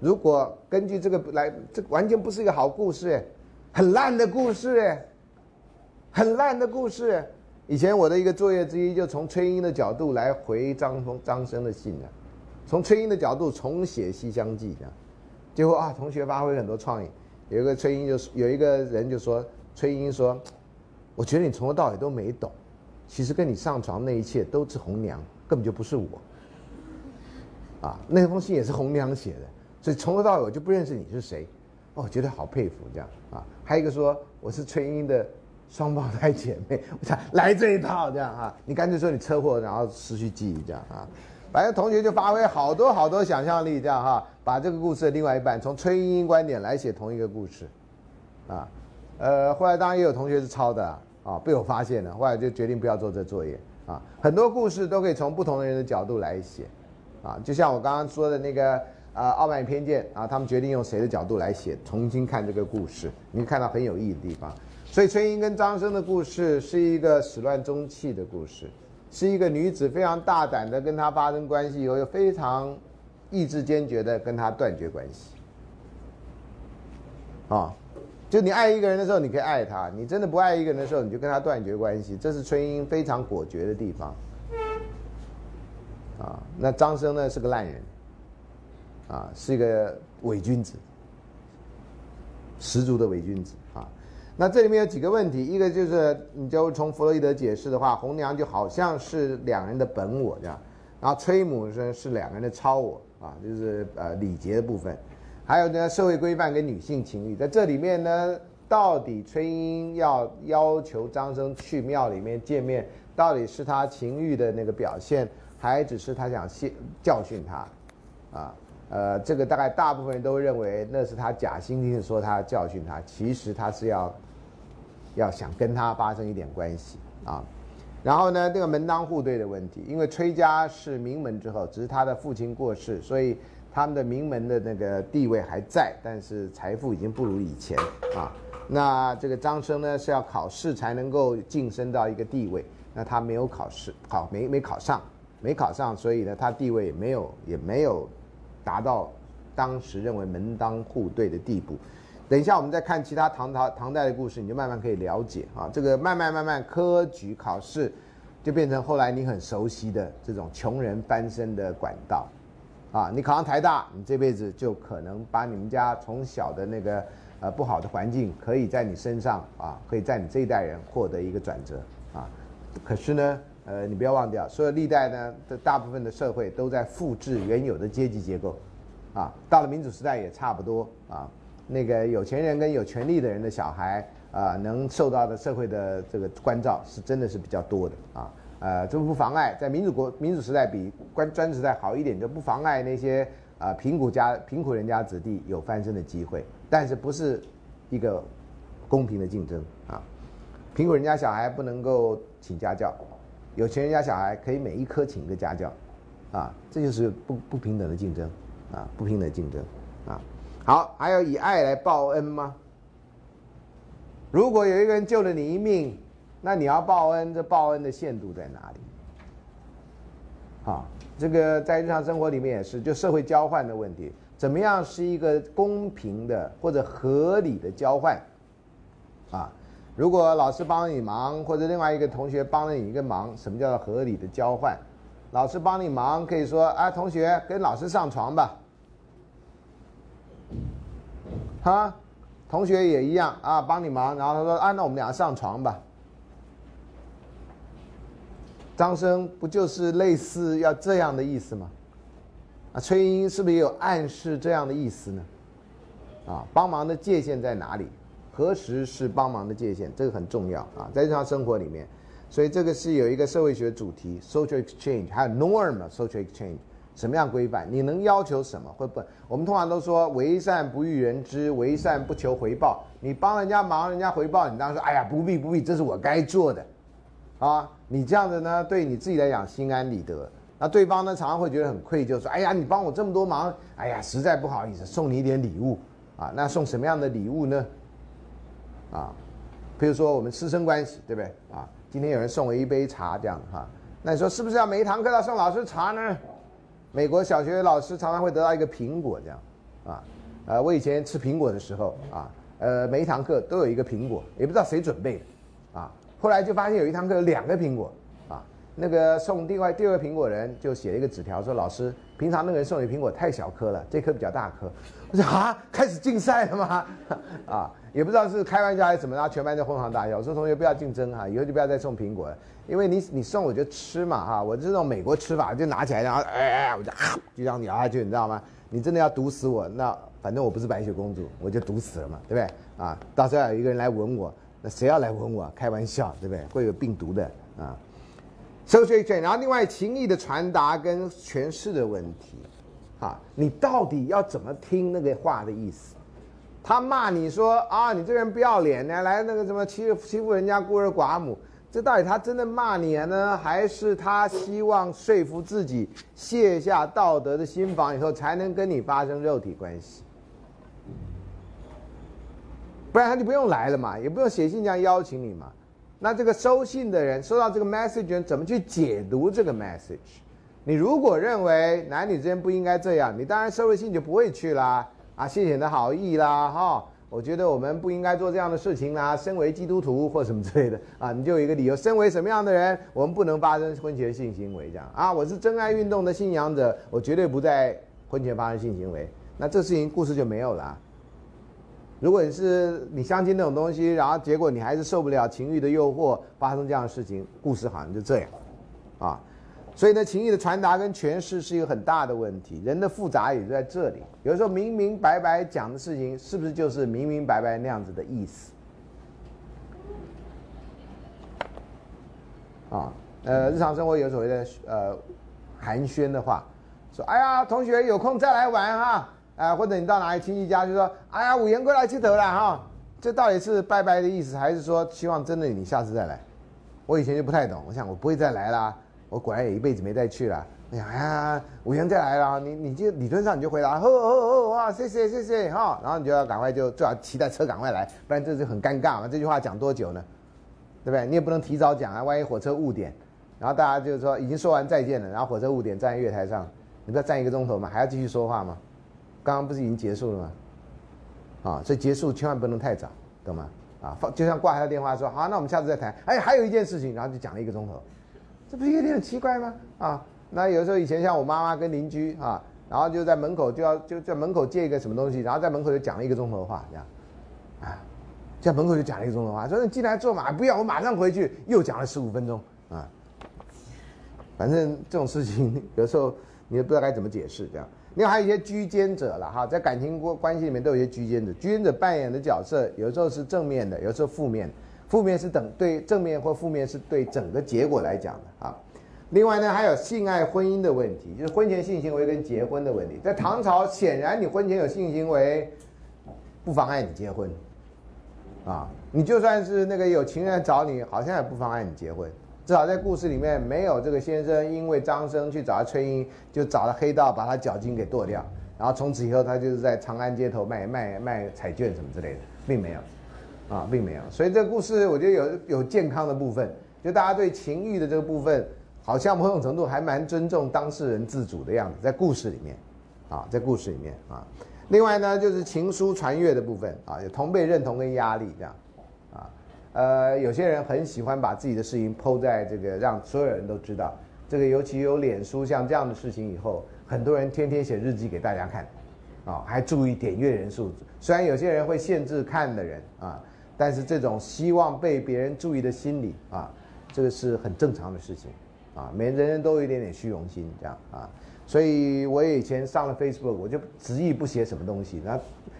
Speaker 1: 如果根据这个来，这完全不是一个好故事，哎，很烂的故事，哎，很烂的故事。以前我的一个作业之一，就从崔莺的角度来回张峰、张生的信的，从崔莺的角度重写《西厢记》这样。结果啊，同学发挥很多创意，有一个崔莺就有一个人就说。崔英说：“我觉得你从头到尾都没懂，其实跟你上床那一切都是红娘，根本就不是我。啊，那封信也是红娘写的，所以从头到尾我就不认识你是谁。哦，觉得好佩服这样啊。还有一个说我是崔英的双胞胎姐妹，我想来这一套这样啊。你干脆说你车祸然后失去记忆这样啊。反正同学就发挥好多好多想象力这样哈，把这个故事的另外一半从崔莺观点来写同一个故事，啊。”呃，后来当然也有同学是抄的啊，被我发现了，后来就决定不要做这作业啊。很多故事都可以从不同的人的角度来写，啊，就像我刚刚说的那个啊，傲慢与偏见啊，他们决定用谁的角度来写，重新看这个故事，你看到很有意义的地方。所以崔莺跟张生的故事是一个始乱终弃的故事，是一个女子非常大胆的跟他发生关系以后，又非常意志坚决的跟他断绝关系，啊。就你爱一个人的时候，你可以爱他；你真的不爱一个人的时候，你就跟他断绝关系。这是崔英非常果决的地方。啊，那张生呢是个烂人，啊，是一个伪君子，十足的伪君子啊。那这里面有几个问题，一个就是你就从弗洛伊德解释的话，红娘就好像是两人的本我这样，然后崔母是是两个人的超我啊，就是呃礼节的部分。还有呢，社会规范跟女性情欲，在这里面呢，到底崔莺要要求张生去庙里面见面，到底是他情欲的那个表现，还只是他想教教训他？啊，呃，这个大概大部分人都认为那是他假惺惺的说他教训他，其实他是要要想跟他发生一点关系啊。然后呢，这个门当户对的问题，因为崔家是名门之后，只是他的父亲过世，所以他们的名门的那个地位还在，但是财富已经不如以前啊。那这个张生呢是要考试才能够晋升到一个地位，那他没有考试，考没没考上，没考上，所以呢他地位也没有也没有达到当时认为门当户对的地步。等一下我们再看其他唐唐唐代的故事，你就慢慢可以了解啊。这个慢慢慢慢科举考试就变成后来你很熟悉的这种穷人翻身的管道啊。你考上台大，你这辈子就可能把你们家从小的那个。呃，不好的环境可以在你身上啊，可以在你这一代人获得一个转折啊。可是呢，呃，你不要忘掉，所有历代呢的大部分的社会都在复制原有的阶级结构，啊，到了民主时代也差不多啊。那个有钱人跟有权力的人的小孩啊，能受到的社会的这个关照是真的是比较多的啊。呃，这不妨碍在民主国民主时代比专专时代好一点，就不妨碍那些啊贫苦家贫苦人家子弟有翻身的机会。但是不是一个公平的竞争啊？贫苦人家小孩不能够请家教，有钱人家小孩可以每一科请一个家教，啊，这就是不不平等的竞争啊，不平等竞争啊。好，还有以爱来报恩吗？如果有一个人救了你一命，那你要报恩，这报恩的限度在哪里？好，这个在日常生活里面也是，就社会交换的问题。怎么样是一个公平的或者合理的交换？啊，如果老师帮你忙，或者另外一个同学帮了你一个忙，什么叫做合理的交换？老师帮你忙，可以说啊，同学跟老师上床吧。哈，同学也一样啊，帮你忙，然后他说啊，那我们俩上床吧。张生不就是类似要这样的意思吗？啊，崔莺是不是也有暗示这样的意思呢？啊，帮忙的界限在哪里？何时是帮忙的界限？这个很重要啊，在日常生活里面，所以这个是有一个社会学主题，social exchange，还有 norm social exchange，什么样规范？你能要求什么？会不？我们通常都说为善不欲人知，为善不求回报。你帮人家忙，人家回报你，当然说，哎呀，不必不必，这是我该做的，啊，你这样子呢，对你自己来讲心安理得。那对方呢，常常会觉得很愧疚，说：“哎呀，你帮我这么多忙，哎呀，实在不好意思，送你一点礼物啊。那送什么样的礼物呢？啊，比如说我们师生关系，对不对？啊，今天有人送我一杯茶，这样哈，那你说是不是要每一堂课要送老师茶呢？美国小学老师常常会得到一个苹果，这样啊，呃，我以前吃苹果的时候啊，呃，每一堂课都有一个苹果，也不知道谁准备的，后来就发现有一堂课有两个苹果。”啊那个送另外第二个苹果人就写了一个纸条说：“老师，平常那个人送你苹果太小颗了，这颗比较大颗。”我说：“啊，开始竞赛了吗？”啊，也不知道是开玩笑还是怎么，然后全班就哄堂大笑。我说：“同学不要竞争哈，以后就不要再送苹果了，因为你你送我就吃嘛哈，我这种美国吃法就拿起来然后哎哎，我就啊就这样咬下去，你知道吗？你真的要毒死我，那反正我不是白雪公主，我就毒死了嘛，对不对？啊，到时候有一个人来吻我，那谁要来吻我？开玩笑，对不对？会有病毒的啊。”收税权然后另外情谊的传达跟诠释的问题，啊，你到底要怎么听那个话的意思？他骂你说啊，你这人不要脸呢，来那个什么欺欺负人家孤儿寡母，这到底他真的骂你呢，还是他希望说服自己卸下道德的心防以后，才能跟你发生肉体关系？不然他就不用来了嘛，也不用写信这样邀请你嘛。那这个收信的人收到这个 message 怎么去解读这个 message？你如果认为男女之间不应该这样，你当然收了信就不会去啦。啊，谢谢你的好意啦，哈，我觉得我们不应该做这样的事情啦。身为基督徒或什么之类的啊，你就有一个理由。身为什么样的人，我们不能发生婚前性行为这样啊？我是真爱运动的信仰者，我绝对不在婚前发生性行为。那这事情故事就没有了。如果你是你相亲那种东西，然后结果你还是受不了情欲的诱惑，发生这样的事情，故事好像就这样。啊，所以呢，情欲的传达跟诠释是一个很大的问题，人的复杂也在这里。有时候明明白白讲的事情，是不是就是明明白白那样子的意思？啊，呃，日常生活有所谓的呃寒暄的话，说，哎呀，同学，有空再来玩哈。啊，或者你到哪里亲戚家就说，哎呀，五言过来接头了哈，这到底是拜拜的意思，还是说希望真的你下次再来？我以前就不太懂，我想我不会再来啦，我果然也一辈子没再去了。哎呀，五元再来了，你你就理论上你就回答，哦哦哦哇，谢谢谢谢哈，然后你就要赶快就最好期待车赶快来，不然这就很尴尬嘛。这句话讲多久呢？对不对？你也不能提早讲啊，万一火车误点，然后大家就是说已经说完再见了，然后火车误点站在月台上，你不要站一个钟头嘛，还要继续说话吗？刚刚不是已经结束了吗？啊，所以结束千万不能太早，懂吗？啊，放就像挂他的电话说好，那我们下次再谈。哎，还有一件事情，然后就讲了一个钟头，这不是有点奇怪吗？啊？那有时候以前像我妈妈跟邻居啊，然后就在门口就要就在门口借一个什么东西，然后在门口就讲了一个钟头的话，这样，啊，在门口就讲了一个钟头话，说你进来坐嘛，不要我马上回去，又讲了十五分钟啊。反正这种事情有时候你也不知道该怎么解释，这样。另外还有一些居间者了哈，在感情关关系里面都有一些居间者，居间者扮演的角色有时候是正面的，有时候负面，负面是等对正面或负面是对整个结果来讲的啊。另外呢，还有性爱婚姻的问题，就是婚前性行为跟结婚的问题。在唐朝，显然你婚前有性行为，不妨碍你结婚，啊，你就算是那个有情人找你，好像也不妨碍你结婚。至少在故事里面，没有这个先生因为张生去找他崔莺，就找了黑道把他脚筋给剁掉，然后从此以后他就是在长安街头卖卖卖彩券什么之类的，并没有，啊，并没有。所以这个故事我觉得有有健康的部分，就大家对情欲的这个部分。好像某种程度还蛮尊重当事人自主的样子，在故事里面，啊，在故事里面啊，另外呢，就是情书传阅的部分啊，有同辈认同跟压力这样，呃，有些人很喜欢把自己的事情抛在这个让所有人都知道，这个尤其有脸书像这样的事情以后，很多人天天写日记给大家看，啊，还注意点阅人数，虽然有些人会限制看的人啊，但是这种希望被别人注意的心理啊，这个是很正常的事情。啊，每人人都有一点点虚荣心，这样啊，所以我以前上了 Facebook，我就执意不写什么东西，那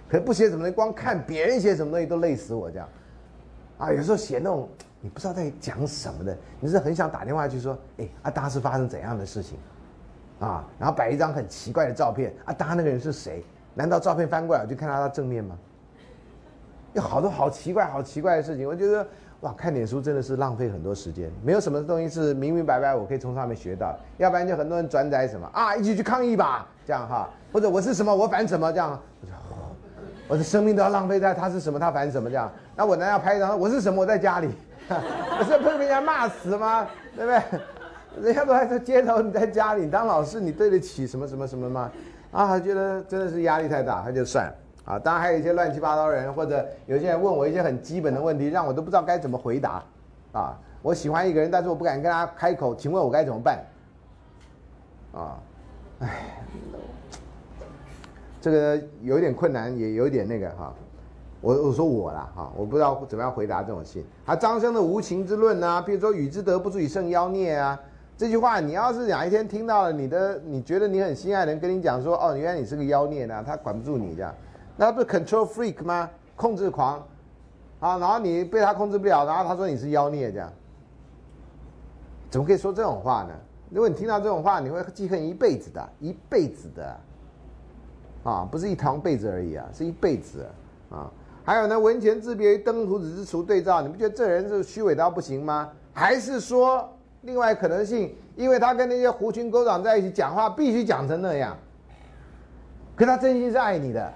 Speaker 1: 可不写什么东西，光看别人写什么东西都累死我这样，啊，有时候写那种你不知道在讲什么的，你是很想打电话去说，哎，啊，当时发生怎样的事情，啊，然后摆一张很奇怪的照片，啊，当那个人是谁？难道照片翻过来我就看到他正面吗？有好多好奇怪、好奇怪的事情，我觉得。哇，看脸书真的是浪费很多时间，没有什么东西是明明白白我可以从上面学到，要不然就很多人转载什么啊，一起去抗议吧，这样哈，或者我是什么我反什么这样，我我的生命都要浪费在他是什么他反什么这样，那我难道拍一张我是什么我在家里，不是被人家骂死吗？对不对？人家都还在街头，你在家里你当老师，你对得起什么什么什么吗？啊，觉得真的是压力太大，他就算。啊，当然还有一些乱七八糟人，或者有些人问我一些很基本的问题，让我都不知道该怎么回答。啊，我喜欢一个人，但是我不敢跟他开口，请问我该怎么办？啊，唉，这个有点困难，也有点那个哈。我我说我啦哈，我不知道怎么样回答这种信。他张生的无情之论啊，比如说与之德不足以胜妖孽啊，这句话你要是哪一天听到了，你的你觉得你很心爱的人跟你讲说，哦，原来你是个妖孽呢，他管不住你这样。那不是 control freak 吗？控制狂，啊，然后你被他控制不了，然后他说你是妖孽，这样，怎么可以说这种话呢？如果你听到这种话，你会记恨一辈子的，一辈子的，啊，不是一堂被子而已啊，是一辈子啊。还有呢，文前自别于登徒子之除对照，你不觉得这人是虚伪到不行吗？还是说另外可能性，因为他跟那些狐群狗党在一起讲话，必须讲成那样，可他真心是爱你的。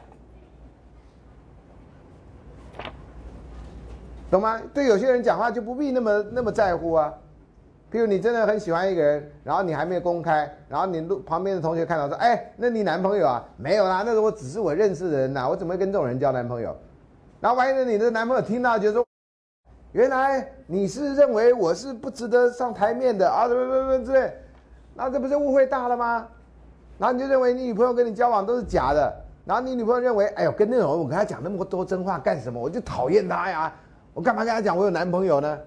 Speaker 1: 懂吗？对有些人讲话就不必那么那么在乎啊。譬如你真的很喜欢一个人，然后你还没有公开，然后你路旁边的同学看到说：“哎，那你男朋友啊？”没有啦，那是我只是我认识的人呐，我怎么会跟这种人交男朋友？然后万一你的男朋友听到就说：“原来你是认为我是不值得上台面的啊？”不不不之类，那这不是误会大了吗？然后你就认为你女朋友跟你交往都是假的，然后你女朋友认为：“哎呦，跟那种人我跟他讲那么多真话干什么？我就讨厌他呀。”我干嘛跟他讲我有男朋友呢？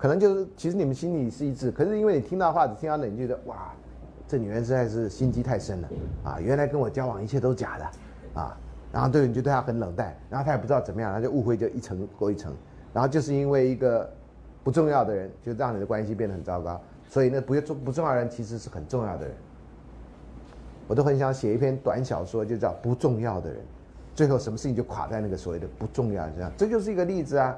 Speaker 1: 可能就是其实你们心里是一致，可是因为你听到话只听到那，你觉得哇，这女人实在是心机太深了啊！原来跟我交往一切都假的啊！然后对你就对她很冷淡，然后她也不知道怎么样，她就误会就一层过一层，然后就是因为一个不重要的人就让你的关系变得很糟糕。所以那不重不重要的人其实是很重要的人。我都很想写一篇短小说，就叫不重要的人，最后什么事情就垮在那个所谓的不重要这样，这就是一个例子啊。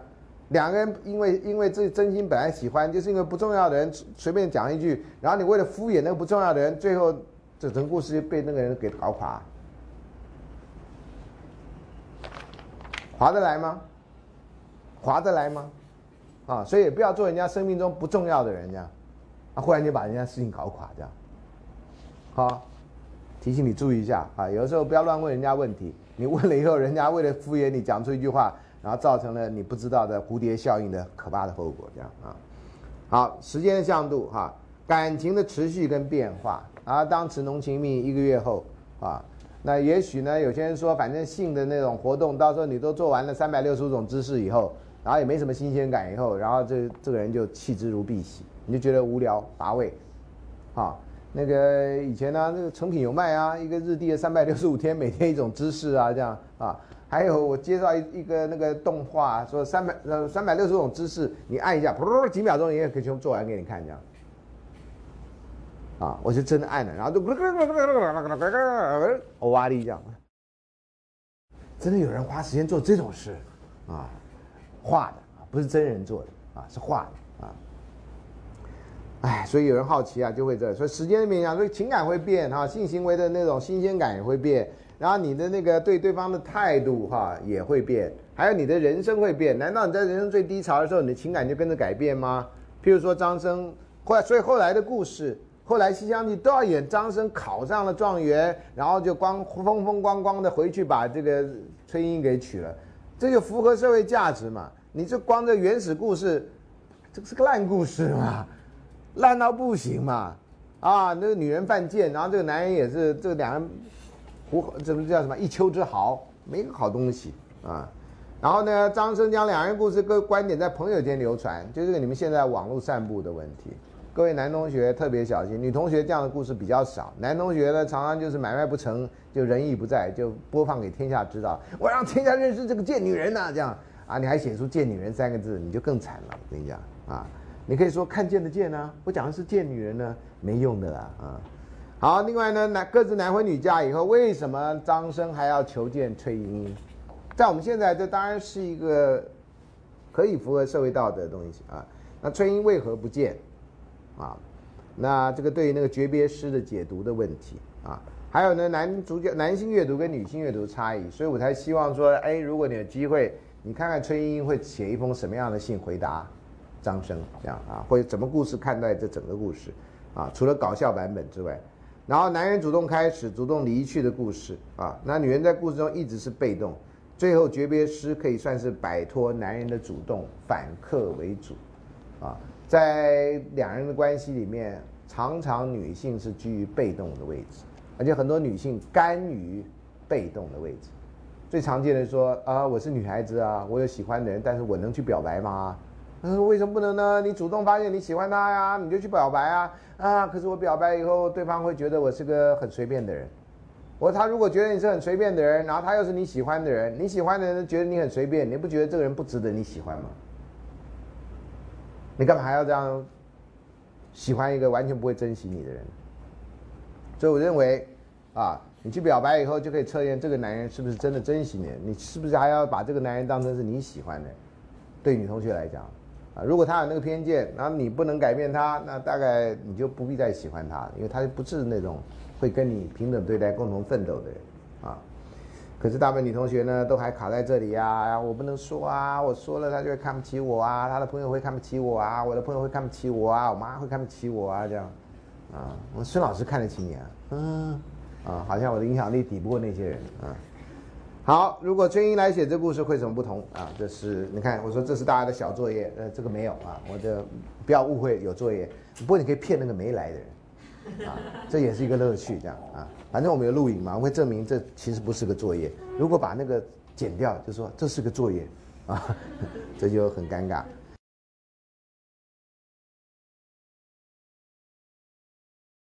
Speaker 1: 两个人因为因为这真心本来喜欢，就是因为不重要的人随便讲一句，然后你为了敷衍那个不重要的人，最后整成故事就被那个人给搞垮。划得来吗？划得来吗？啊，所以也不要做人家生命中不重要的人，这样，啊，忽然就把人家事情搞垮，这样。好，提醒你注意一下啊，有的时候不要乱问人家问题，你问了以后，人家为了敷衍你讲出一句话，然后造成了你不知道的蝴蝶效应的可怕的后果，这样啊。好，时间的向度哈，感情的持续跟变化啊，当时浓情蜜意一个月后啊。那也许呢？有些人说，反正性的那种活动，到时候你都做完了三百六十五种姿势以后，然后也没什么新鲜感以后，然后这这个人就弃之如敝屣，你就觉得无聊乏味，啊，那个以前呢，那个成品有卖啊，一个日历的三百六十五天，每天一种姿势啊，这样啊，还有我介绍一一个那个动画，说三百呃三百六十种姿势，你按一下，噗几秒钟你也可以全部做完给你看这样。啊，我就真的按了，然后就欧哇哩这样，真的有人花时间做这种事，啊，画的，不是真人做的啊，是画的啊，哎，所以有人好奇啊，就会这，所以时间的变化，所以情感会变哈，性行为的那种新鲜感也会变，然后你的那个对对方的态度哈也会变，还有你的人生会变，难道你在人生最低潮的时候，你的情感就跟着改变吗？譬如说张生，后来所以后来的故事。后来《西厢记》都要演张生考上了状元，然后就光风风光光的回去把这个崔莺给娶了，这就符合社会价值嘛？你这光这原始故事，这个是个烂故事嘛？烂到不行嘛？啊，那个女人犯贱，然后这个男人也是这两人，胡怎么叫什么一丘之貉，没个好东西啊。然后呢，张生将两人故事各观点在朋友间流传，就这个你们现在网络散布的问题。各位男同学特别小心，女同学这样的故事比较少。男同学呢，常常就是买卖不成就仁义不在，就播放给天下知道。我让天下认识这个贱女人呐，这样啊，你还写出“贱女人”三个字，你就更惨了。我跟你讲啊，你可以说看见的见呢，我讲的是贱女人呢，没用的啊啊。好，另外呢，男各自男婚女嫁以后，为什么张生还要求见崔莺莺？在我们现在，这当然是一个可以符合社会道德的东西啊。那崔莺莺为何不见？啊，那这个对于那个诀别诗的解读的问题啊，还有呢，男主角男性阅读跟女性阅读差异，所以我才希望说，哎，如果你有机会，你看看崔莺莺会写一封什么样的信回答张生，这样啊，或者怎么故事看待这整个故事啊，除了搞笑版本之外，然后男人主动开始、主动离去的故事啊，那女人在故事中一直是被动，最后诀别诗可以算是摆脱男人的主动，反客为主啊。在两人的关系里面，常常女性是居于被动的位置，而且很多女性甘于被动的位置。最常见的说啊，我是女孩子啊，我有喜欢的人，但是我能去表白吗？嗯，为什么不能呢？你主动发现你喜欢他呀，你就去表白啊啊！可是我表白以后，对方会觉得我是个很随便的人。我他如果觉得你是很随便的人，然后他又是你喜欢的人，你喜欢的人觉得你很随便，你不觉得这个人不值得你喜欢吗？你干嘛还要这样喜欢一个完全不会珍惜你的人？所以我认为，啊，你去表白以后就可以测验这个男人是不是真的珍惜你，你是不是还要把这个男人当成是你喜欢的？对女同学来讲，啊，如果他有那个偏见，然后你不能改变他，那大概你就不必再喜欢他，因为他不是那种会跟你平等对待、共同奋斗的人，啊。可是大部分女同学呢，都还卡在这里呀！我不能说啊，我说了她就会看不起我啊，她的朋友会看不起我啊，我的朋友会看不起我啊，我妈会看不起我啊，这样，啊，孙老师看得起你啊，嗯，啊，好像我的影响力抵不过那些人啊。好，如果春英来写这故事会什么不同啊？这是你看，我说这是大家的小作业，呃，这个没有啊，我就不要误会有作业，不过你可以骗那个没来的人。啊，这也是一个乐趣，这样啊，反正我们有录影嘛，会证明这其实不是个作业。如果把那个剪掉，就说这是个作业，啊，这就很尴尬。